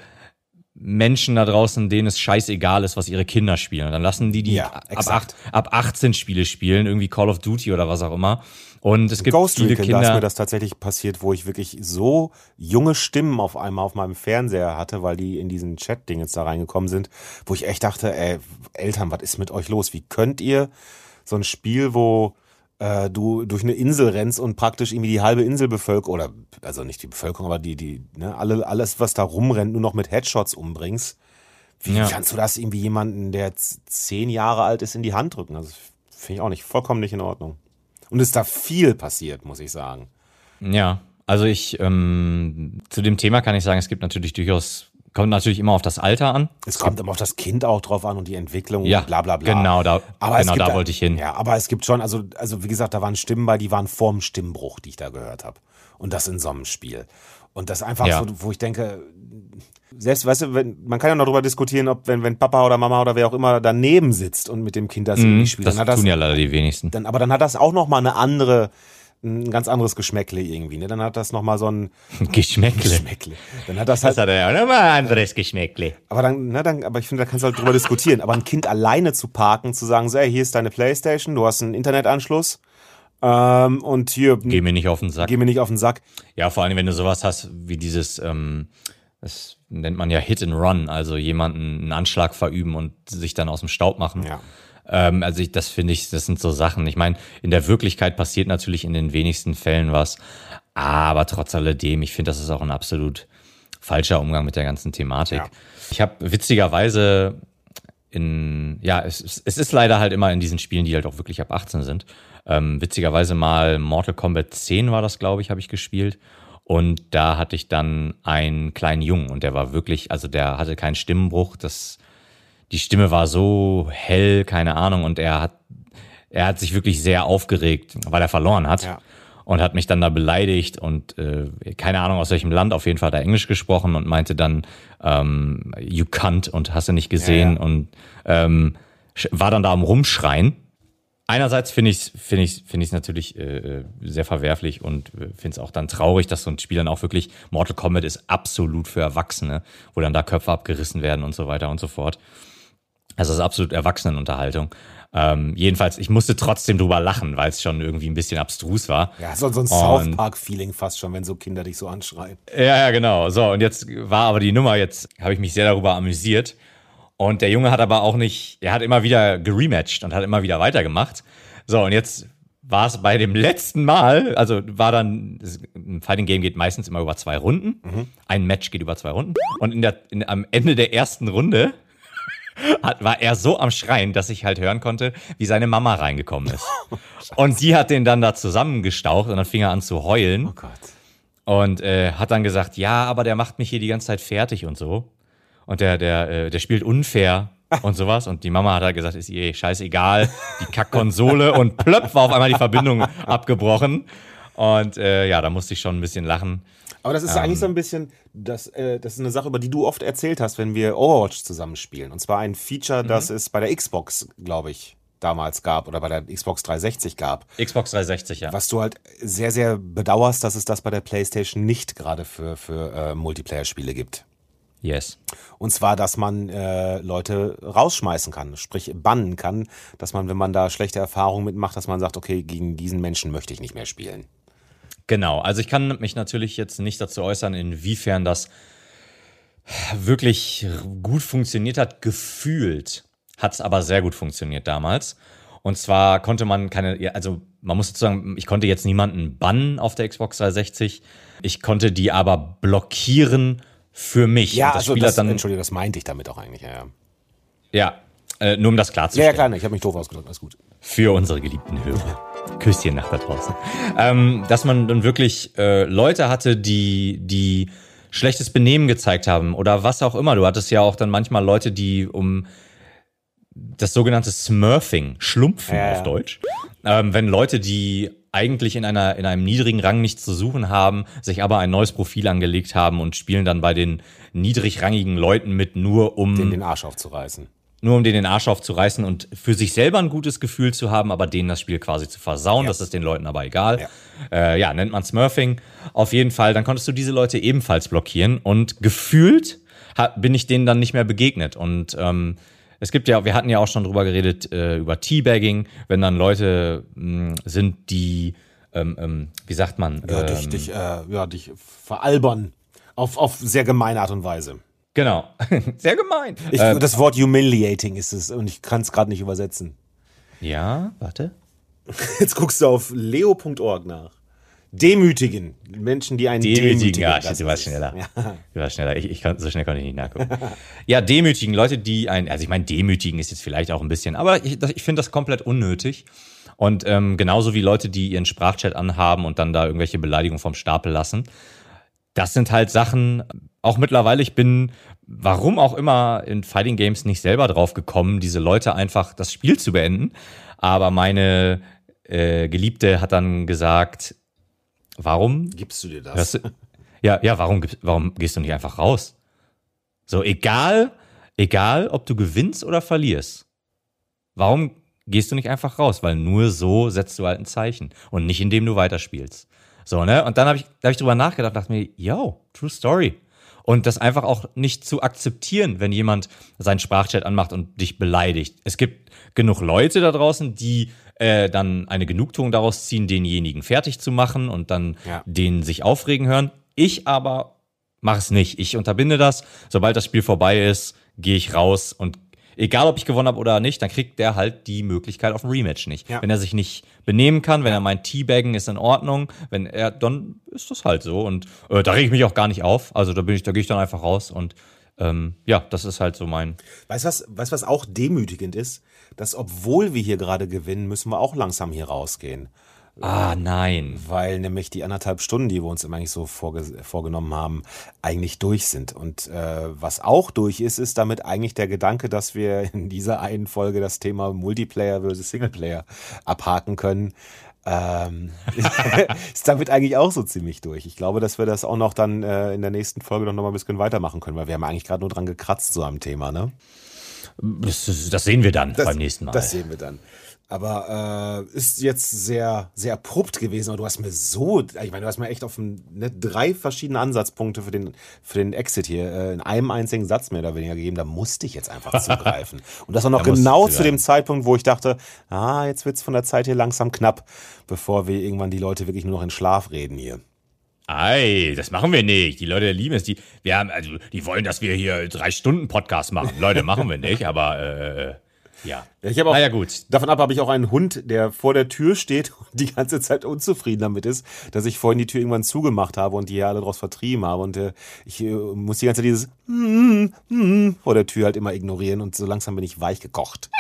Menschen da draußen, denen es scheißegal ist, was ihre Kinder spielen. Und dann lassen die die Ja, ab, acht, ab 18 Spiele spielen, irgendwie Call of Duty oder was auch immer. Und es gibt Ghost viele Recon, da ist mir Kinder. das tatsächlich passiert, wo ich wirklich so junge Stimmen auf einmal auf meinem Fernseher hatte, weil die in diesen Chat-Ding jetzt da reingekommen sind, wo ich echt dachte, ey, Eltern, was ist mit euch los? Wie könnt ihr so ein Spiel, wo äh, du durch eine Insel rennst und praktisch irgendwie die halbe Inselbevölkerung, oder also nicht die Bevölkerung, aber die, die, ne, alle, alles, was da rumrennt, nur noch mit Headshots umbringst. Wie Ja. kannst du das irgendwie jemanden, der zehn Jahre alt ist, in die Hand drücken? Also finde ich auch nicht, vollkommen nicht in Ordnung. Und es ist da viel passiert, muss ich sagen. Ja, also ich ähm, zu dem Thema kann ich sagen, es gibt natürlich durchaus kommt natürlich immer auf das Alter an. Es kommt immer auf das Kind auch drauf an und die Entwicklung Ja, und bla bla bla. genau, da- aber es genau, gibt da wollte ich hin. Ja, aber es gibt schon, also, also wie gesagt, da waren Stimmen bei, die waren vorm Stimmbruch, die ich da gehört habe. Und das in so einem Spiel. Und das einfach Ja. so, wo ich denke, selbst, weißt du, wenn, man kann ja noch darüber diskutieren, ob wenn, wenn Papa oder Mama oder wer auch immer daneben sitzt und mit dem Kind das irgendwie spielt, Mhm, Das dann hat das, tun ja leider die wenigsten. dann, aber dann hat das auch noch mal eine andere, ein ganz anderes Geschmäckle irgendwie, ne? Dann hat das noch mal so ein Geschmäckle. Geschmäckle. Dann hat das halt, Das hat er ja auch nochmal ein anderes Geschmäckle. Aber dann, ne, dann, aber ich finde, da kannst du halt drüber diskutieren. Aber ein Kind alleine zu parken, zu sagen, so, ey, hier ist deine Playstation, du hast einen Internetanschluss ähm, und hier Geh mir nicht auf den Sack. geh mir nicht auf den Sack. Ja, vor allem, wenn du sowas hast wie dieses, ähm, das nennt man ja Hit and Run, also jemanden einen Anschlag verüben und sich dann aus dem Staub machen. Ja. Ähm, also ich, das finde ich, das sind so Sachen. Ich meine, in der Wirklichkeit passiert natürlich in den wenigsten Fällen was, aber trotz alledem, ich finde, das ist auch ein absolut falscher Umgang mit der ganzen Thematik. Ja. Ich habe witzigerweise in, ja, es, es ist leider halt immer in diesen Spielen, die halt auch wirklich ab 18 sind. Ähm, witzigerweise mal Mortal Kombat 10 war das, glaube ich, habe ich gespielt. Und da hatte ich dann einen kleinen Jungen und der war wirklich, also der hatte keinen Stimmenbruch. Das, die Stimme war so hell, keine Ahnung, und er hat, er hat sich wirklich sehr aufgeregt, weil er verloren hat. Ja. Und hat mich dann da beleidigt und äh, keine Ahnung aus welchem Land, auf jeden Fall er Englisch gesprochen und meinte dann, ähm, you cunt und hast du nicht gesehen Ja, ja. und ähm, war dann da am Rumschreien. Einerseits finde ich es finde ich, finde ich natürlich äh, sehr verwerflich und äh, finde es auch dann traurig, dass so ein Spiel dann auch wirklich, Mortal Kombat ist absolut für Erwachsene, wo dann da Köpfe abgerissen werden und so weiter und so fort. Also es ist absolut Erwachsenenunterhaltung. Ähm, jedenfalls, ich musste trotzdem drüber lachen, weil es schon irgendwie ein bisschen abstrus war. Ja, so, so ein South Park-Feeling fast schon, wenn so Kinder dich so anschreien. Ja, ja, genau. So, und jetzt war aber die Nummer, jetzt habe ich mich sehr darüber amüsiert. Und der Junge hat aber auch nicht, er hat immer wieder gerematcht und hat immer wieder weitergemacht. So, und jetzt war es bei dem letzten Mal, also war dann, ein Fighting Game geht meistens immer über zwei Runden. Ein Match geht über zwei Runden. Und in der, in, am Ende der ersten Runde hat, war er so am Schreien, dass ich halt hören konnte, wie seine Mama reingekommen ist. und die hat den dann da zusammengestaucht und dann fing er an zu heulen. Oh Gott. Und äh, hat dann gesagt, ja, aber der macht mich hier die ganze Zeit fertig und so. Und der, der, äh, der spielt unfair und sowas. Und die Mama hat halt gesagt, ist ihr scheißegal, die Kackkonsole. und plöpp war auf einmal die Verbindung abgebrochen. Und äh, ja, da musste ich schon ein bisschen lachen. Aber das ist Ähm. eigentlich so ein bisschen, das, äh, das ist eine Sache, über die du oft erzählt hast, wenn wir Overwatch zusammenspielen. Und zwar ein Feature, Mhm. das es bei der Xbox, glaube ich, damals gab oder bei der Xbox 360 gab. Xbox 360, ja. Was du halt sehr, sehr bedauerst, dass es das bei der PlayStation nicht gerade für, für äh, Multiplayer-Spiele gibt. Yes. Und zwar, dass man äh, Leute rausschmeißen kann, sprich bannen kann, dass man, wenn man da schlechte Erfahrungen mitmacht, dass man sagt, okay, gegen diesen Menschen möchte ich nicht mehr spielen. Genau, also ich kann mich natürlich jetzt nicht dazu äußern, inwiefern das wirklich gut funktioniert hat. Gefühlt hat es aber sehr gut funktioniert damals. Und zwar konnte man keine, ja, also man muss sozusagen, ich konnte jetzt niemanden bannen auf der Xbox 360. Ich konnte die aber blockieren für mich. Ja, Und das also Spiel das, dann, Entschuldigung, das meinte ich damit auch eigentlich. Ja, ja. ja, äh, nur um das ja, klarzustellen. ja klar, ne, ich habe mich doof ausgedrückt, alles gut. für unsere geliebten Hörer. Küsschen nach da draußen. Ähm, dass man dann wirklich äh, Leute hatte, die, die schlechtes Benehmen gezeigt haben oder was auch immer. Du hattest ja auch dann manchmal Leute, die um das sogenannte Smurfing, Schlumpfen Ja, ja. auf Deutsch, ähm, wenn Leute, die eigentlich in, einer, in einem niedrigen Rang nichts zu suchen haben, sich aber ein neues Profil angelegt haben und spielen dann bei den niedrigrangigen Leuten mit, nur um Den, den Arsch aufzureißen. Nur um denen den Arsch aufzureißen und für sich selber ein gutes Gefühl zu haben, aber denen das Spiel quasi zu versauen. Ja. Das ist den Leuten aber egal. Ja. Äh, ja nennt man Smurfing. Auf jeden Fall, dann konntest du diese Leute ebenfalls blockieren und gefühlt bin ich denen dann nicht mehr begegnet. Und ähm, es gibt ja, wir hatten ja auch schon drüber geredet, äh, über Teabagging, wenn dann Leute mh, sind, die, ähm, ähm, wie sagt man, Ja, ähm, dich, dich, äh, ja, dich veralbern. Auf, auf sehr gemeine Art und Weise. Genau, sehr gemein. Ich, äh, das Wort humiliating ist es und ich kann es gerade nicht übersetzen. ja, warte. Jetzt guckst du auf leo.org nach. Demütigen. Menschen, die einen demütigen. Demütigen, ja, warst ist es. schneller. Ja. Du warst schneller. Ich, ich kann, so schnell konnte ich nicht nachgucken. ja, demütigen, Leute, die ein, also ich meine, demütigen ist jetzt vielleicht auch ein bisschen, aber ich, ich finde das komplett unnötig. Und ähm, genauso wie Leute, die ihren Sprachchat anhaben und dann da irgendwelche Beleidigungen vom Stapel lassen. Das sind halt Sachen, auch mittlerweile, ich bin, warum auch immer, in Fighting Games nicht selber drauf gekommen, diese Leute einfach das Spiel zu beenden. Aber meine äh, Geliebte hat dann gesagt, warum Gibst du dir das? Du? Ja, ja, warum, warum gehst du nicht einfach raus? So, egal, egal, ob du gewinnst oder verlierst. Warum gehst du nicht einfach raus? Weil nur so setzt du halt ein Zeichen und nicht indem du weiterspielst. So, ne? Und dann habe ich, da hab ich drüber nachgedacht und dachte mir, yo, true story. Und das einfach auch nicht zu akzeptieren, wenn jemand seinen Sprachchat anmacht und dich beleidigt. Es gibt genug Leute da draußen, die äh, dann eine Genugtuung daraus ziehen, denjenigen fertig zu machen und dann Ja. den sich aufregen hören. Ich aber mache es nicht. Ich unterbinde das. Sobald das Spiel vorbei ist, gehe ich raus und egal, ob ich gewonnen habe oder nicht, dann kriegt der halt die Möglichkeit auf ein Rematch nicht. Ja. Wenn er sich nicht benehmen kann, wenn er meint, Teabaggen ist in Ordnung, wenn er, dann ist das halt so und äh, da rege ich mich auch gar nicht auf. Also da bin ich, da gehe ich dann einfach raus und ähm, ja, das ist halt so mein. Weißt du, was, weißt, du, was auch demütigend ist? Dass, obwohl wir hier gerade gewinnen, müssen wir auch langsam hier rausgehen. Ah, nein. Weil nämlich die anderthalb Stunden, die wir uns immer eigentlich so vorge vorgenommen haben, eigentlich durch sind. Und äh, was auch durch ist, ist damit eigentlich der Gedanke, dass wir in dieser einen Folge das Thema Multiplayer versus Singleplayer abhaken können. Ähm, ist damit eigentlich auch so ziemlich durch. Ich glaube, dass wir das auch noch dann äh, in der nächsten Folge noch mal ein bisschen weitermachen können, weil wir haben eigentlich gerade nur dran gekratzt so am Thema, ne? Das, das sehen wir dann beim nächsten Mal. Das sehen wir dann. Aber äh, ist jetzt sehr, sehr abrupt gewesen. Aber du hast mir so, ich meine, du hast mir echt auf ne, drei verschiedene Ansatzpunkte für den, für den Exit hier äh, in einem einzigen Satz mehr oder weniger gegeben. Da musste ich jetzt einfach zugreifen. Und das auch noch Da genau zu dem. Zeitpunkt, wo ich dachte, ah, jetzt wird's von der Zeit hier langsam knapp, bevor wir irgendwann die Leute wirklich nur noch in Schlaf reden hier. Ei, das machen wir nicht. Die Leute lieben es. Die, wir haben, also, die wollen, dass wir hier drei Stunden Podcast machen. Leute, machen wir nicht, aber äh, Ja. Ich habe auch, Naja, gut. Davon ab habe ich auch einen Hund, der vor der Tür steht und die ganze Zeit unzufrieden damit ist, dass ich vorhin die Tür irgendwann zugemacht habe und die hier alle draus vertrieben habe. Und äh, ich äh, muss die ganze Zeit dieses mm, mm, vor der Tür halt immer ignorieren und so langsam bin ich weich gekocht.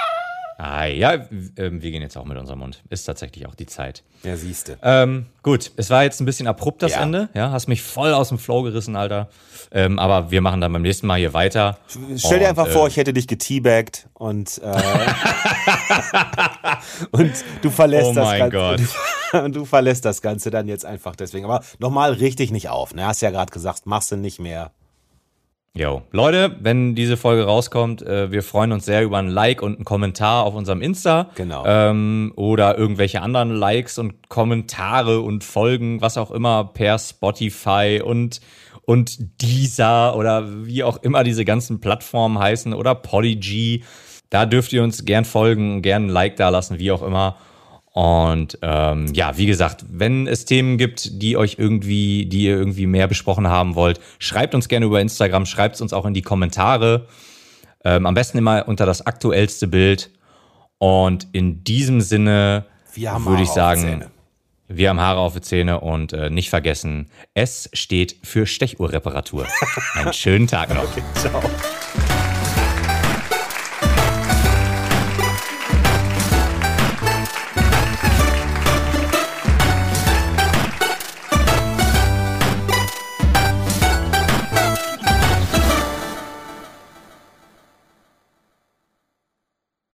Ah, ja, ähm, wir gehen jetzt auch mit unserem Mund. Ist tatsächlich auch die Zeit. Ja, siehste. Ähm, gut, es war jetzt ein bisschen abrupt das Ja. Ende. Ja, hast mich voll aus dem Flow gerissen, Alter. Ähm, aber wir machen dann beim nächsten Mal hier weiter. Stell dir Und, einfach äh, vor, ich hätte dich geteabaggt und, äh, und du verlässt Oh das mein Ganze. Gott. Und du verlässt das Ganze dann jetzt einfach deswegen. Aber nochmal richtig nicht auf. Ne? Hast ja gerade gesagt, machst du nicht mehr. Jo. Leute, wenn diese Folge rauskommt, äh, wir freuen uns sehr über ein Like und einen Kommentar auf unserem Insta. Genau. Ähm, oder irgendwelche anderen Likes und Kommentare und Folgen, was auch immer, per Spotify und, und Deezer oder wie auch immer diese ganzen Plattformen heißen oder Podigy. Da dürft ihr uns gern folgen, gern ein Like da lassen, wie auch immer. Und ähm, ja, wie gesagt, wenn es Themen gibt, die euch irgendwie, die ihr irgendwie mehr besprochen haben wollt, schreibt uns gerne über Instagram, schreibt es uns auch in die Kommentare. Ähm, am besten immer unter das aktuellste Bild. Und in diesem Sinne würde ich sagen, wir haben Haare auf die Zähne und äh, nicht vergessen, S steht für Stechuhrreparatur. Einen schönen Tag noch. Ciao.